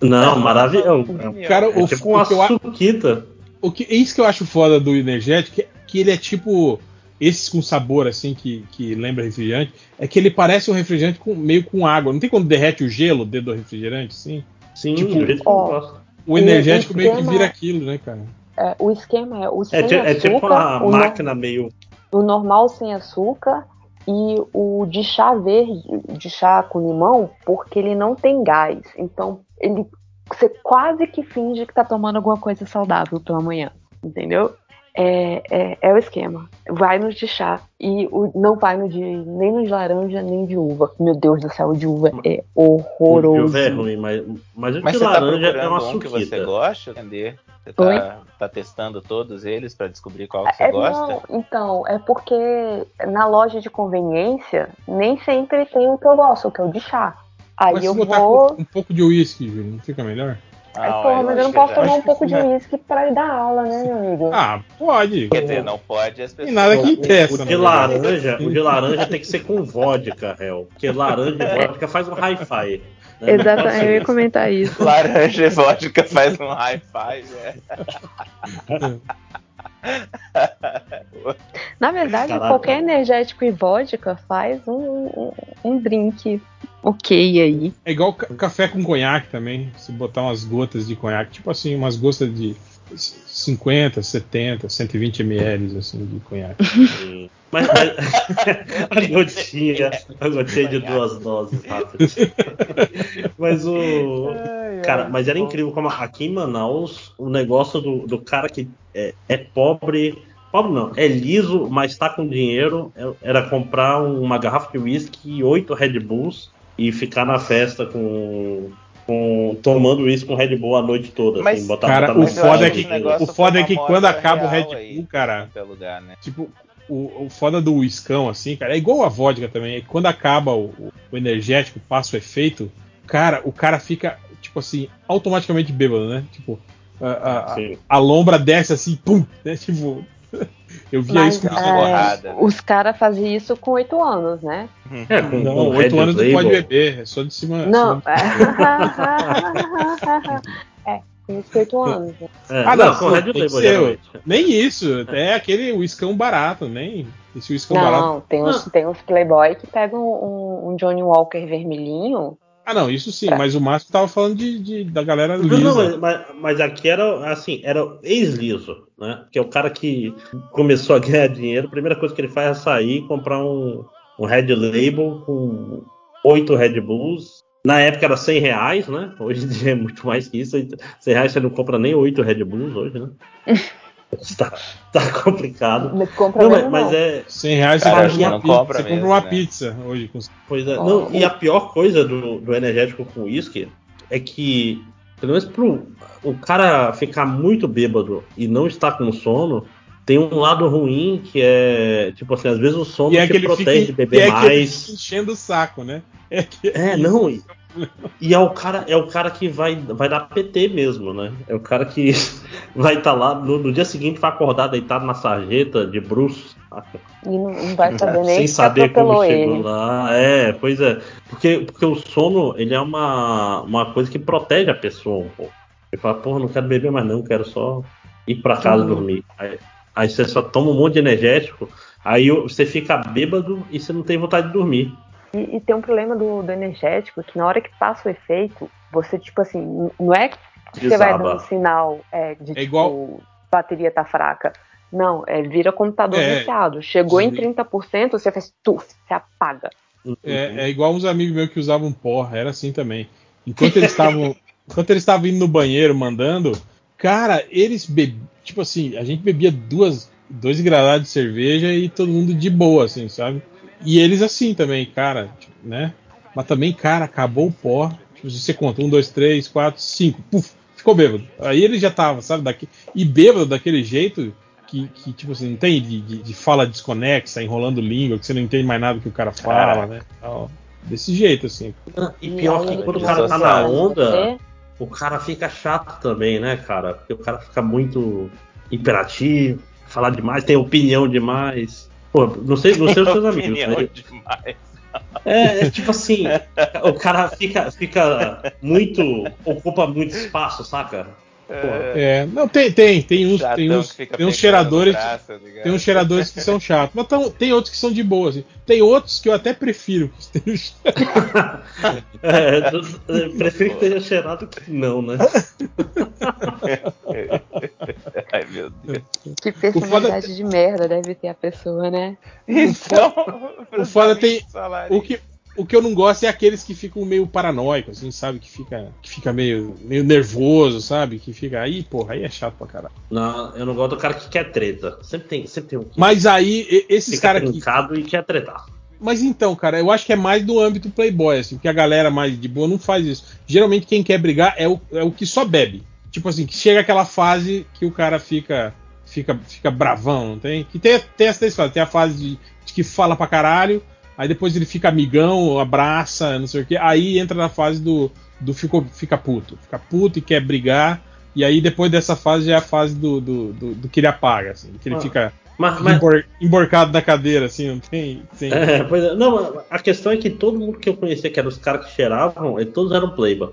Não, maravilhoso. Cara, é o, tipo uma suquita. O que, é isso que eu acho foda do energético, que, que ele é tipo esses com sabor assim que, que lembra refrigerante, é que ele parece um refrigerante com, meio com água. Não tem quando derrete o gelo dentro do refrigerante, sim? Sim, tipo, ó, o energético o meio que vira aquilo, né, cara? É, o esquema é o sem é, açúcar, é tipo uma máquina no, meio. O normal sem açúcar e o de chá verde, de chá com limão, porque ele não tem gás. Então, ele você quase que finge que tá tomando alguma coisa saudável pela manhã, entendeu? É, é, é, o esquema. Vai no de chá e o, não vai no de nem no de laranja nem de uva. Meu Deus do céu, o de uva é horroroso. O de uva é ruim, mas, mas o mas de tá laranja tá é uma um que você gosta, entender? Você tá, tá, testando todos eles para descobrir qual que você é, gosta? Não, então, é porque na loja de conveniência nem sempre tem o que eu gosto, o que é o de chá. Aí mas eu se botar vou... um pouco de uísque, não fica melhor? Ah, pô, mas eu não posso tomar um pouco de uísque pra ir dar aula, né, meu amigo? Ah, pode. Quer dizer, não pode as pessoas. E nada que impeça. O, o, de laranja, o de laranja tem que ser com vodka, réu. Porque laranja e vodka faz um hi-fi. Né? Exatamente, eu ia comentar isso. Laranja e vodka faz um hi-fi, né? Na verdade, Caraca. qualquer energético e vodka faz um, um, um drink ok aí. É igual café com conhaque também. Se botar umas gotas de conhaque, tipo assim, umas gotas de 50, 70, 120 ml assim, de conhaque. *laughs* Mas, mas *laughs* a gotinha, a gotinha de duas doses rápidas. *laughs* mas o. Cara, mas era incrível como aqui em Manaus o negócio do, do cara que é, é pobre. Pobre não, é liso, mas tá com dinheiro. É, era comprar uma garrafa de whisky e oito Red Bulls e ficar na festa com com, tomando isso com Red Bull a noite toda. Mas, assim, botar, cara, botar o, foda é que, o foda é que quando acaba o Red Bull, aí, cara. Lugar, né? Tipo, o, o foda do uiscão, assim, cara, é igual a vodka também. É que quando acaba o, o, energético, passa o efeito, cara, o cara fica, tipo assim, automaticamente bêbado, né? Tipo, a, a, a, a lombra desce assim, pum, né? Tipo, *laughs* eu via Mas, isso com é, Os caras faziam isso com oito anos, né? É, com, não, oito anos não pode beber, é só de cima. Não. De... é, *laughs* com oito anos. Né? É, ah, não, não com Red Label, Nem isso, é aquele uiscão barato, nem esse uiscão barato. Não, tem uns, tem uns Playboy que pegam um, um Johnny Walker vermelhinho ah, não, isso sim, mas o Márcio tava falando de, de, da galera lisa. Não, não mas, mas, aqui era assim, era ex-liso, né? Que é o cara que começou a ganhar dinheiro, a primeira coisa que ele faz é sair e comprar um, um Red Label com oito Red Bulls. Na época era 100 reais, né? Hoje em dia é muito mais que isso. 100 reais você não compra nem oito Red Bulls hoje, né? *laughs* *laughs* Tá, tá complicado. Compra não, mas, mas é 100 reais você, Cara, compra, uma, compra, você mesmo, compra uma né? pizza hoje. Com... Pois é. Oh, não, oh. E a pior coisa do, do energético com uísque é que, pelo menos pro o cara ficar muito bêbado e não estar com sono, tem um lado ruim que é, tipo assim, às vezes o sono e é te protege de beber é mais. enchendo o saco, né? É, que... é não, e é o cara, é o cara que vai, vai dar PT mesmo, né? É o cara que *laughs* vai estar tá lá no, no, dia seguinte vai acordar deitado na sarjeta de Bruce. E não, não vai saber nem Sem saber como chegou ele. lá. É, pois é. Porque, porque o sono, ele é uma, uma coisa que protege a pessoa um pouco. Ele fala, porra, não quero beber mais não, quero só ir para casa uhum. dormir. Aí, aí você só toma um monte de energético, aí você fica bêbado e você não tem vontade de dormir. E, e, tem um problema do, do energético que na hora que passa o efeito, você, tipo assim, não é que você vai dando sinal é, de é igual... tipo, bateria tá fraca. Não, é vira computador é, viciado. Chegou sim. em 30%, você faz tuf, você apaga. É, é, igual uns amigos meus que usavam porra, era assim também. Enquanto eles estavam. *laughs* enquanto eles estavam indo no banheiro mandando, cara, eles bebiam. Tipo assim, a gente bebia duas, dois gradados de cerveja e todo mundo de boa, assim, sabe? E eles assim também, cara, tipo, né? Mas também, cara, acabou o pó. Tipo, você conta, um, dois, três, quatro, cinco, puf, ficou bêbado. Aí ele já tava, sabe, daqui. E bêbado daquele jeito que, que tipo assim, não tem de, de, de, fala desconexa, enrolando língua, que você não entende mais nada que o cara fala, né? Então, desse jeito, assim. E pior que quando o cara tá na onda, o cara fica chato também, né, cara? Porque o cara fica muito imperativo, falar demais, tem opinião demais. Pô, não sei, não sei os seus *laughs* amigos. Né? Demais. É, é, tipo assim, o cara fica, fica muito. ocupa muito espaço, saca? É. é, não, tem, tem, tem uns, tem uns, tem uns cheiradores. Braço, tá tem uns cheiradores que são chatos, mas tão, tem outros que são de boa. Assim. Tem outros que eu até prefiro que estejam *laughs* é, prefiro que esteja cheirado que não, né? *laughs* Ai meu Deus. Que personalidade foda... de merda deve ter a pessoa, né? Então, o foda tem. O que, o que eu não gosto é aqueles que ficam meio paranoicos, assim, sabe? Que fica, que fica meio, meio nervoso, sabe? Que fica aí, porra, aí é chato pra caralho. Não, eu não gosto do cara que quer treta. Sempre tem, sempre tem um. Mas aí, esses caras que. e quer tretar. Mas então, cara, eu acho que é mais do âmbito playboy, assim, porque a galera mais de boa não faz isso. Geralmente quem quer brigar é o, é o que só bebe. Tipo assim, que chega aquela fase que o cara fica fica, fica bravão, não tem? Que tem, tem essa fase, tem a fase de, de que fala pra caralho, Aí depois ele fica amigão, abraça, não sei o que. Aí entra na fase do, do fico, fica puto. Fica puto e quer brigar. E aí depois dessa fase já é a fase do, do, do, do que ele apaga, assim. Que ele ah, fica mas, mas... Embor, emborcado na cadeira, assim, não tem. tem... É, pois é, não, a questão é que todo mundo que eu conhecia, que eram os caras que cheiravam, todos eram playboy.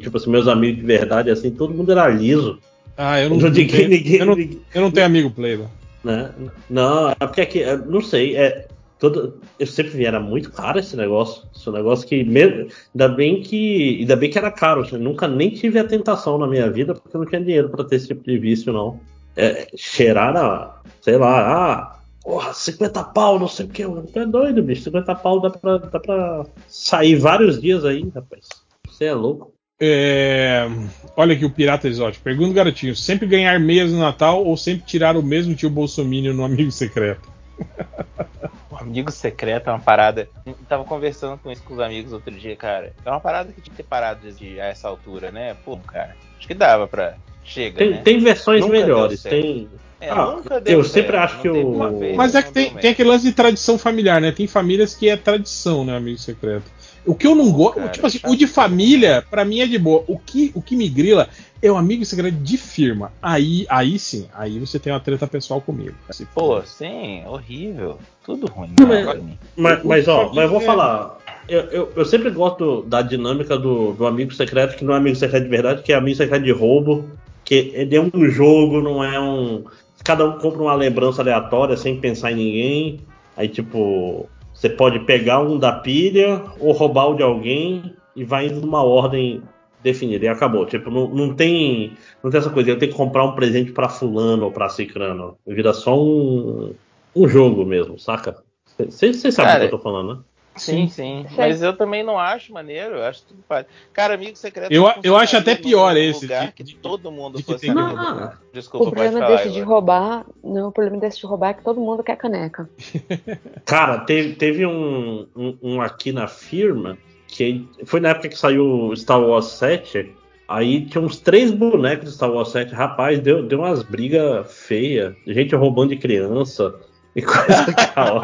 Tipo assim, meus amigos de verdade, assim, todo mundo era liso. Ah, eu não, não, ninguém, ninguém, eu não, eu não tenho amigo playboy. Né? Não, é porque aqui, não sei, é, todo, eu sempre vi, era muito caro esse negócio. Esse negócio que ainda bem que ainda bem que era caro. Eu nunca nem tive a tentação na minha vida porque eu não tinha dinheiro para ter esse tipo de vício não. É, cheirar a, sei lá, ah, porra, 50 pau, não sei o que. Tu é doido, bicho. 50 pau dá pra, dá pra sair vários dias aí, rapaz. Você é louco. É... Olha aqui o Pirata Exótico. Pergunta, garotinho: sempre ganhar meias no Natal ou sempre tirar o mesmo tio Bolsonaro no amigo secreto? *laughs* amigo secreto é uma parada. Eu tava conversando com isso com os amigos outro dia, cara. É uma parada que tinha que ter parado de, a essa altura, né? Pô, cara. Acho que dava pra. Chega. Tem, né? tem versões nunca melhores. Tem. É, ah, eu sempre acho que o. Vez, Mas é que tem, tem aquele lance de tradição familiar, né? Tem famílias que é tradição, né, amigo secreto. O que eu não gosto, tipo assim, o de família, para mim é de boa. O que, o que me grila é o amigo segredo de firma. Aí, aí sim, aí você tem uma treta pessoal comigo. Pô, sim, horrível. Tudo ruim. Mas, mas, mas, ó, mas eu vou falar. Eu, eu, eu, sempre gosto da dinâmica do, do amigo secreto, que não é amigo secreto de verdade, que é amigo secreto de roubo. Que ele é um jogo, não é um. Cada um compra uma lembrança aleatória sem pensar em ninguém. Aí, tipo, você pode pegar um da pilha ou roubar o de alguém e vai indo numa ordem definida e acabou. Tipo, não, não tem não tem essa coisa, eu tenho que comprar um presente para fulano ou para cicrano. Vira só um, um jogo mesmo, saca? Vocês sabem o que eu tô falando, né? Sim, sim. Mas eu também não acho maneiro. Eu acho tudo fácil. Cara, amigo secreto. Eu, eu acho até pior esse. Lugar de, que todo mundo de fosse amigo. Não, Desculpa, o problema falar, desse de roubar. Não, o problema desse de roubar é que todo mundo quer caneca. *laughs* Cara, teve, teve um, um, um, aqui na firma que foi na época que saiu Star Wars 7. Aí tinha uns três bonecos de Star Wars 7. Rapaz, deu, deu umas brigas feias. Gente roubando de criança. E *laughs* coisa legal.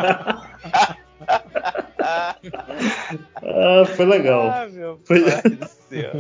*laughs* ah, foi legal. Ah, meu foi... pai do céu.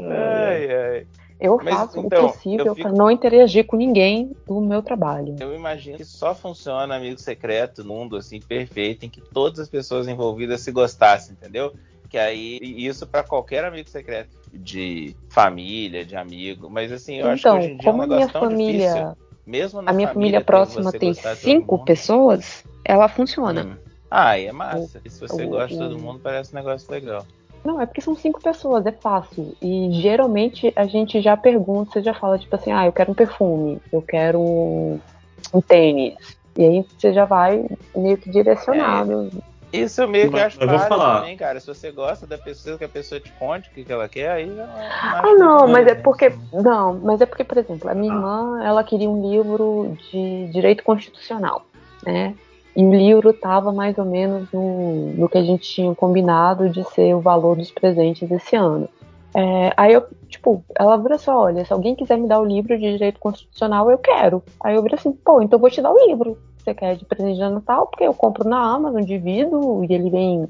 ai, ai. Eu Mas, faço então, o possível fico... para não interagir com ninguém do meu trabalho. Eu imagino que só funciona amigo secreto, mundo assim perfeito, em que todas as pessoas envolvidas se gostassem, entendeu? Que aí isso para qualquer amigo secreto de família, de amigo. Mas assim, eu então, acho que hoje em dia como é um minha família, difícil, mesmo a minha família, família próxima tem cinco pessoas, ela funciona. Hum. Ah, e é massa. E se você o, gosta de todo mundo, parece um negócio legal. Não, é porque são cinco pessoas, é fácil. E geralmente a gente já pergunta, você já fala, tipo assim, ah, eu quero um perfume, eu quero um, um tênis. E aí você já vai meio que direcionado. É. Isso eu meio que acho eu falar. também, cara. Se você gosta da pessoa, que a pessoa te conte o que, que ela quer, aí Ah, não, mas é porque. Não, mas é porque, por exemplo, a minha ah. irmã, ela queria um livro de direito constitucional, né? E o livro estava mais ou menos no, no que a gente tinha combinado de ser o valor dos presentes esse ano. É, aí eu, tipo, ela vira assim, olha, se alguém quiser me dar o livro de direito constitucional, eu quero. Aí eu viro assim, pô, então eu vou te dar o livro você quer de presente de Natal, porque eu compro na Amazon, divido e ele vem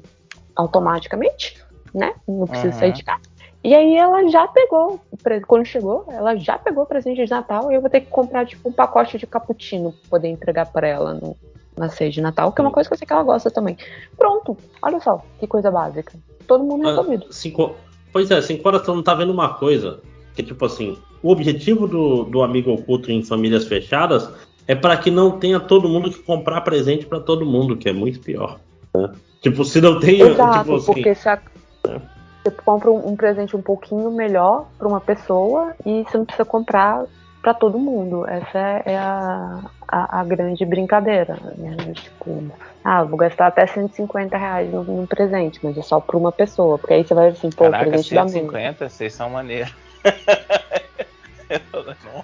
automaticamente, né? Não precisa uhum. sair de casa. E aí ela já pegou, quando chegou, ela já pegou o presente de Natal e eu vou ter que comprar tipo um pacote de cappuccino pra poder entregar para ela no, na ceia de Natal, que é uma coisa que eu sei que ela gosta também. Pronto, olha só, que coisa básica. Todo mundo resolvido. Ah, cinco, pois é, cinco horas você não tá vendo uma coisa, que tipo assim, o objetivo do, do amigo oculto em famílias fechadas é para que não tenha todo mundo que comprar presente para todo mundo, que é muito pior. Né? Tipo, se não tem. Exato, tipo assim, porque se a, é. você compra um, um, presente um pouquinho melhor para uma pessoa e você não precisa comprar para todo mundo. Essa é, é a, a, a, grande brincadeira. Né? Tipo, ah, vou gastar até 150 reais no presente, mas é só para uma pessoa. Porque aí você vai assim, pô, Caraca, presente 150, da vocês são maneiros. *laughs*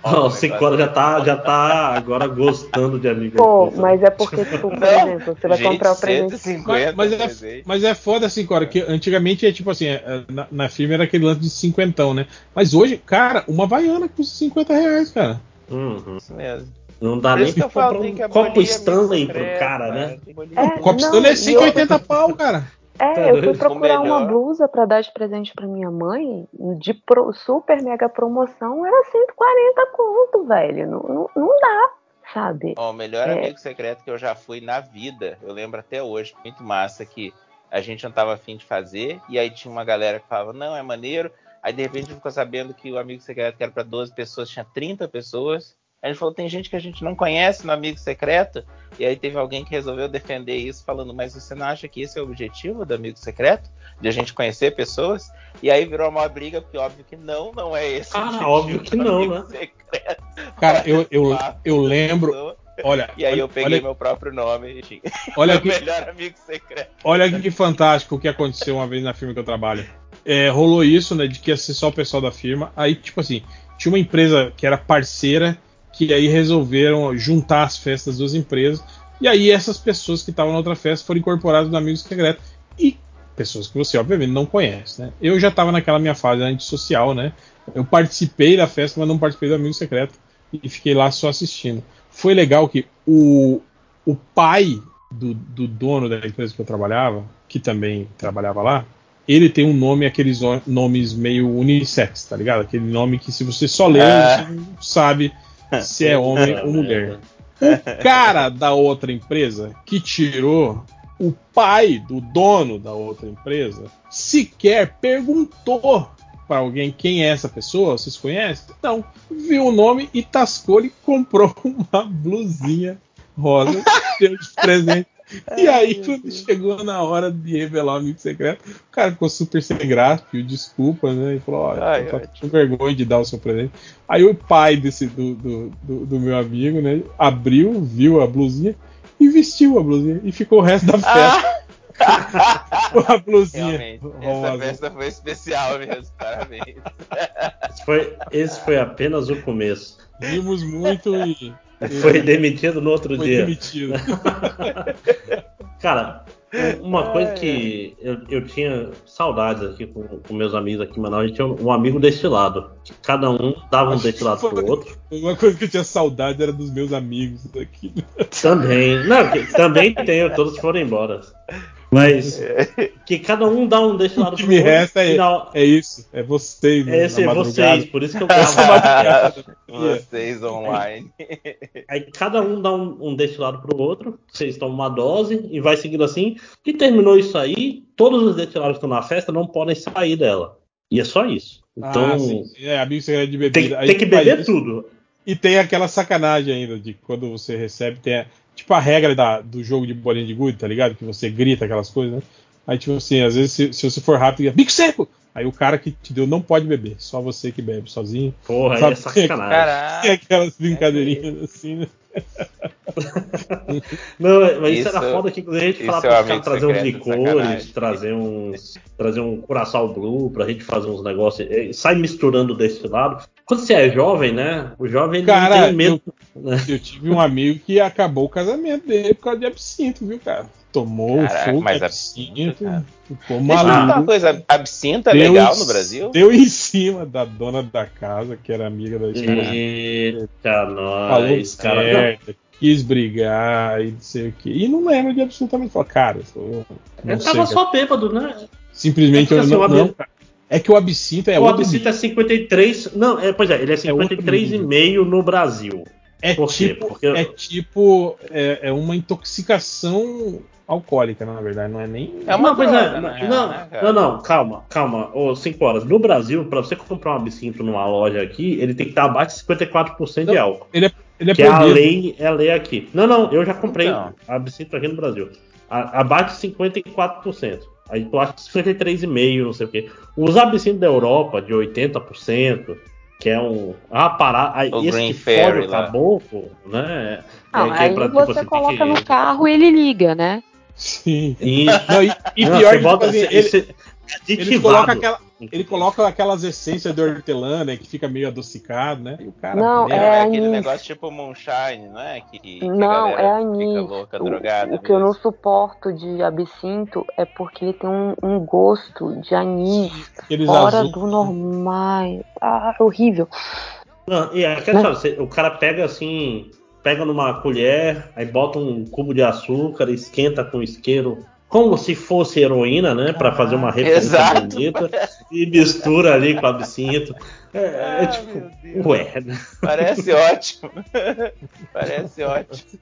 Não, o Cicora já tá, já tá agora gostando de amigo. Pô, mas é porque, tipo, por exemplo, você vai Gente, comprar o presente. Mas, mas, é, mas é foda, Cicora, que antigamente é tipo assim, é, na, na firma era aquele lance de cinquentão, né? Mas hoje, cara, uma vaiana custa 50 reais, cara. Uhum. Isso mesmo. Não dá nem pra comprar um copo Stanley pro cara, né? É, o copo Stanley é 180 eu... pau, cara. É, tá eu fui procurar uma blusa para dar de presente para minha mãe, de pro, super mega promoção, era 140 conto, velho. Não, não, não dá, sabe? Ó, o melhor é... amigo secreto que eu já fui na vida, eu lembro até hoje, muito massa, que a gente não tava afim de fazer, e aí tinha uma galera que falava, não, é maneiro. Aí de repente ficou sabendo que o amigo secreto que era para 12 pessoas tinha 30 pessoas. A gente falou, tem gente que a gente não conhece no Amigo Secreto, e aí teve alguém que resolveu defender isso, falando, mas você não acha que esse é o objetivo do Amigo Secreto? De a gente conhecer pessoas? E aí virou uma briga, porque óbvio que não, não é esse ah, óbvio que não, né? Secreto. Cara, eu, eu, eu lembro... Olha, e aí olha, eu peguei olha, meu próprio nome e olha *laughs* que, melhor amigo secreto. Olha que fantástico o que aconteceu uma vez na firma que eu trabalho. É, rolou isso, né, de que ia ser só o pessoal da firma. Aí, tipo assim, tinha uma empresa que era parceira que aí resolveram juntar as festas das duas empresas. E aí essas pessoas que estavam na outra festa foram incorporadas no Amigos Secreto. E pessoas que você obviamente não conhece, né? Eu já estava naquela minha fase antissocial, né? Eu participei da festa, mas não participei do Amigo Secreto e fiquei lá só assistindo. Foi legal que o, o pai do, do dono da empresa que eu trabalhava, que também trabalhava lá, ele tem um nome, aqueles nomes meio unissex, tá ligado? Aquele nome que se você só lê, é. você não sabe se é homem ou mulher. O cara da outra empresa que tirou o pai do dono da outra empresa sequer perguntou para alguém quem é essa pessoa, vocês conhecem? Não. Viu o nome e tascou e comprou *laughs* uma blusinha rosa, deu de presente e aí, quando chegou na hora de revelar o amigo secreto, o cara ficou super sem graça, pediu desculpa, né? E falou: Olha, ai, tô com vergonha de dar o seu presente. Aí o pai desse, do, do, do, do, meu amigo, né? Abriu, viu a blusinha e vestiu a blusinha. E ficou o resto da festa. Ah. *laughs* com a blusinha. Realmente, essa festa foi especial mesmo, parabéns. Esse foi, esse foi apenas o começo. Vimos muito e foi demitido no outro Foi dia. Demitido. *laughs* Cara, uma coisa que eu, eu tinha saudades aqui com, com, meus amigos aqui em Manaus, a gente tinha um amigo destilado. Cada um dava um destilado *laughs* pro outro. Uma coisa que eu tinha saudade era dos meus amigos aqui. Também. Não, também tenho, todos foram embora. Mas que cada um dá um desse lado o que me resta é, é isso, é vocês. É esse, é vocês, por isso que eu *laughs* gosto Vocês online. Aí cada um dá um, um desse lado pro outro, vocês tomam uma dose e vai seguindo assim. E terminou isso aí, todos os destilados que estão na festa não podem sair dela. E é só isso. Então. Ah, é, amigo segredo de bebida. Tem, tem que beber tudo. E tem aquela sacanagem ainda de quando você recebe, tem a, tipo a regra da, do jogo de bolinha de gude, tá ligado? Que você grita aquelas coisas, né? Aí, tipo assim, às vezes, se, se você for rápido, bico seco! Aí o cara que te deu não pode beber, só você que bebe sozinho. Porra, aí é sacanagem. Tem aquelas brincadeirinhas assim, né? *laughs* Não, mas isso, isso era foda que a gente falar pra caras trazer uns licores, trazer uns. trazer um curaçao blue pra gente fazer uns negócios. Sai misturando desse lado. Quando você é jovem, né? O jovem cara, não tem medo. Eu, né? eu tive um amigo que acabou o casamento dele por causa de absinto, viu, cara? Tomou Caraca, fogo mas absinto, absinto ficou maluco. uma coisa, absinto é deu legal no Brasil? Deu em cima da dona da casa, que era amiga da esposa. Eita, nós, cara. Merda, quis brigar e não sei o que. E não lembro de absolutamente falar, cara. Eu, eu tava só bêbado, né? Simplesmente eu não, não, É que o absinto é O absinto é 53. Não, é, pois é, ele é 53,5 é no Brasil. É Por tipo, Porque... é tipo, é, é uma intoxicação alcoólica, na verdade, não é nem. É uma coisa. É, não, não, né, não, não, calma, calma. Ô, 5 horas. No Brasil, para você comprar um absinto numa loja aqui, ele tem que estar abaixo de 54% não, de álcool. Ele é, ele é que é a lei, é a lei aqui. Não, não, eu já comprei então. absinto aqui no Brasil. A, abaixo de 54%. Aí tu acha 53,5%, não sei o quê. Os absintos da Europa, de 80%, que é um. Ah, parar. Aí, o esse Green que Fairy, o caboclo, né? Não, é, aí é pra, você tipo, coloca que... no carro e ele liga, né? Sim. E, não, e, e não, pior que bota, tipo, assim, ele, ele, coloca aquela, ele coloca aquelas essências de hortelã, né? Que fica meio adocicado, né? E o cara não, é, é aquele negócio tipo moonshine, não é? Que, que não, é anis. Louca, drogada, o, o que eu não suporto de absinto é porque ele tem um, um gosto de anis Aqueles fora azul. do normal. Ah, horrível. Não, e é aquela, né? o cara pega assim, pega numa colher, aí bota um cubo de açúcar, esquenta com isqueiro, como se fosse heroína, né? Para fazer uma referência bonita, e mistura ali com absinto. É, é ah, tipo, ué. Né? Parece ótimo. *laughs* Parece ótimo.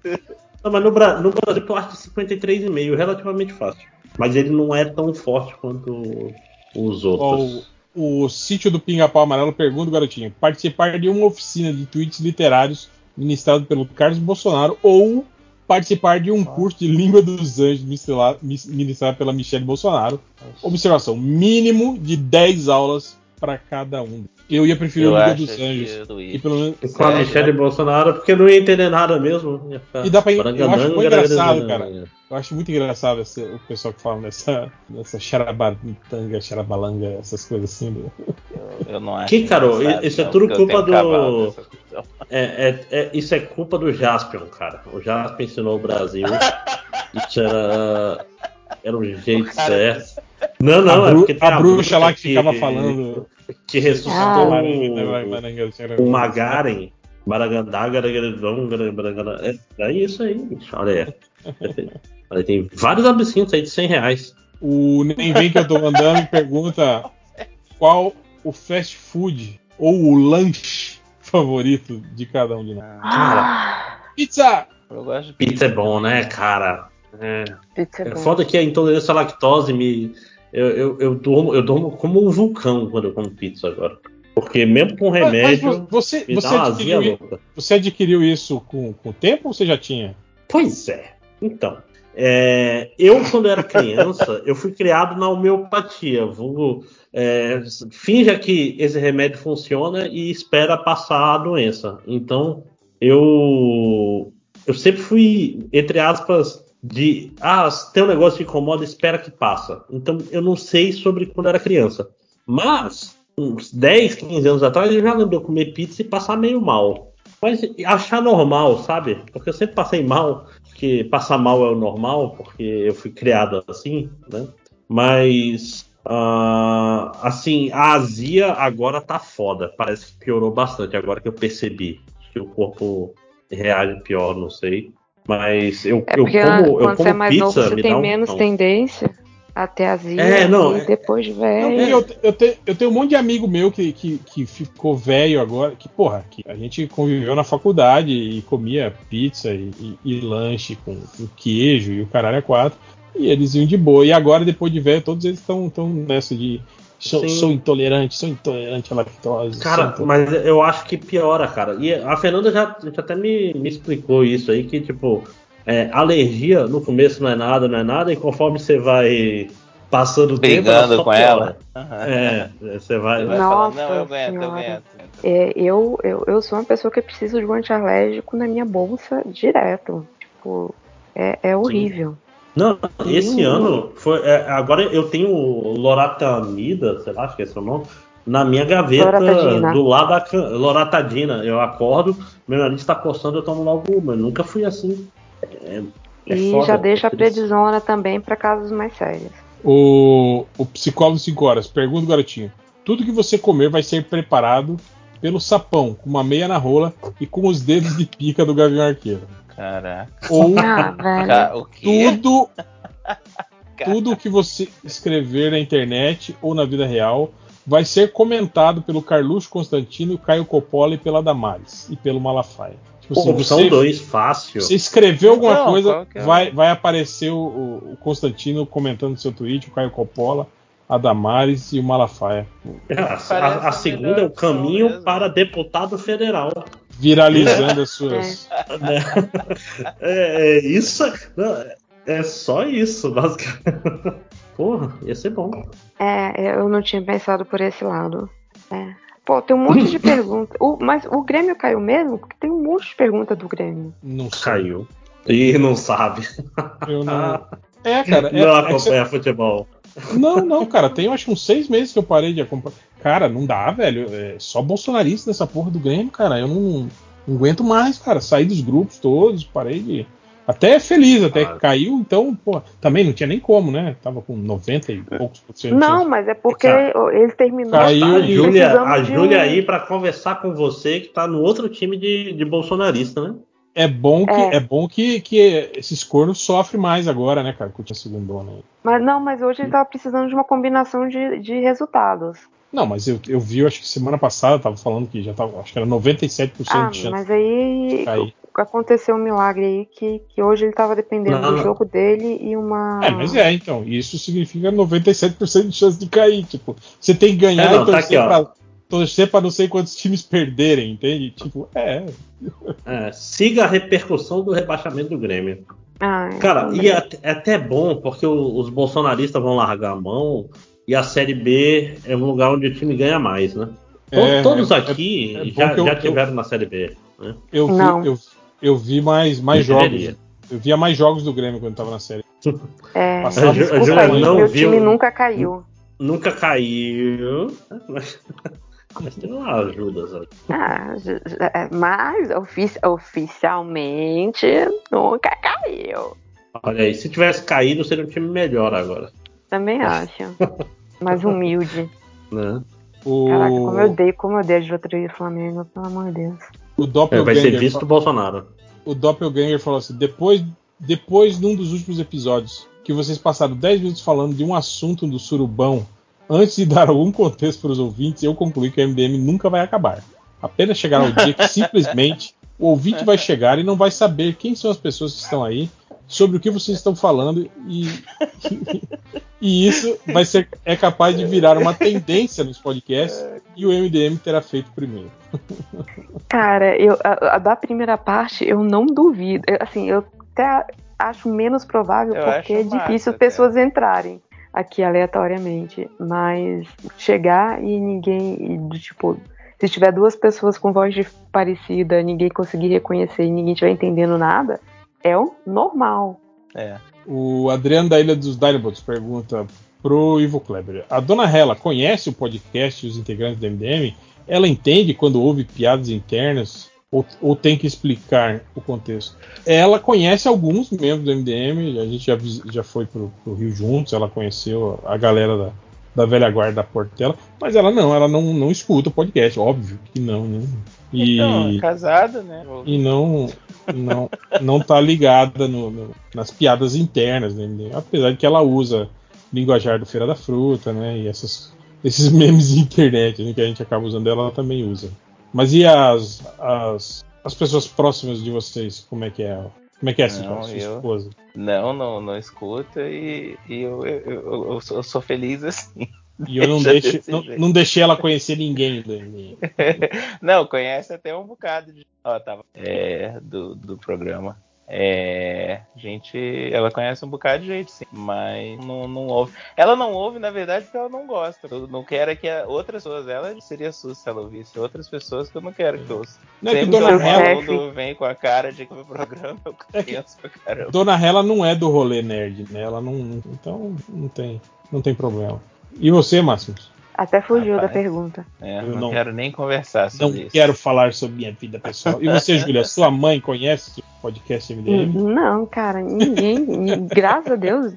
Não, mas no, Bra no Brasil eu acho de 53,5, relativamente fácil. Mas ele não é tão forte quanto os outros. O, o sítio do Pinga-Pau Amarelo pergunta, garotinho: participar de uma oficina de tweets literários ministrado pelo Carlos Bolsonaro ou participar de um curso de língua dos anjos ministrado pela Michelle Bolsonaro. Observação: mínimo de 10 aulas para cada um. Eu ia preferir eu a Língua dos Anjos. E pelo menos, com a Michelle Bolsonaro, porque eu não ia entender nada mesmo. E dá pra, eu acho muito engraçado, cara. Eu acho muito engraçado esse, o pessoal que fala nessa, nessa charabatanga, charabalanga, essas coisas assim. Do... Eu, eu, não acho. Que, cara, isso é tudo culpa do. É, é, é, isso é culpa do Jaspion, cara. O Jaspion ensinou o Brasil. isso era, era um jeito certo. Não, não, a, é porque a, a bruxa lá que, que ficava falando. Que ressuscitou ah, o, o Magaren. Maragandá, Garagaridão, É, é isso aí, olha aí. *laughs* Olha, tem vários absintos aí de 100 reais. O Nem Vem Que Eu Tô Andando pergunta qual o fast food ou o lanche favorito de cada um de nós. Cara, pizza! Eu gosto de pizza. Pizza é bom, né, cara? É, pizza é, é foda que a intolerância à lactose me. Eu, eu, eu, durmo, eu durmo como um vulcão quando eu como pizza agora. Porque mesmo com remédio. Mas, mas você, você, adquiriu, você, adquiriu, isso com, com o tempo ou você já tinha? Pois é. Então. É, eu, quando era criança, eu fui criado na homeopatia. Vou, é, finja que esse remédio funciona e espera passar a doença. Então, eu, eu sempre fui, entre aspas, de ah, tem um negócio que incomoda, espera que passa. Então eu não sei sobre quando era criança. Mas, uns 10, 15 anos atrás, eu já lembro de comer pizza e passar meio mal. Mas achar normal, sabe? Porque eu sempre passei mal, que passar mal é o normal, porque eu fui criado assim, né? Mas, uh, assim, a azia agora tá foda. Parece que piorou bastante agora que eu percebi. que o corpo reage pior, não sei. Mas eu, é eu como, eu quando como você é mais pizza, novo, você tem um, menos não. tendência até azia é, não, e é- depois de velho. Eu, eu, te, eu, tenho um monte de amigo meu que, que, que ficou velho agora, que, porra, que a gente conviveu na faculdade e comia pizza e, e, e lanche com, com, queijo e o caralho é quatro. E eles iam de boa. E agora, depois de velho, todos eles estão nessa de Sou, sou, intolerante, sou intolerante à lactose. Cara, mas eu acho que piora, cara. E a Fernanda já, já até me, me explicou isso aí, que tipo, é, alergia no começo não é nada, não é nada, e conforme você vai passando o tempo. Brigando com ela. Uhum. É, você vai. vai Nossa, falar, não, eu aguento, eu aguento. É, eu, eu, eu sou uma pessoa que precisa de um antialérgico na minha bolsa direto. Tipo, é, é horrível. Sim. Não, esse ano foi. É, agora eu tenho Loratamida, sei lá, acho que é esse o nome, na minha gaveta do lado da Loratadina. Eu acordo, meu nariz está coçando, eu tomo logo uma. Eu nunca fui assim. É, é e foda, já deixa a predisona também para casos mais sérios. O, o psicólogo 5 horas, pergunta, garotinho. Tudo que você comer vai ser preparado pelo sapão, com uma meia na rola e com os dedos de pica do Gavião Arqueiro. Caraca. Ou ah, tudo, *laughs* tudo que você escrever na internet ou na vida real vai ser comentado pelo Carluxo Constantino, Caio Coppola e pela Damares e pelo Malafaia. Tipo assim, Opção você, 2, fácil. Você escreveu alguma Não, coisa, é? vai, vai aparecer o, o, Constantino comentando no seu tweet, o Caio Coppola, a Damares e o Malafaia. É, a, a, a segunda é o caminho para deputado federal viralizando as suas. É, é isso. Não, é só isso, basicamente. Porra, ia ser bom. É, eu não tinha pensado por esse lado. É. Pô, tem um monte de *laughs* perguntas. mas o Grêmio caiu mesmo? Porque tem um monte de perguntas do Grêmio. Não caiu. E não sabe. Eu não. *laughs* É, cara. É, não acompanha é futebol. Não, não, cara. Tem acho uns seis meses que eu parei de acompanhar. Cara, não dá, velho. É só bolsonarista nessa porra do Grêmio, cara. Eu não, não aguento mais, cara. Saí dos grupos todos, parei de. Até feliz, até que caiu, então, pô, também não tinha nem como, né? Tava com 90 e poucos por cento. Não, mas é porque cara, ele terminou. Caiu a Júlia, a Júlia aí para conversar com você que tá no outro time de, de bolsonarista, né? É bom que, é. é bom que, que esses cornos sofrem mais agora, né, cara, com o segundo né? Mas não, mas hoje ele tava precisando de uma combinação de, de resultados. Não, mas eu, eu vi, acho que semana passada tava falando que já tava, acho que era 97% ah, de chance. Mas aí aconteceu um milagre aí que, que hoje ele tava dependendo não, do jogo dele e uma. É, mas é, então. Isso significa 97% de chance de cair. Tipo, você tem que ganhar é, não, e torcer tá aqui, pra torcer para não sei quantos times perderem, entende? Tipo, é. é siga a repercussão do rebaixamento do Grêmio. Ah, Cara, e é, é, até bom, porque os bolsonaristas vão largar a mão e a Série B é um lugar onde o time ganha mais, né? É, Todos é, aqui é já, já, tiveram eu, na Série B. Né? Eu, vi, eu, eu, vi mais, mais jogos. Eu via mais jogos do Grêmio quando tava na série. *laughs* É, desculpa aí, não meu viu, time nunca caiu. Nunca caiu. Mas... *laughs* Mas tem lá ajudas ali. Ah, é, mas ofici oficialmente nunca caiu. Olha aí, se tivesse caído, seria um time melhor agora. Também acho. *laughs* Mais humilde. Né? O... Caraca, como eu odeio, como eu odeio a diretoria do Flamengo, pelo amor de Deus. O Doppelganger, é, vai ser visto o Bolsonaro. O Doppelganger falou assim: depois, depois num dos últimos episódios, que vocês passaram 10 minutos falando de um assunto do surubão Antes de dar algum contexto para os ouvintes, eu concluí que o MDM nunca vai acabar. Apenas chegará o dia que *laughs* simplesmente o ouvinte vai chegar e não vai saber quem são as pessoas que estão aí, sobre o que vocês estão falando e, *laughs* e isso vai ser é capaz de virar uma tendência nos podcasts e o MDM terá feito primeiro. *laughs* Cara, eu a, a da primeira parte eu não duvido. Eu, assim, eu até acho menos provável eu porque é difícil massa, pessoas entrarem aqui aleatoriamente, mas chegar e ninguém, e, tipo, se tiver duas pessoas com voz parecida, ninguém conseguir reconhecer e ninguém estiver entendendo nada, é o normal. É. O Adriano da Ilha dos Dinobots pergunta pro Ivo Kleber: A dona Hela conhece o podcast e os integrantes do MDM? Ela entende quando houve piadas internas ou, ou, tem que explicar o contexto? Ela conhece alguns membros do MDM, a gente já, já foi pro, pro Rio juntos, ela conheceu a galera da, da velha guarda da Portela, mas ela não, ela não, não escuta o podcast, óbvio que não, né? E, então, é casada, né? E não, não, não tá ligada no, no, nas piadas internas, né? apesar de que ela usa linguajar do Feira da Fruta, né? E essas, esses *laughs* memes de internet né, que a gente acaba usando, ela também usa. Mas e as, as, as pessoas próximas de vocês? Como é que é? Como é que é essa não, sua eu, esposa? Não, não, não escuta e, e eu, eu, eu, eu, sou, feliz assim. E eu não, *laughs* deixo, não, não, deixei ela conhecer ninguém *laughs* não, conhece até um bocado de. Ó, tava. É, do, do programa. É, gente, ela conhece um bocado de gente, sim, mas não, não ouve. Ela não ouve, na verdade, porque ela não gosta. Eu não quero que outras pessoas, ela seria susto se ela ouvisse. Outras pessoas que eu não quero que ouça. Não é que Dona Hela vem com a cara de que o programa eu é que pra caramba. Dona Hela não é do rolê nerd, né? Ela não, então não tem, não tem problema. E você, Máximo? Até fugiu Rapaz, da pergunta. É, eu não, não, quero nem conversar sobre não isso. quero falar sobre minha vida pessoal. E você, *laughs* Júlia, sua mãe conhece podcast MDM? Não, cara, ninguém. *laughs* graças a Deus,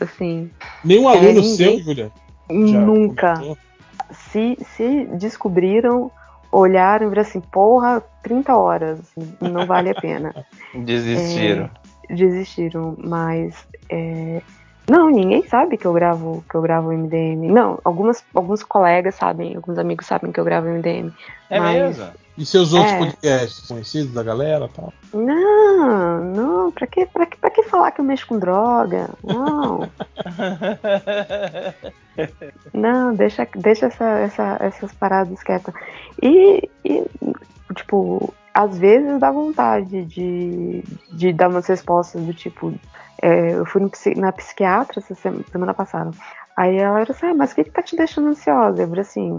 assim. Nenhum é, aluno seu, Júlia? Nunca. Se, se descobriram, olharam e viram assim, porra, 30 horas, não vale a pena. *laughs* Desistiram. É, desistiram, mas é, não, ninguém sabe que eu gravo que eu gravo MDM. Não, algumas, alguns colegas sabem, alguns amigos sabem que eu gravo MDM. É mas... mesmo? E seus outros é. podcasts conhecidos da galera tal? Não, não, pra que, pra, que, pra que falar que eu mexo com droga? Não. *laughs* não, deixa, deixa essa, essa, essas paradas quietas. E, e, tipo, às vezes dá vontade de, de dar umas respostas do tipo, é, eu fui na psiquiatra essa semana passada. Aí ela era assim, ah, mas o que, que tá te deixando ansiosa? Eu falei assim,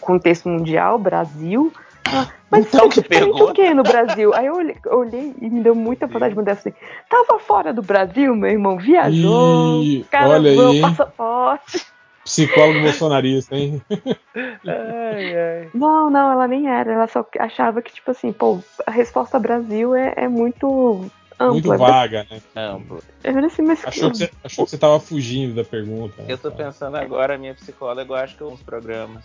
contexto mundial, Brasil. mas então, que pergunta? o que no Brasil? Aí eu olhei, olhei, e me deu muita vontade de mandar assim. Tava fora do Brasil, meu irmão, viajou, Ih, cara, olha aí, passaporte. Psicólogo bolsonarista, hein? ai, ai. Não, não, ela nem era. Ela só achava que, tipo assim, pô, a resposta Brasil é, é muito ampla. Muito vaga, né? Ampla. Eu assim, mas achou, que você, achou que você tava fugindo da pergunta. Né? Eu tô pensando agora, minha psicóloga, eu acho que uns programas.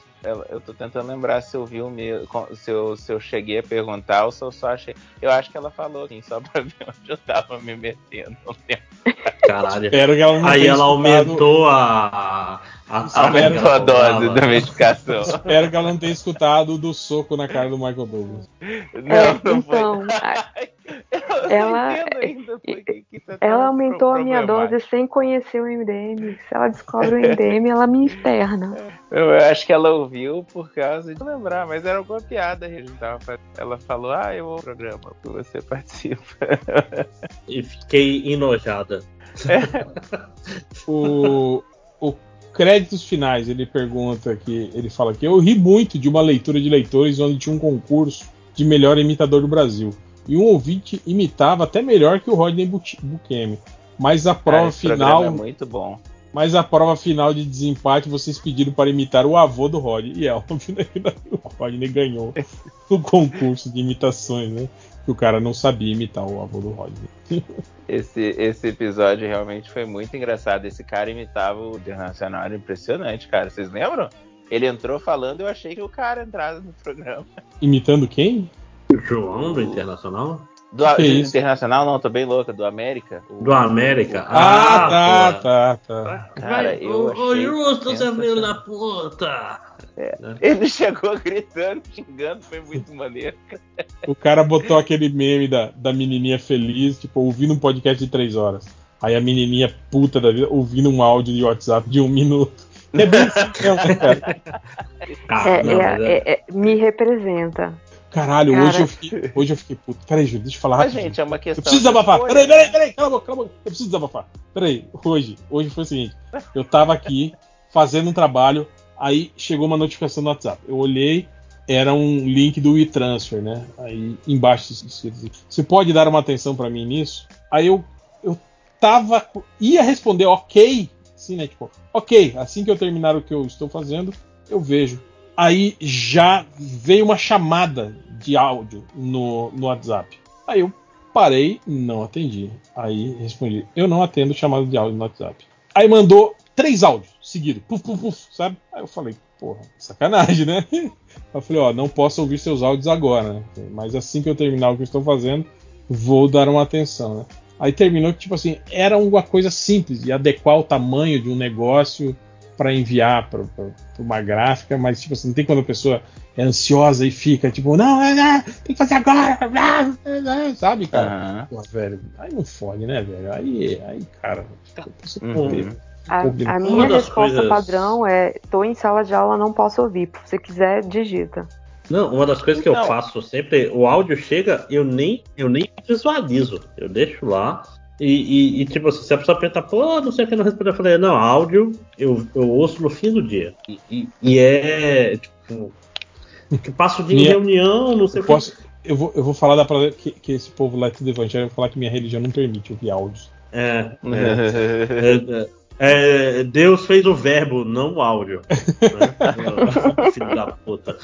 Eu tô tentando lembrar se eu vi o meu. Se eu, se eu cheguei a perguntar ou se eu só achei. Eu acho que ela falou assim, só pra *laughs* ver onde eu tava me metendo. Caralho. Espero que ela não Aí ela aumentou a. a aumentou a, a dose da medicação. Espero que ela não tenha escutado do soco na cara do Michael Douglas. Não, é, não então, *laughs* ela, tá ela aumentou a minha dose sem conhecer o MDM. Se ela descobre o MDM, ela me interna. Eu acho que ela ouviu por causa de lembrar, mas era alguma piada. Ela falou: Ah, eu vou ao programa que você participa. E fiquei enojada. o, o créditos finais, ele pergunta aqui, ele fala que eu ri muito de uma leitura de leitores onde tinha um concurso de melhor imitador do Brasil e um ouvinte imitava até melhor que o Rodney Bukemi. Mas a prova final. É muito bom. Mas a prova final de desempate, vocês pediram para imitar o avô do Rodney. E é óbvio *laughs* né, o Rodney ganhou o concurso de imitações, né? Que o cara não sabia imitar o avô do Rodney. *laughs* Esse, esse episódio realmente foi muito engraçado. Esse cara imitava o Internacional, era impressionante, cara. Vocês lembram? Ele entrou falando, eu achei que o cara entrava no programa. Imitando quem? João do Internacional? Do, Internacional, não, tô bem louca, do América. O, do América? Ah, ah tá, tá, tá. Cara, eu. Ô, Justo, seu filho da puta! É. Ele chegou gritando, xingando, foi muito maneiro. O cara botou aquele meme da, da menininha feliz, tipo, ouvindo um podcast de três horas. Aí a menininha puta da vida ouvindo um áudio de WhatsApp de um minuto. É bem assim, cara. *laughs* É, é, é, é, me representa. Caralho, Cara, hoje, eu *laughs* fiquei, hoje eu fiquei puto. Peraí, Júlio, deixa eu falar Mas, gente, é uma questão. Eu preciso desabafar. Peraí, peraí, peraí, cala a boca, cala a boca. Eu preciso desabafar. Peraí, hoje, hoje foi o seguinte: eu tava aqui fazendo um trabalho, aí chegou uma notificação no WhatsApp. Eu olhei, era um link do WeTransfer, né? Aí embaixo escrito assim, Você pode dar uma atenção para mim nisso? Aí eu, eu tava. ia responder ok, assim, né? Tipo, ok, assim que eu terminar o que eu estou fazendo, eu vejo. Aí já veio uma chamada de áudio no, no WhatsApp. Aí eu parei, não atendi. Aí respondi: Eu não atendo chamada de áudio no WhatsApp. Aí mandou três áudios seguidos, puf, puf, puf, sabe? Aí eu falei: Porra, sacanagem, né? *laughs* Eu falei: Ó, não posso ouvir seus áudios agora, né? Mas assim que eu terminar o que eu estou fazendo, vou dar uma atenção, né? Aí terminou que, tipo assim, era uma coisa simples de adequar o tamanho de um negócio para enviar para uma gráfica, mas tipo assim, não tem quando a pessoa é ansiosa e fica tipo, não, não, não tem que fazer agora, sabe, cara? Uhum. Pô, velho, aí não fode, né, velho? Aí, aí cara, uhum. A, a minha resposta coisas... padrão é: tô em sala de aula, não posso ouvir. Se você quiser, digita. Não, uma das coisas que não. eu faço sempre, o áudio chega, eu nem, eu nem visualizo. Eu deixo lá. E, e, e tipo assim, se a pessoa perguntar, pô, não sei o que não responder, eu falei, não, áudio eu, eu ouço no fim do dia. E, e, e é, tipo, que passo de minha, reunião, não sei eu posso, eu vou, eu vou falar da que, que esse povo lá do evangelho, eu vou falar que minha religião não permite ouvir áudios. É. é, é, *laughs* é Deus fez o verbo, não o áudio. *laughs* Né? Filho da puta.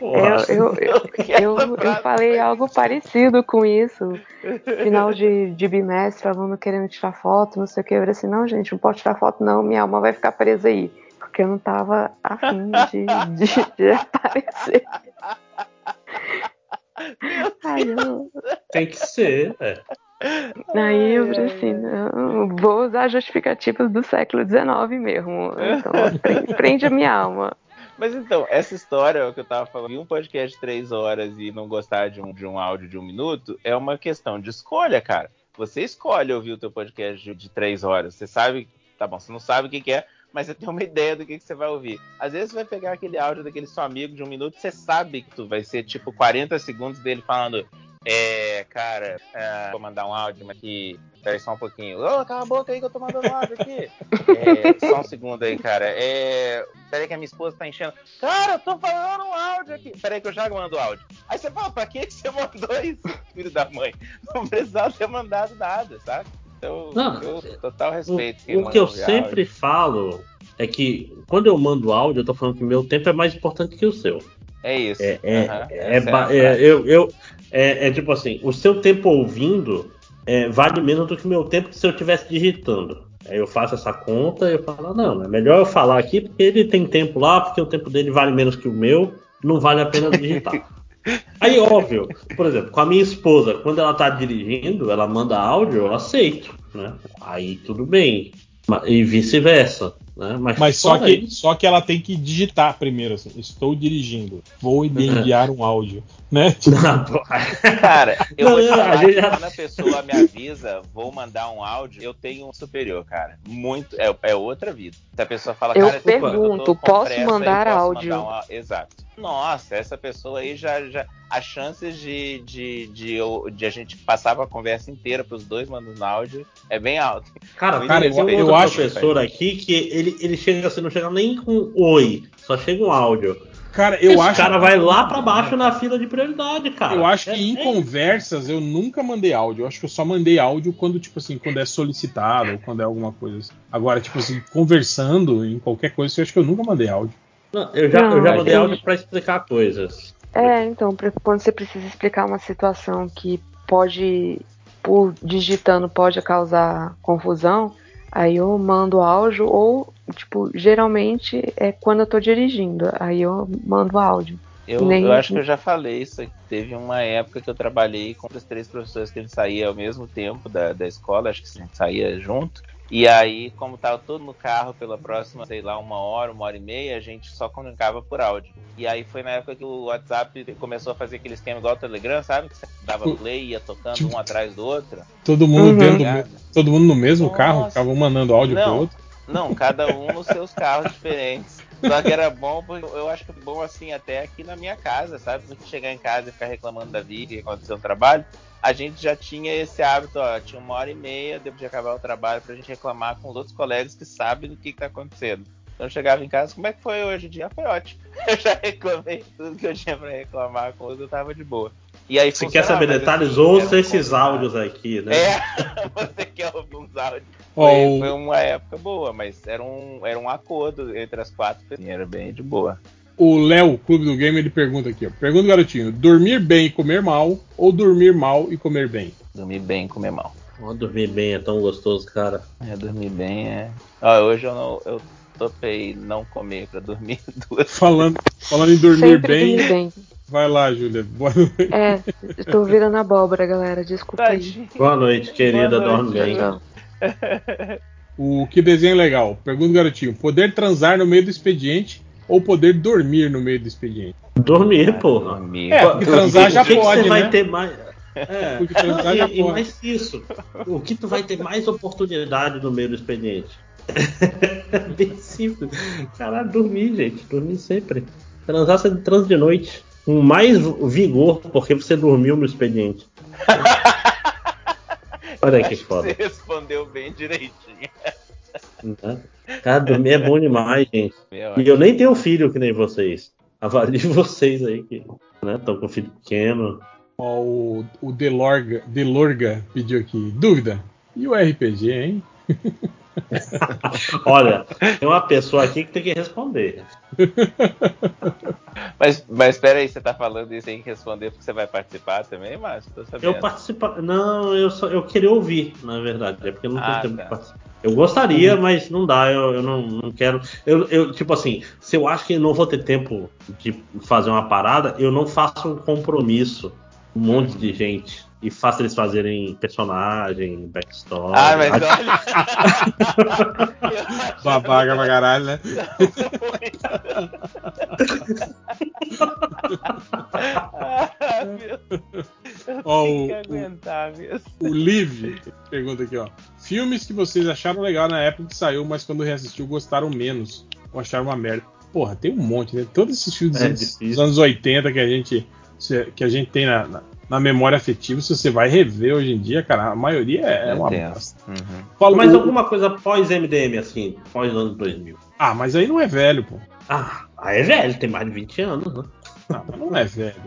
Eu, eu, eu, eu, falei algo parecido com isso. Final de, de bimestre, aluno querendo tirar foto, não sei o que. Eu falei assim: não, gente, não pode tirar foto, não, minha alma vai ficar presa aí. Porque eu não tava afim de, de, de aparecer. Ai, eu... Tem que ser, é. Aí eu falei assim, não, vou usar justificativas do século XIX mesmo. Então, *laughs* prende a minha alma. Mas então, essa história que eu tava falando, um podcast de três horas e não gostar de um, de um áudio de um minuto, é uma questão de escolha, cara. Você escolhe ouvir o teu podcast de, de três horas. Você sabe, tá bom, você não sabe o que, que é, mas você tem uma ideia do que, que, você vai ouvir. Às vezes você vai pegar aquele áudio daquele seu amigo de um minuto, você sabe que tu vai ser tipo 40 segundos dele falando é, cara, é, vou mandar um áudio aqui. Peraí só um pouquinho. Ô, oh, cala a boca aí que eu tô mandando um áudio aqui. É, só um segundo aí, cara. É, peraí que a minha esposa tá enchendo. Cara, eu tô falando um áudio aqui. Peraí que eu já mando o áudio. Aí você fala, pra que você mandou isso, filho da mãe? Não precisava ter mandado nada, sabe? Então, Não, eu, total respeito. O, o que eu sempre áudio. falo é que quando eu mando áudio, eu tô falando que meu tempo é mais importante que o seu. É isso. É, é, uhum. é, é, eu, eu, é, é, tipo assim, o seu tempo ouvindo é, vale menos do que o meu tempo se eu estivesse digitando. Aí eu faço essa conta e eu falo, não, é melhor eu falar aqui porque ele tem tempo lá, porque o tempo dele vale menos que o meu, não vale a pena digitar. *laughs* Aí, óbvio, por exemplo, com a minha esposa, quando ela tá dirigindo, ela manda áudio, eu aceito, né? Aí tudo bem. E vice-versa. Né? Mas, Mas só, que, só que ela tem que digitar primeiro, assim, estou dirigindo, vou enviar um áudio, né? Cara, eu vou te falar que quando a pessoa me avisa, vou mandar um áudio, eu tenho um superior, cara. Muito, é, é outra vida. Se a pessoa fala, eu cara, pergunto, eu posso mandar posso áudio? Mandar um... Exato. Nossa, essa pessoa aí já, já as chances de, de, de, de, a gente passar a conversa inteira para os dois mandando áudio é bem alto. Cara, cara eu, eu, eu acho professor aqui que ele, ele chega assim, não chega nem com oi, só chega um áudio. Cara, eu Esse acho. cara vai lá para baixo na fila de prioridade, cara. Eu acho que é, em é conversas eu nunca mandei áudio. Eu acho que eu só mandei áudio quando, tipo assim, quando é solicitado ou quando é alguma coisa assim. Agora, tipo assim, conversando em qualquer coisa, eu acho que eu nunca mandei áudio. Não, eu já, não, eu já mandei áudio para explicar coisas. É, então, quando você precisa explicar uma situação que pode, por digitando, pode causar confusão, aí eu mando áudio ou, tipo, geralmente é quando eu tô dirigindo, aí eu mando áudio. Eu, Nem... eu acho que eu já falei isso. Teve uma época que eu trabalhei com os três professores que eles saíam ao mesmo tempo da, da escola, acho que a gente saía junto. E aí, como tava todo no carro pela próxima, sei lá, uma hora, uma hora e meia, a gente só comunicava por áudio. E aí foi na época que o WhatsApp começou a fazer aquele esquema igual o Telegram, sabe? Que você dava play e ia tocando um atrás do outro. Todo mundo uhum. dentro do, todo mundo no mesmo Nossa. carro, ficava um mandando áudio não, pro outro. Não, cada um nos seus carros diferentes. Só que era bom, eu acho que bom assim até aqui na minha casa, sabe? Você chegar em casa e ficar reclamando da vida e acontecer no trabalho, a gente já tinha esse hábito, ó, tinha uma hora e meia depois de acabar o trabalho pra gente reclamar com os outros colegas que sabem do que, que tá acontecendo. Então eu chegava em casa, como é que foi hoje o dia? Foi ótimo. *laughs* Eu já reclamei tudo que eu tinha pra reclamar com os, eu tava de boa. E aí, Se quer saber detalhes, ouça esses áudios aqui, né? É, *laughs* você quer ouvir uns áudios. Foi, foi, uma época boa, mas era um, era um acordo entre as quatro pessoas. Era bem de boa. O Léo, Clube do Game, ele pergunta aqui, ó. Pergunta, garotinho, dormir bem e comer mal ou dormir mal e comer bem? Dormir bem e comer mal. Oh, dormir bem é tão gostoso, cara. É, dormir bem é. Ah, hoje eu não. Eu topei não comer pra dormir *laughs* duas Falando, falando em dormir bem, bem, Vai lá, Júlia. Boa noite. É, estou virando abóbora, galera. Desculpa aí. Boa noite, querida. Dorme bem. O que desenho legal? Pergunta garotinho. Poder transar no meio do expediente ou poder dormir no meio do expediente? Dormir, porra. Dormir. É, porque transar já que pode, que você né? vai ter mais... É, *laughs* porque transar já e, pode. mais isso. O que tu vai ter mais oportunidade no meio do expediente? *laughs* Bem simples. Caralho, dormir, gente. Dormir sempre. Transar você transa de noite. Com mais vigor, porque você dormiu no expediente. *laughs* Olha aí que foda. Você respondeu bem direitinho. Né? Cara, dormir é bom demais, gente. E eu nem tenho filho que nem vocês. Avalio *laughs* vocês aí que estão né, com filho pequeno. Ó, o, o Delorga, Delorga pediu aqui. Dúvida. E o RPG, hein? *laughs* *laughs* Olha, tem uma pessoa aqui que tem que responder. *laughs* Mas, mas espera aí, você tá falando isso sem responder porque você vai participar também, Márcio? Eu participar. Não, eu só eu queria ouvir, na verdade. É porque eu não tenho ah, tempo tá. de participar. Eu gostaria, uhum. mas não dá, eu, eu não, não quero. Eu, eu, tipo assim, se eu acho que não vou ter tempo de fazer uma parada, eu não faço um compromisso. Um monte de gente e faça eles fazerem personagem, backstory. Ah, mas olha. *laughs* Babaca pra caralho, né? ah, meu. Ó, o, o, o Liv pergunta aqui, ó. Filmes que vocês acharam legal na época que saiu, mas quando reassistiu gostaram menos ou acharam uma merda. Porra, tem um monte, né? Todos esses filmes é dos, dos anos 80 que a gente que a gente tem na, na, na memória afetiva, se você vai rever hoje em dia, cara, a maioria é, é uma bosta. Uhum. Mas alguma coisa pós-MDM, assim, pós anos 2000. Ah, mas aí não é velho, pô. Ah, aí é velho, tem mais de 20 anos, né? Não, não é velho.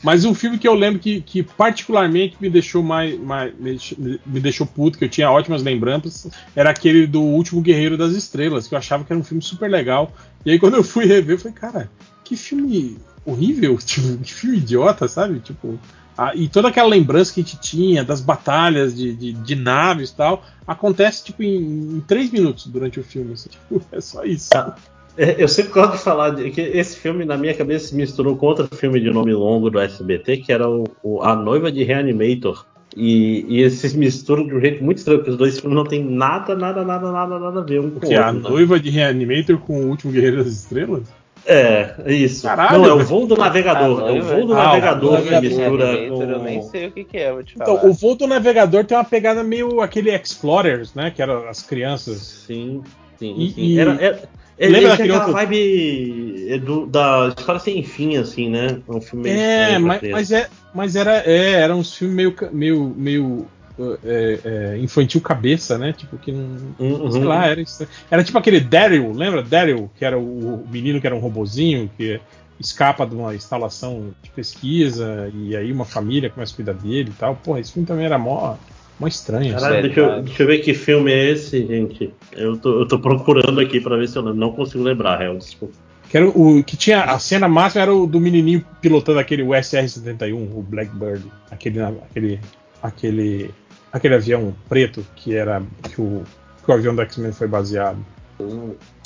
Mas um filme que eu lembro que, que particularmente me deixou mais, mais me deixou puto, que eu tinha ótimas lembranças, era aquele do Último Guerreiro das Estrelas, que eu achava que era um filme super legal. E aí quando eu fui rever, eu falei, cara, que filme horrível, *laughs* tipo, que filme idiota, sabe? Tipo, a, e toda aquela lembrança que a gente tinha das batalhas de, de, de naves e tal, acontece tipo em, em, três minutos durante o filme. Assim, *laughs* tipo, é só isso. Ah, eu sempre gosto de falar de, que esse filme, na minha cabeça, se misturou com outro filme de nome longo do SBT, que era o, o A Noiva de Reanimator. E, e esses misturam de um jeito muito estranho, porque os dois filmes não tem nada, nada, nada, nada, nada a ver um com o outro. A né? Noiva de Reanimator com o Último Guerreiro das Estrelas? É, isso. Caralho, não, é o voo do navegador. Ah, é o voo do ah, navegador que mistura com... Eu nem sei o que, que é, vou te então, falar. Então, o voo do navegador tem uma pegada meio aquele Explorers, né? Que eram as crianças. Sim, sim, e, sim. Era, era, ele Lembra aquela outro... vibe do, da história sem fim, assim, né? Um filme É, mas, mas, é, mas era, é, era um filme meio, meio, meio é, é, infantil cabeça, né? Tipo, que não. Uhum. Sei lá, era, era tipo aquele Daryl, lembra? Daryl, que era o, menino que era um robozinho, que escapa de uma instalação de pesquisa, e aí uma família começa a cuidar dele e tal. Porra, esse filme também era mó. Mó estranho. Caralho, deixa, eu, deixa eu ver que filme é esse, gente. Eu tô, eu tô procurando aqui pra ver se eu lembro. Não consigo lembrar, real, desculpa. Que, era o, que tinha a cena máxima era o do menininho pilotando aquele USR-71, o Blackbird. Aquele, aquele, aquele aquele avião preto que era que o, que o avião do X-Men foi baseado.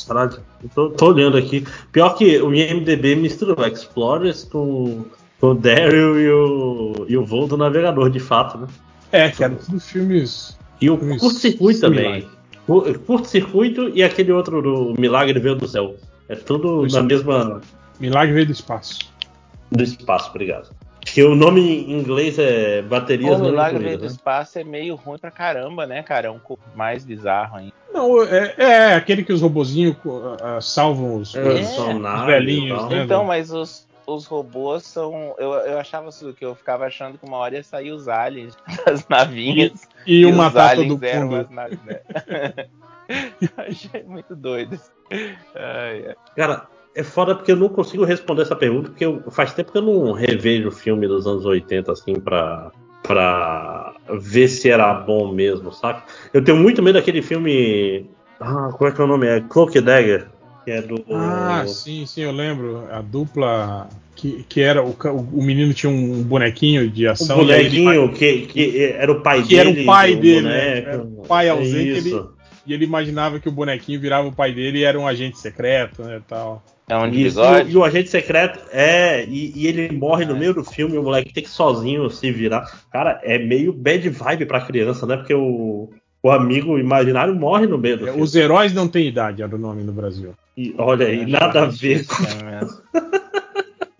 Caralho, tô, tô, olhando aqui. Pior que o IMDB mistura o Explorers com, com o Daryl e o, e o voo do navegador, de fato, né? É, que eram tudo filmes. E o curto-circuito também. Curto-circuito e aquele outro do Milagre Veio do Céu. É tudo do na mesma. Milagre Veio do Espaço. Do espaço, obrigado. Que o nome em inglês é baterias O Milagre do né? Espaço é meio ruim pra caramba, né, cara? É um pouco mais bizarro ainda. Não, é, é aquele que os robozinhos uh, salvam os, é, os, os velhinhos, né? Então, mas os, os robôs são. Eu, eu achava assim, que eu ficava achando que uma hora ia sair os aliens *laughs* das navinhas. E, e, e uma. Naves, né? *laughs* eu achei muito doido. Ai, ai. Cara, é foda porque eu não consigo responder essa pergunta, porque eu, faz tempo que eu não revejo o filme dos anos 80, assim, pra, pra ver se era bom mesmo, saca? Eu tenho muito medo daquele filme. Ah, como é que é o nome? É Cloak Dagger. Que é do. Ah, sim, sim, eu lembro. A dupla. Que, que era o, o menino tinha um bonequinho de ação. Um bonequinho ele, que, que era o pai que dele. Que era o pai dele. Né? Era o pai ausente. É ele, e ele imaginava que o bonequinho virava o pai dele e era um agente secreto, né, tal. É um Isso, bigode. E o agente secreto é. E, e ele morre no meio do filme, o moleque tem que sozinho se virar. Cara, é meio bad vibe pra criança, né? Porque o, o amigo imaginário morre no meio do é, filme. Os heróis não têm idade, era o nome no Brasil. E olha aí, é, nada a ver com.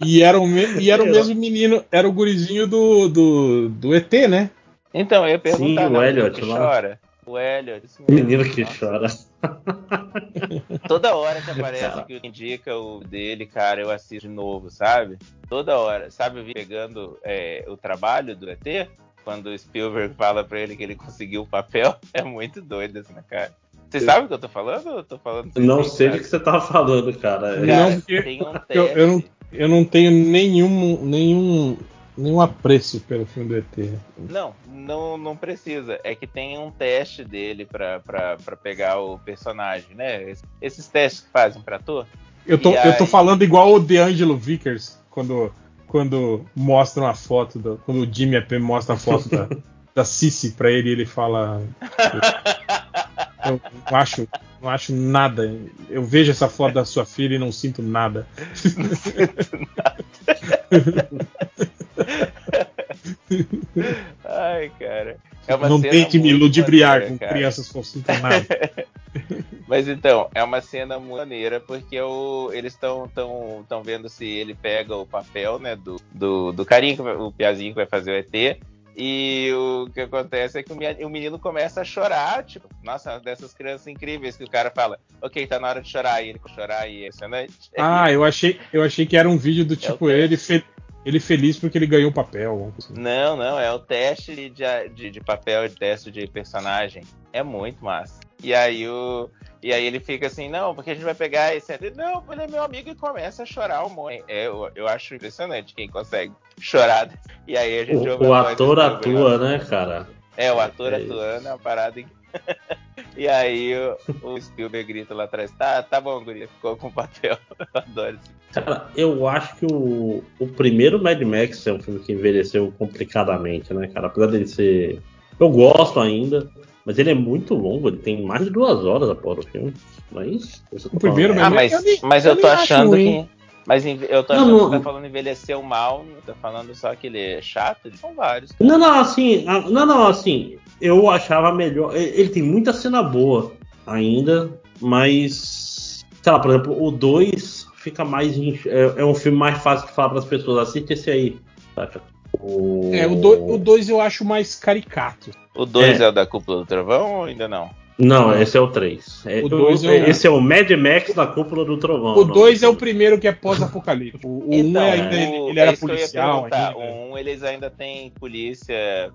e era o, me... e era o *laughs* mesmo menino, era o gurizinho do, do, do ET, né? Então, eu ia perguntar, Sim, o Elliot, que chora. O Elliot. Menino que chora. *laughs* Toda hora que aparece que indica o dele, cara, eu assisto de novo, sabe? Toda hora. Sabe, eu vi pegando é, o trabalho do ET, quando o Spielberg fala pra ele que ele conseguiu o papel, *laughs* é muito doido assim, né, cara? Você sabe o que eu tô falando? Eu tô falando não sei do que você tava falando, cara. cara não, tem um teste. Eu, eu, não, eu não tenho nenhum, nenhum nenhum apreço pelo filme do ET. Não, não, não precisa. É que tem um teste dele pra pegar o personagem, né? Esses testes que fazem pra ator. Eu tô, aí... eu tô falando igual o DeAngelo Vickers, quando, quando mostram a foto, do, quando o Jimmy mostra a foto da, *laughs* da Cici pra ele e ele fala. Eu não acho, não acho nada. Eu vejo essa foto da sua filha e não sinto nada. *laughs* Não sinto nada. *laughs* Ai, cara. É não tem que me ludibriar maneira, com cara. crianças nada. *laughs* Mas então, é uma cena maneira porque o, eles estão tão, tão vendo se ele pega o papel, né, do, do, do carinha, o piazinho que vai fazer o ET, e o que acontece é que o menino começa a chorar, tipo, nossa, dessas crianças incríveis que o cara fala, ok, tá na hora de chorar, e ele chorar e é impressionante. Ah, eu achei, eu achei que era um vídeo do é tipo é ele, fe ele feliz porque ele ganhou o papel. Assim. Não, não, é o teste de, de, de papel, de teste de personagem. É muito massa. E aí o. E aí ele fica assim, não, porque a gente vai pegar esse. Não, ele é meu amigo e começa a chorar o mãe. É, eu, eu acho impressionante quem consegue chorar. E aí a gente O, o ator atua, né, cara? É, o ator é atuando é uma parada. *laughs* e aí o, o, Spielberg grita lá atrás: tá, tá bom, Guria, ficou com o papel. *laughs* Eu adoro isso. Cara, eu acho que o, o primeiro Mad Max é um filme que envelheceu complicadamente, né, cara? Apesar dele ser. Eu gosto ainda. Mas ele é muito longo, ele tem mais de duas horas após o filme. Mas. O primeiro ah, mas, mas eu tô achando que. Mas eu tô achando não, que tá falando envelheceu mal, tá falando só que ele é chato, são vários. Não, não, assim, não, não, assim, eu achava melhor. Ele tem muita cena boa ainda, mas. Sei lá, por exemplo, o 2 fica mais. É, é, um filme mais fácil de falar para as pessoas. Assiste esse aí, saca? O... É, o 2 eu acho mais caricato. O 2 é. é o da Cúpula do Trovão ou ainda não? Não, esse é o 3. É, é esse é o Mad Max da Cúpula do Trovão. O 2 é o primeiro que é pós-apocalipse. O 1 um então, é ainda, ele, ele era é policial. Ainda. O 1 um, eles ainda tem polícia,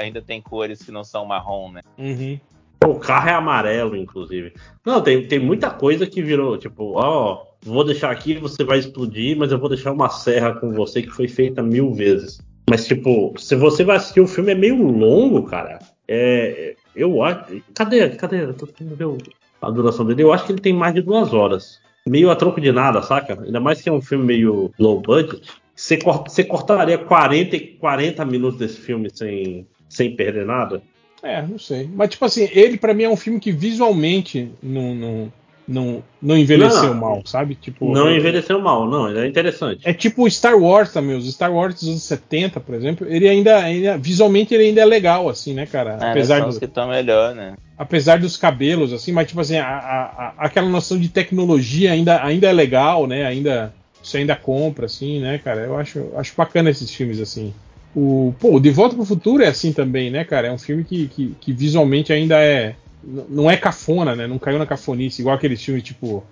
ainda tem cores que não são marrom, né? Uhum. O carro é amarelo, inclusive. Não, tem, tem muita coisa que virou, tipo, ó, vou deixar aqui, você vai explodir, mas eu vou deixar uma serra com você que foi feita mil vezes. Mas, tipo, se você vai assistir o filme, é meio longo, cara. É, eu acho. Cadê? Cadê? Tô tentando ver a duração dele. Eu acho que ele tem mais de duas horas. Meio a troco de nada, saca? Ainda mais que é um filme meio low budget. Você, corta, cortaria 40, 40 minutos desse filme sem, sem perder nada? É, não sei. Mas, tipo assim, ele para mim é um filme que visualmente não, não, não, não envelheceu não, mal, sabe? Tipo, não é, envelheceu mal, não, ele é interessante. É tipo Star Wars também, os Star Wars dos anos 70, por exemplo, ele ainda, ainda visualmente ele ainda é legal, assim, né, cara? É, Apesar dos que estão melhor, né? Apesar dos cabelos, assim, mas tipo assim, a, a, aquela noção de tecnologia ainda, ainda é legal, né? Ainda você ainda compra, assim, né, cara? Eu acho, acho bacana esses filmes, assim. O, pô, o De Volta pro Futuro é assim também, né, cara? É um filme que, que, que visualmente ainda é, não é cafona, né? Não caiu na cafonice, igual aqueles filmes, tipo.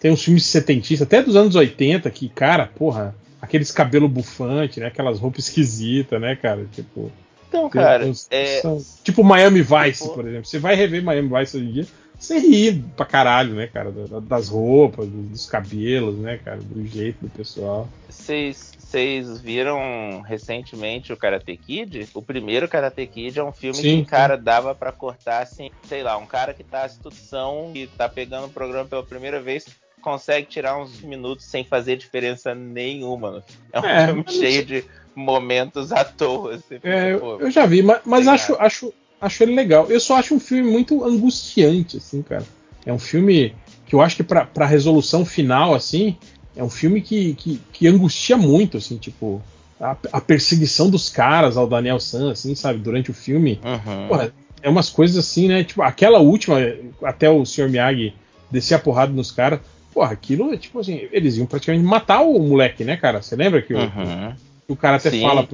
Tem uns filmes setentistas, até dos anos 80, que, cara, porra, aqueles cabelo bufante, né? Aquelas roupas esquisitas, né, cara? Tipo. Então, cara. Uns, é... são, tipo Miami Vice, tipo... por exemplo. Você vai rever Miami Vice hoje em dia, você ri pra caralho, né, cara? Das roupas, dos cabelos, né, cara? Do jeito do pessoal. Vocês vocês viram recentemente o Karate Kid? O primeiro Karate Kid é um filme sim, que, cara, dava para cortar assim, sei lá, um cara que tá situação e tá pegando o programa pela primeira vez consegue tirar uns minutos sem fazer diferença nenhuma. É um é, filme cheio de momentos à toa. Assim, é, eu, eu já vi, mas, mas acho, acho, acho ele legal. Eu só acho um filme muito angustiante, assim, cara. É um filme que eu acho que pra, pra resolução final, assim, é um filme que, que, que angustia muito, assim, tipo, a, a, perseguição dos caras ao Daniel San, assim, sabe, durante o filme. Uhum. Porra, é umas coisas assim, né? Tipo, aquela última, até o Sr. Miyagi descer a porrada nos caras. Porra, aquilo, tipo assim, eles iam praticamente matar o moleque, né, cara? Você lembra que, uhum. o, o, cara até Sim. fala.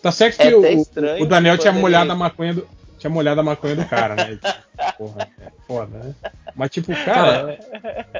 Tá certo que é o, o, Daniel tinha molhado ele... a maconha do tinha molhado a maconha do cara, né? Porra, é foda, né? Mas, tipo, cara,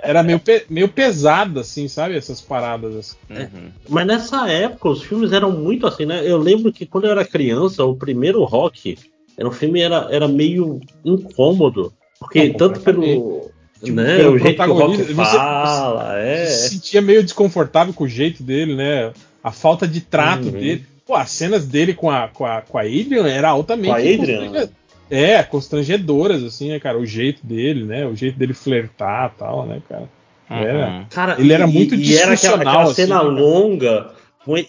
era meio, pe meio pesado, assim, sabe? Essas paradas. Assim. Uhum. Mas nessa época, os filmes eram muito assim, né? Eu lembro que quando eu era criança, o primeiro rock era um filme era, era meio incômodo. Porque Não, tanto pelo. Tipo, né, o jeito que o rock fala, você, é. se sentia meio desconfortável com o jeito dele, né? A falta de trato uhum. dele. Pô, as cenas dele com a, com a, com a Adrian era altamente. Com a Adrian? É, constrangedoras, assim, né, cara? O jeito dele, né? O jeito dele flertar e tal, né, cara? Uhum. cara ele era muito e, e era aquela, aquela assim, cena né? longa.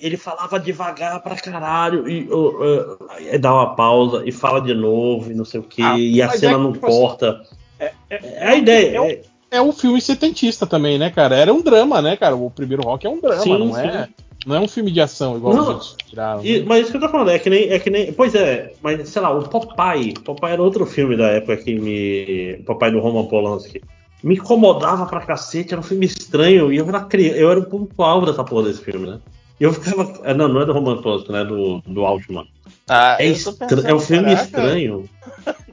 Ele falava devagar pra caralho e uh, uh, dá uma pausa e fala de novo e não sei o que, ah, e a cena é, não tipo, corta. É, é, é, a ideia. É, é, um filme setentista também, né, cara? Era um drama, né, cara? O primeiro rock é um drama, sim, não sim. é? Não é um filme de ação igual não, os tiraram. E, né? Mas isso que eu tô falando, é que, nem, é que nem. Pois é, mas sei lá, o Popeye. Popeye era outro filme da época que me. Popeye do Roman Polanski. Me incomodava pra cacete, era um filme estranho. E eu era criança, eu era um ponto-alvo dessa porra desse filme, né? E eu ficava. É, não, não é do Roman Polanski, né? Do, do Altman. Ah, é, estra... é um filme caraca. estranho. *laughs*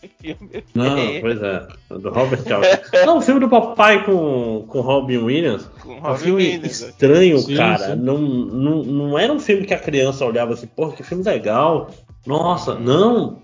Não, pois é. Do Robert Altman. não, o filme do papai com, com Robin Williams. Com Robin um filme Williams, né? estranho, sim, cara. Sim. Não, não, não era um filme que a criança olhava assim, porra, que filme legal. Nossa, não.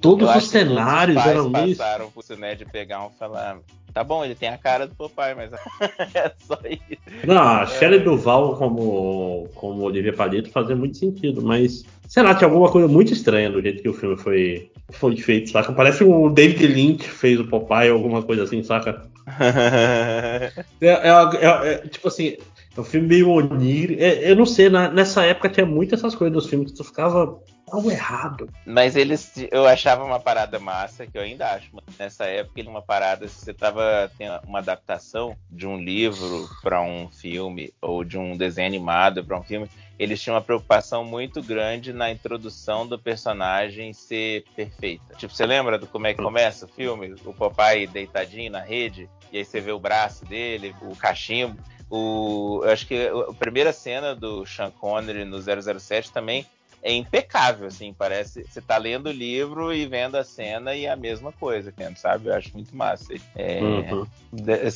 Todos os cenários os eram isso. passaram pro cinema de pegar um e falar. Tá bom, ele tem a cara do papai, mas *laughs* é só isso. Não, a é. Shelley Duval como, como Olivia Palito fazia muito sentido, mas sei lá, tinha alguma coisa muito estranha do jeito que o filme foi, foi feito, saca? Parece o David Lynch fez o Popeye ou alguma coisa assim, saca? *laughs* é, é, é, é, tipo assim, é um filme meio onírico. É, eu não sei, na, nessa época tinha muitas essas coisas dos filmes que tu ficava algo errado. Mas eles, eu achava uma parada massa, que eu ainda acho. Nessa época, ele uma parada, se você tava tendo uma adaptação de um livro para um filme, ou de um desenho animado para um filme, eles tinham uma preocupação muito grande na introdução do personagem ser perfeita. Tipo, você lembra do como é que começa o filme? O papai deitadinho na rede, e aí você vê o braço dele, o cachimbo. O, eu acho que a primeira cena do Sean Connery no 007 também é impecável, assim, parece. Você tá lendo o livro e vendo a cena e é a mesma coisa, sabe? Eu acho muito massa. É, uhum.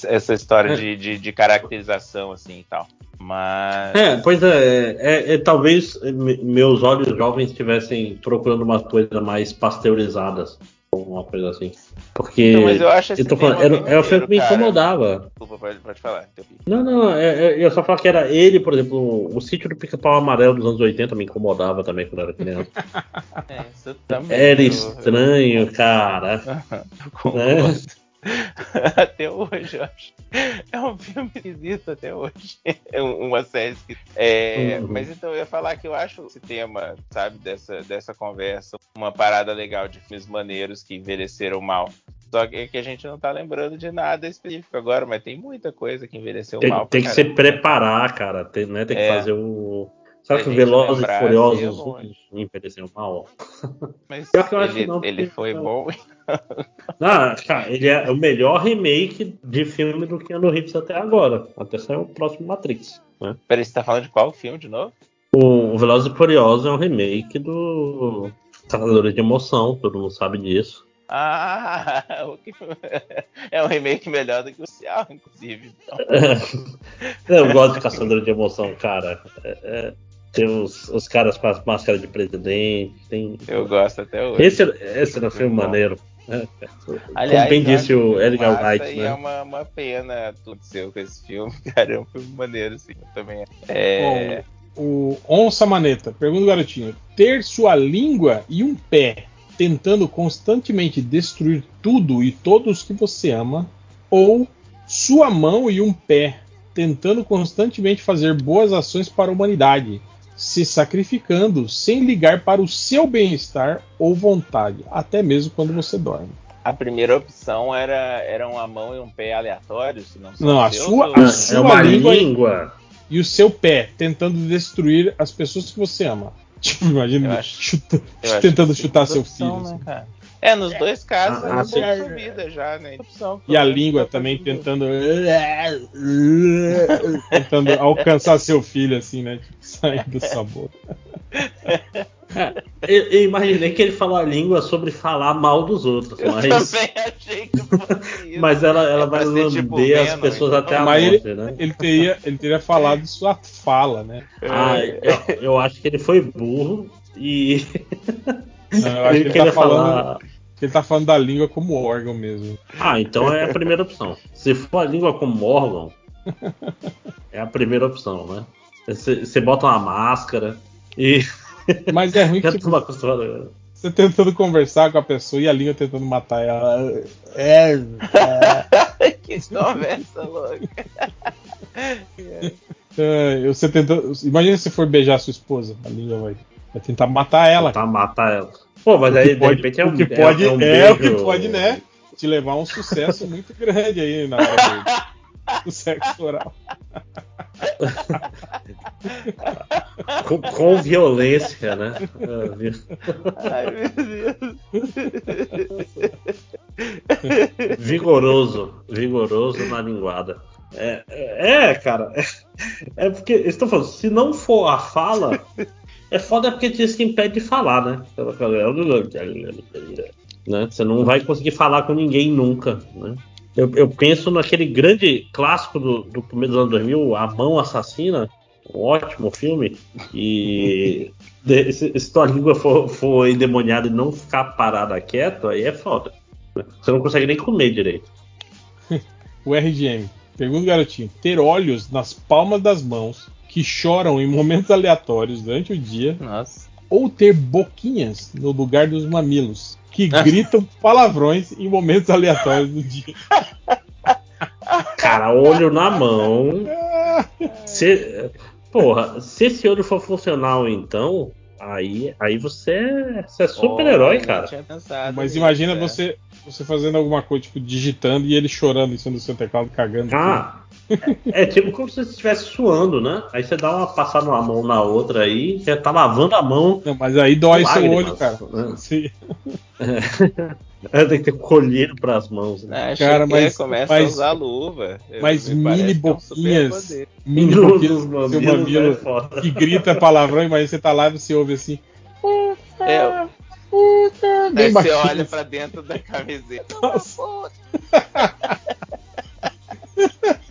Essa história é. de, de, de, caracterização, assim e tal. Mas. É, pois é, é, é talvez meus olhos jovens estivessem procurando uma coisa mais pasteurizadas uma coisa assim. Porque. Não, mas eu acho esse eu tô falando, era, era o filme que me incomodava. Desculpa, pode, pode falar. Não, não, é, é, eu só falo que era ele, por exemplo, o sítio do pica-pau amarelo dos anos 80 me incomodava também quando eu era criança. *laughs* é, isso também. Era estranho, cara. *laughs* né? *laughs* até hoje, eu acho. É um filme esquisito até hoje. *laughs* É uma série É, uhum. Mas então eu ia falar que eu acho esse tema, sabe, dessa, dessa conversa, uma parada legal de filmes maneiros que envelheceram mal. Só que, que a gente não tá lembrando de nada específico agora, mas tem muita coisa que envelheceu tem, mal. Tem que se preparar, cara. Tem, né, tem que é. fazer o. Sabe que Velozes e Furiosos envelheceu mal? Mas eu ele, acho não, ele foi bom. *laughs* Ah, cara, ele é o melhor remake de filme do que Keanu Reeves até agora. Até sair o próximo Matrix. Né? Peraí, você tá falando de qual filme de novo? O Velozes e Furiosos é um remake do Caçadores de Emoção, todo mundo sabe disso. Ah, *laughs* é um remake melhor do que o Cial, inclusive. Então. *laughs* eu gosto de Caçador de Emoção, cara. É, é, tem os, os caras com as máscaras de presidente. Tem... Eu gosto até hoje. Esse, esse era um filme maneiro. É, Aliás, Como bem disse o Edgar Wright. Né? É uma, uma pena tudo seu com esse filme, *laughs* cara. É um filme maneiro, assim. Também é. Bom, o Onça Maneta, pergunta o garotinho: ter sua língua e um pé tentando constantemente destruir tudo e todos que você ama, ou sua mão e um pé tentando constantemente fazer boas ações para a humanidade, se sacrificando sem ligar para o seu bem-estar ou vontade, até mesmo quando você dorme. A primeira opção era, era uma mão e um pé aleatórios? Não, não a sua, a sua é uma língua, língua e o seu pé tentando destruir as pessoas que você ama. *laughs* Tipo, imagina chuta, tentando chutar seu opção, filho. Né, assim. É, nos dois casos ah, é uma subida já, né? E a língua também tentando. *laughs* tentando alcançar seu filho, assim, né? Tipo, sair do sabor. Eu, eu, imaginei que ele falou a língua sobre falar mal dos outros, eu mas. também achei que fosse isso. mas ela, ela é vai lamber tipo, as pessoas então. até a morte, ele, né? Ele teria, ele teria falado sua fala, né? Ah, eu, eu acho que ele foi burro e. Não, eu acho ele que ele tá falar. Ele tá falando da língua como órgão mesmo. Ah, então é a primeira opção. Se for a língua como órgão, é a primeira opção, né? Você, você bota uma máscara e. Mas é ruim *laughs* que. Tipo, você tentando conversar com a pessoa e a língua tentando matar ela. É. é. *laughs* que conversa louca. é, você tentando. Imagina se for beijar sua esposa, a língua vai, vai tentar matar ela. Tentar matar ela. Pô, mas aí pode, de repente é um, o que pode, é, um é o que pode, né? Te levar a um sucesso *laughs* muito grande aí na hora do sexo oral. com, com, violência, né? Ai, meu Deus. Vigoroso, vigoroso na linguada. É, é, cara. É, é porque, estou falando, se não for a fala, é foda porque isso impede de falar, né? né? Você não vai conseguir falar com ninguém nunca, né? Eu, eu penso naquele grande clássico do, do começo dos anos 2000, A Mão Assassina, um ótimo filme, e *laughs* se, se tua língua for, for endemoniada e não ficar parada quieto, aí é foda. Você não consegue nem comer direito. *laughs* o RGM. Pergunta garotinho: ter olhos nas palmas das mãos que choram em momentos *laughs* aleatórios durante o dia. Nossa. Ou ter boquinhas no lugar dos mamilos que *laughs* gritam palavrões em momentos aleatórios do dia. Cara, olho na mão. Se, porra, se esse olho for funcional, então, aí, aí você, é, você é super-herói, oh, cara. Mas imagina é. você, você fazendo alguma coisa, tipo, digitando e ele chorando em cima do seu teclado, cagando. Ah, é, é, tipo como se você estivesse suando, né? Aí você dá uma passada uma mão na outra aí, você tá lavando a mão. Não, mas aí dói seu olho, cara. Né? Sim. É. *laughs* Tem que ter colheiro para as mãos. Né? É, cara, mas começa mas, a usar luva. Mas mini boquinhas, é um mini boquinhas, seu mamilo é que grita palavrão, mas você tá lá e você ouve assim. É, puta, Aí você olha pra dentro da camiseta. *laughs* Nossa. *laughs*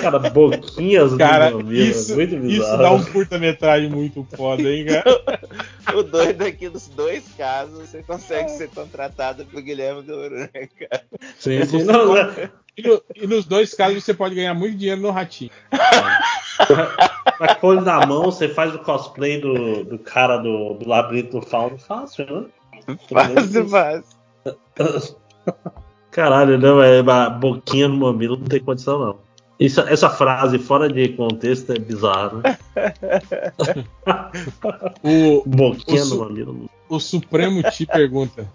Cara, boquinhas cara, do mamilo, isso, muito bizarro. Isso dá um curta-metragem muito foda, hein, cara? *laughs* o doido aqui dos dois casos, você consegue ser contratado pelo Guilherme Douro, né, cara? Sim, sim. Não, pode, e, no, e, nos dois casos você pode ganhar muito dinheiro no ratinho. Com na mão, você faz o cosplay do, do cara do, do labirinto do fauno fácil, né? Fácil, fácil. Caralho, não, é boquinha no mamilo, não tem condição, não. Isso, essa frase fora de contexto é bizarra. Né? *laughs* o, *laughs* Boquinha o, mamilo. O Supremo te pergunta: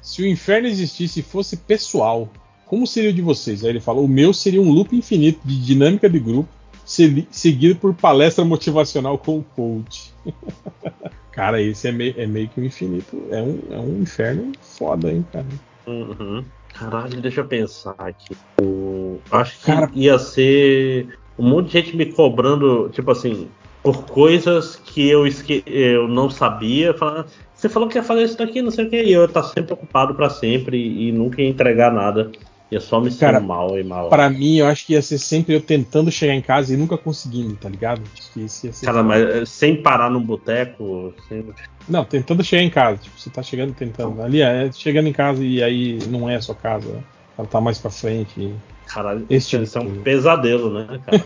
se o inferno existisse e fosse pessoal, como seria o de vocês? Aí ele fala: o meu seria um loop infinito de dinâmica de grupo, seguido por palestra motivacional com o coach. *laughs* cara, esse é meio, é meio que um infinito. É um, é um inferno foda, hein, cara. Uhum. Caralho, deixa eu pensar aqui. Eu acho que Cara... ia ser um monte de gente me cobrando, tipo assim, por coisas que eu, esque... eu não sabia. Falando, você falou que ia fazer isso daqui, não sei o que, e eu estar sempre ocupado para sempre e, nunca ia entregar nada. Ia só me sentir mal e mal. Pra mim, eu acho que ia ser sempre eu tentando chegar em casa e nunca conseguindo, tá ligado? Acho que isso ia ser. Cara, mas eh, sem parar num boteco. Sem... Não, tentando chegar em casa. Tipo, você tá chegando tentando. Ali é chegando em casa e aí não é a sua casa. Ela tá mais pra frente. Caralho, esse tipo isso é um pesadelo, né, cara?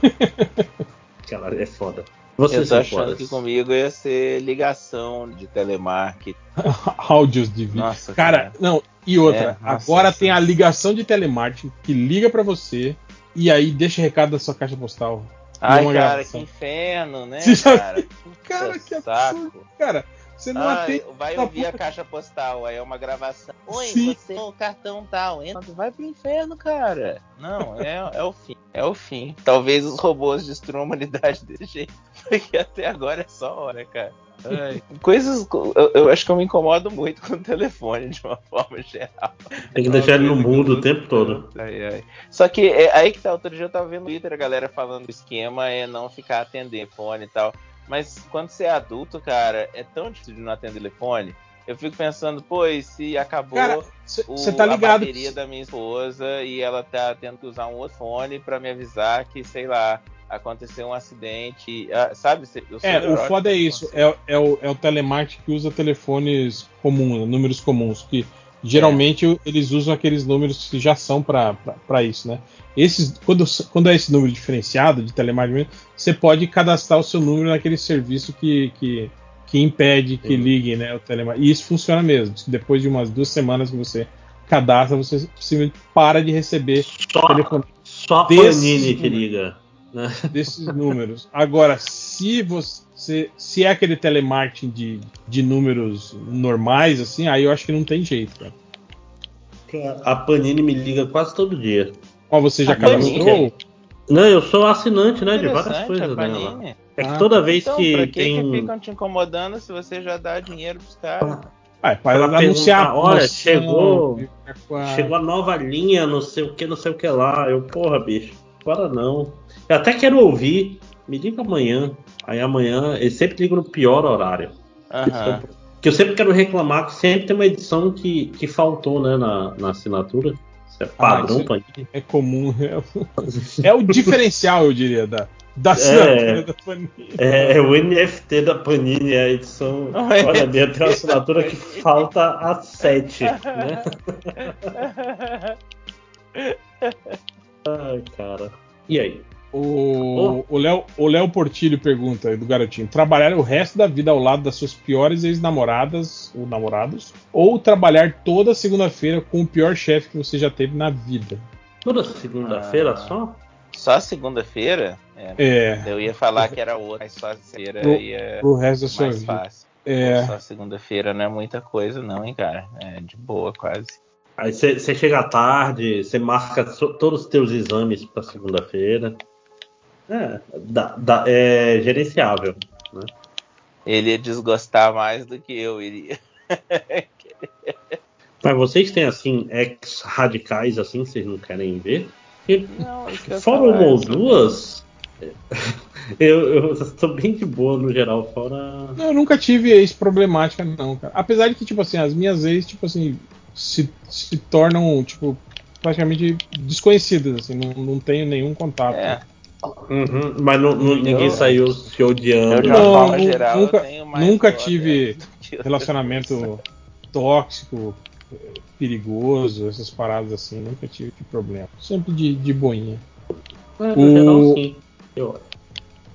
*laughs* Caralho, é foda. Você eu tô achando que comigo ia ser ligação de telemarketing. *laughs* Áudios de vídeo. Nossa, cara, cara, não, e outra, é, agora tem a ligação de telemarketing que liga para você e aí deixa recado da sua caixa postal. Ai, cara, gravação. que inferno, né, cara? cara, que absurdo. Cara, você não ah, atende. Vai ouvir a caixa postal, aí é uma gravação. Oi, Sim. você o cartão tal. Entra, vai pro inferno, cara. Não, é, é o fim. É o fim. Talvez os robôs destruam a humanidade desse jeito. Porque até agora é só hora, cara. coisas. Eu, eu, acho que eu me incomodo muito com o telefone, de uma *laughs* forma geral. Tem que deixar ele no mudo o tempo todo. Ai, ai. Só que é, aí que tá, outro dia eu tava vendo no Twitter a galera falando que o esquema é não ficar atendendo telefone e tal. Mas quando você é adulto, cara, é tão difícil de não atender telefone. Eu fico pensando, pô, e se acabou cara, o, tá ligado a bateria da minha esposa e ela tá tendo que usar um outro fone pra me avisar que, sei lá, aconteceu um acidente, ah, sabe? É, o foda é isso, é, é, o, é o telemarketing que usa telefones comuns, números comuns, que geralmente é. eles usam aqueles números que já são para isso, né? Esses, quando, quando é esse número diferenciado de telemarketing, você pode cadastrar o seu número naquele serviço que, que, que impede que Sim. ligue né, o telemarketing. E isso funciona mesmo. Depois de umas duas semanas que você cadastra, você simplesmente para de receber só, telefone. Só a Panini que liga né? desses números. Agora, se você se é aquele telemarketing de, de números normais, assim, aí eu acho que não tem jeito, cara. A Panini me liga quase todo dia. Ó, você já cadastrou? Não, eu sou assinante, né, de várias coisas dela. É que ah. toda vez então, que pra que tem... ficam te incomodando se você já dá dinheiro pros caras? Ah, é, para anunciar. Olha, chegou, chegou a nova linha, não sei o que, não sei o que lá. Eu, porra, bicho, para não. Eu até quero ouvir. Me liga amanhã. Aí amanhã, eu sempre ligo no pior horário. Uhum. Que eu sempre quero reclamar que sempre tem uma edição que, que faltou, né, na, na assinatura. Isso é ah, padrão, ah, É comum. É, é, o diferencial, eu diria, da, da assinatura é, da Panini. É, é, o NFT da Panini, a edição. Olha, minha tem uma assinatura que falta a 7, né? *laughs* Ai, cara. E aí? O, oh. o, Léo, o Léo Portilho pergunta do garotinho: trabalhar o resto da vida ao lado das suas piores ex-namoradas ou namorados? Ou trabalhar toda segunda-feira com o pior chefe que você já teve na vida? Toda segunda-feira ah, só? Só segunda-feira? É, é, Eu ia falar que era outra, mas só segunda-feira ia. O resto da sua mais vida. Fácil. É. Só segunda-feira não é muita coisa, não, hein, cara? É de boa, quase. Aí você chega à tarde, você marca todos os teus exames para segunda-feira. É, dá, dá, é gerenciável. Né? Ele ia desgostar mais do que eu iria. *laughs* Mas vocês têm assim ex radicais assim, vocês não querem ver? Não, fora uma ou duas, *laughs* eu, estou bem de boa no geral, fora. Eu nunca tive ex problemática, não, cara. Apesar de que, tipo assim, as minhas ex, tipo assim, se, se tornam, tipo, praticamente desconhecidas, assim, não, não tenho nenhum contato. É. Uhum, mas não, não, ninguém saiu se odiando. Eu, não, geral, nunca, nunca tive *laughs* relacionamento tóxico, perigoso, essas paradas assim, nunca tive problema. Sempre de, de boinha. É, o, geral, sim. Eu...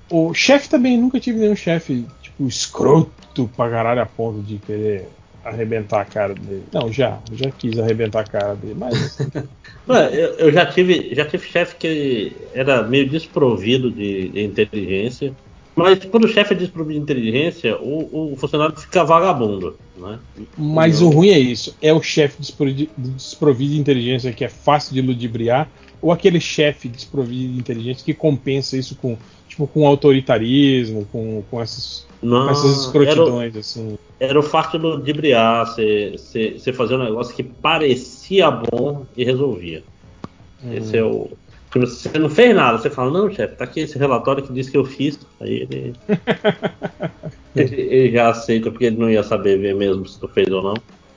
o chefe também, nunca tive nenhum chefe, tipo, escroto pra caralho a ponto de querer arrebentar a cara dele. Não, já, já quis arrebentar a cara dele, mas. *laughs* eu, eu, já tive, já tive chefe que era meio desprovido de, de inteligência. Mas quando o chefe é desprovido de inteligência, o, o funcionário fica vagabundo, né? Mas eu... o ruim é isso: é o chefe desprovido de inteligência que é fácil de ludibriar, ou aquele chefe desprovido de inteligência que compensa isso com, tipo, com autoritarismo, com, com essas não, essas escrotidões, era, assim. Era o fato de ludibriar, você, fazer um negócio que parecia bom e resolvia. Hum. Esse é o. Você não fez nada, você fala, não, chefe, tá aqui esse relatório que diz que eu fiz. Aí ele. *laughs* ele, ele, já aceita, porque ele não ia saber ver mesmo se tu fez ou não.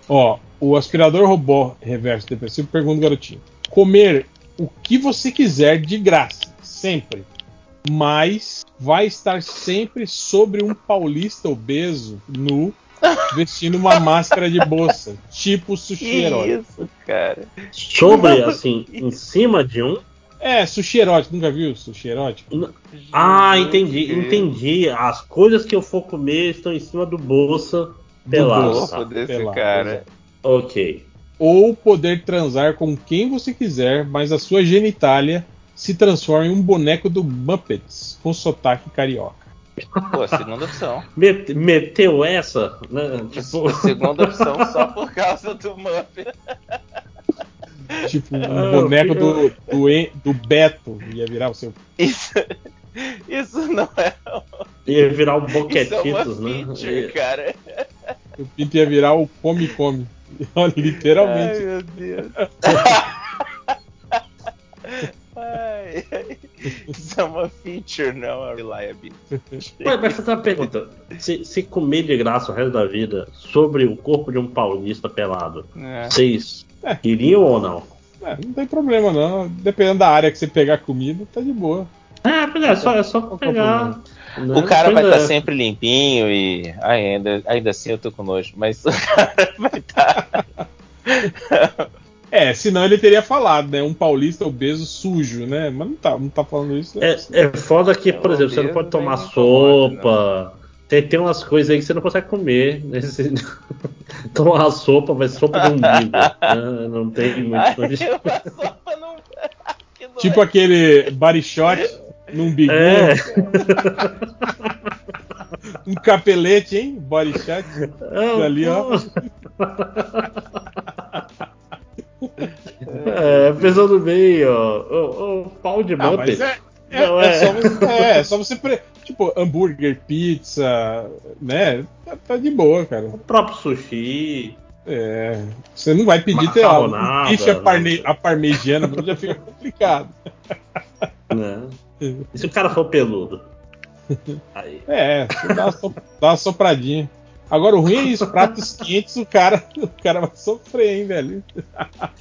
Ó, o aspirador robô reverso depressivo pergunta garotinho: comer o que você quiser de graça, sempre mas vai estar sempre sobre um paulista obeso nu vestindo uma máscara de bolsa, tipo sushi erótico. Isso, cara. Sobre, assim, em cima de um. É, sushi erótico, nunca viu sushi erótico? Ah, entendi, entendi. As coisas que eu for comer estão em cima do bolsa pelado. Do desse pelado, cara. Ok. Ou poder transar com quem você quiser, mas a sua genitália se transforma em um boneco do Muppets com sotaque carioca. Pô, segunda opção. meteu essa? Né? Tipo... *laughs* Segunda opção só por causa do Muppet. Tipo, um ah, boneco do, do, do, Beto ia virar o seu. Isso, isso não é Ia virar um boquetitos, né? Feature, cara. O Pinto ia virar o come-come. *laughs* Literalmente. Ai, meu Deus. *laughs* Ai, ai. Isso é uma feature, não é reliability. Ué, mas fazer uma pergunta: se, se comer de graça o resto da vida sobre o corpo de um paulista pelado, É. vocês É. iriam ou não? É, não tem problema não. Dependendo da área que você pegar comida, tá de boa. É, pois é, só, é só Qual que é o pegar. né? O cara vai é. estar sempre limpinho e. Ai, ainda, ainda assim eu tô com nojo, mas o *laughs* cara vai estar. É, senão ele teria falado, né? Um paulista obeso sujo, né? Mas não tá, não tá falando isso. É, é foda que, por É, exemplo, você não pode tomar incomoda, sopa. Tem, tem umas coisas aí que você não consegue comer. né? Você- *laughs* Tomar sopa vai ser sopa de umbigo. né? Não tem muito. Ai, *laughs* sopa não. *laughs* Tipo aquele body shot num biguinho, É. um capelete, hein? Body shot. Ali, ó. É, pensando bem, ó. O, o pau de Ah, Muppet. é, é, Não, é é. só você, é, é só você. pre- Tipo, hambúrguer, pizza, né? Tá, tá de boa, cara. O próprio sushi. É, você não vai pedir ter um bife a, né? parne, a parmegiana, já fica complicado. Né? E se o cara for peludo? *laughs* Aí. É, dá so- dá uma sopradinha. Agora o ruim é isso, pratos quentes, o cara, o cara vai sofrer, hein, velho.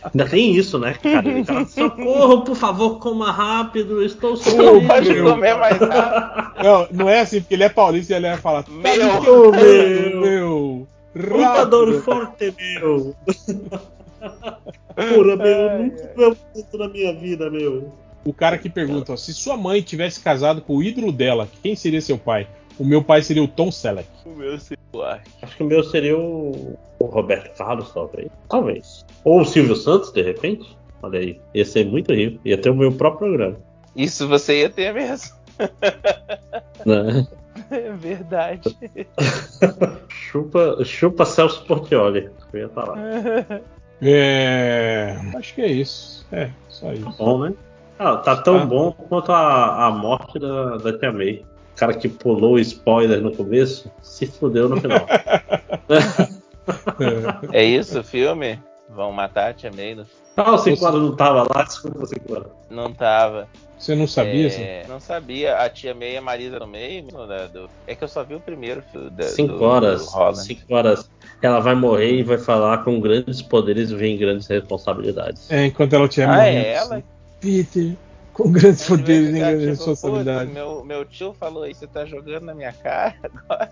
Ainda tem isso, né, cara? Ele fala, Socorro, por favor, coma rápido, estou sofrendo. Pode meu. comer mais rápido. Não, não é assim, porque ele é paulista e ele vai falar, Meu. meu, meu. meu, Lutador forte, meu. Porra, meu, eu nunca vi um tanto na minha vida, meu. O cara que pergunta, ó, se sua mãe tivesse casado com o ídolo dela, quem seria seu pai? O meu pai seria o Tom Selleck. O meu celular. Acho que o meu seria o, o Roberto Carlos, talvez. Talvez. Ou o Silvio Santos, de repente. Olha aí. Ia ser muito rico. Ia ter o meu próprio programa. Isso você ia ter mesmo. *laughs* Né? É verdade. chupa, chupa Celso Portioli. Eu ia estar lá. É. Acho que é isso. É, só Tá isso. bom, né? Ah, tá tão Tá. bom quanto a, a morte da, da Tia May. O cara que pulou o spoiler no começo se fudeu no final. É. Isso o filme? Vão matar a Tia May? no- ah, o Cinquara não tava lá, desculpa, Cinquara. Não tava. Você não sabia? assim? É, não sabia. A Tia May e a Marisa no meio? né, do- É que eu só vi o primeiro filme. Da, Cinco do- horas. do. Cinco horas. Ela vai morrer e vai falar com grandes poderes vem grandes responsabilidades. É, enquanto ela tinha Ah, morrendo. é ela? assim. Peter, com *laughs* grandes poderes e Já, grandes tipo, responsabilidades. "Putz, Meu, meu tio falou isso, você tá jogando na minha cara agora.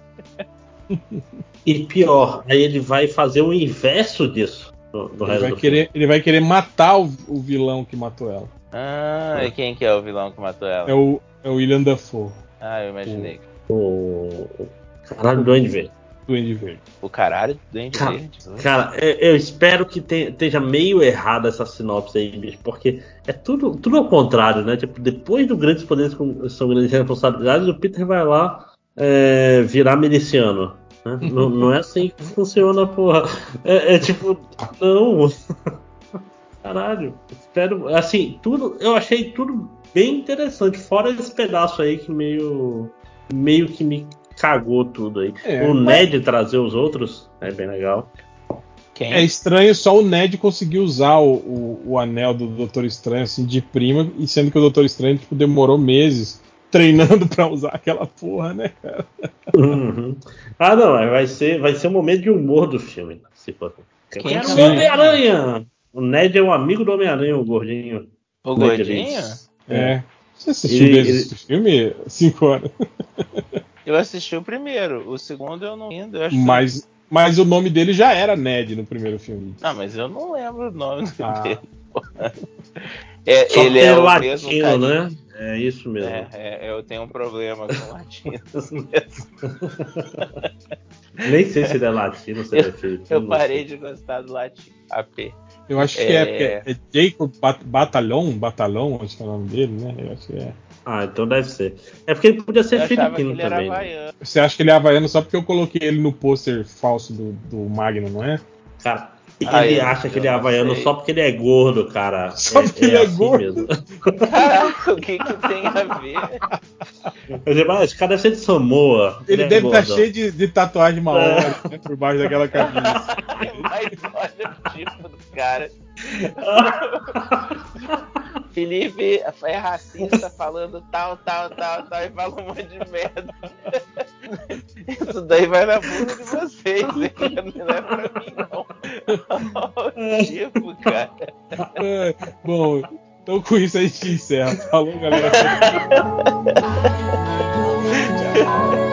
*laughs* E pior, aí ele vai fazer o inverso disso no, no Ele vai, querer, ele vai querer matar o, o vilão que matou ela. Ah, e quem que é o vilão que matou ela? É o, é o William Dafoe, Ah, eu imaginei. O, o caralho do Duende Verde. Duende Verde. O caralho do Duende Cara, Verde. Cara, eu, eu espero que te- esteja meio errada essa sinopse aí, bicho, porque é tudo, tudo ao contrário, né? Tipo, depois do Grandes Poderes com- são Grandes Responsabilidades, o Peter vai lá é, virar miliciano. né? não, *laughs* não é assim que funciona, porra. É, é tipo, não. *laughs* Caralho. Espero. Assim, tudo. Eu achei tudo bem interessante, fora esse pedaço aí que meio. meio que me cagou tudo aí. É, o mas- Ned trazer os outros é bem legal. Quem? É estranho só o Ned conseguir usar o, o, o anel do Doutor Estranho assim de prima, e sendo que o Doutor Estranho tipo, demorou meses treinando *laughs* pra usar aquela porra, né, cara? Uhum. Ah, não, vai ser, vai ser um momento de humor do filme. Se for. Quem quero que o é? Homem-Aranha! O Ned é o amigo do Homem-Aranha, o gordinho. O Ned gordinho? Leeds. É. Você assistiu Ele- esse filme? Cinco horas. *laughs* Eu assisti o primeiro, o segundo eu não ainda. Eu acho Mas, mas o nome dele já era Ned no primeiro filme. Não, mas eu não lembro o nome Ah. dele. É, Só ele que é o latino, mesmo né? É isso mesmo. É, é, eu tenho um problema com latinos *laughs* mesmo. Nem sei se ele é latino, se ele é filho. Eu parei de gostar do latino. AP. Eu acho que É. é, é Jacob Bat Batalhon, Batalhon, acho que é o nome dele, né? Eu acho que é. Ah, então deve ser. É porque ele podia ser Eu filipino também. né? havaiano. Você acha que ele é havaiano só porque eu coloquei ele no pôster falso do, do Magno, não é? Cara, Ah, ele acha que ele é havaiano só porque ele é gordo, cara. Só é, porque é ele é assim gordo. Caraca, o que, que tem a ver? Esse cara deve ser de Samoa. Ele, ele é deve estar tá cheio de, de tatuagem *laughs* maori é. né, por baixo daquela camisa. mas olha o tipo do cara. *laughs* Felipe é racista falando tal, tal, tal, tal, e fala um monte de merda. Isso daí vai na bunda de vocês, hein? não é pra mim, não. tipo, cara. É, bom, então com isso a gente encerra. Falou, galera. Tchau. *laughs*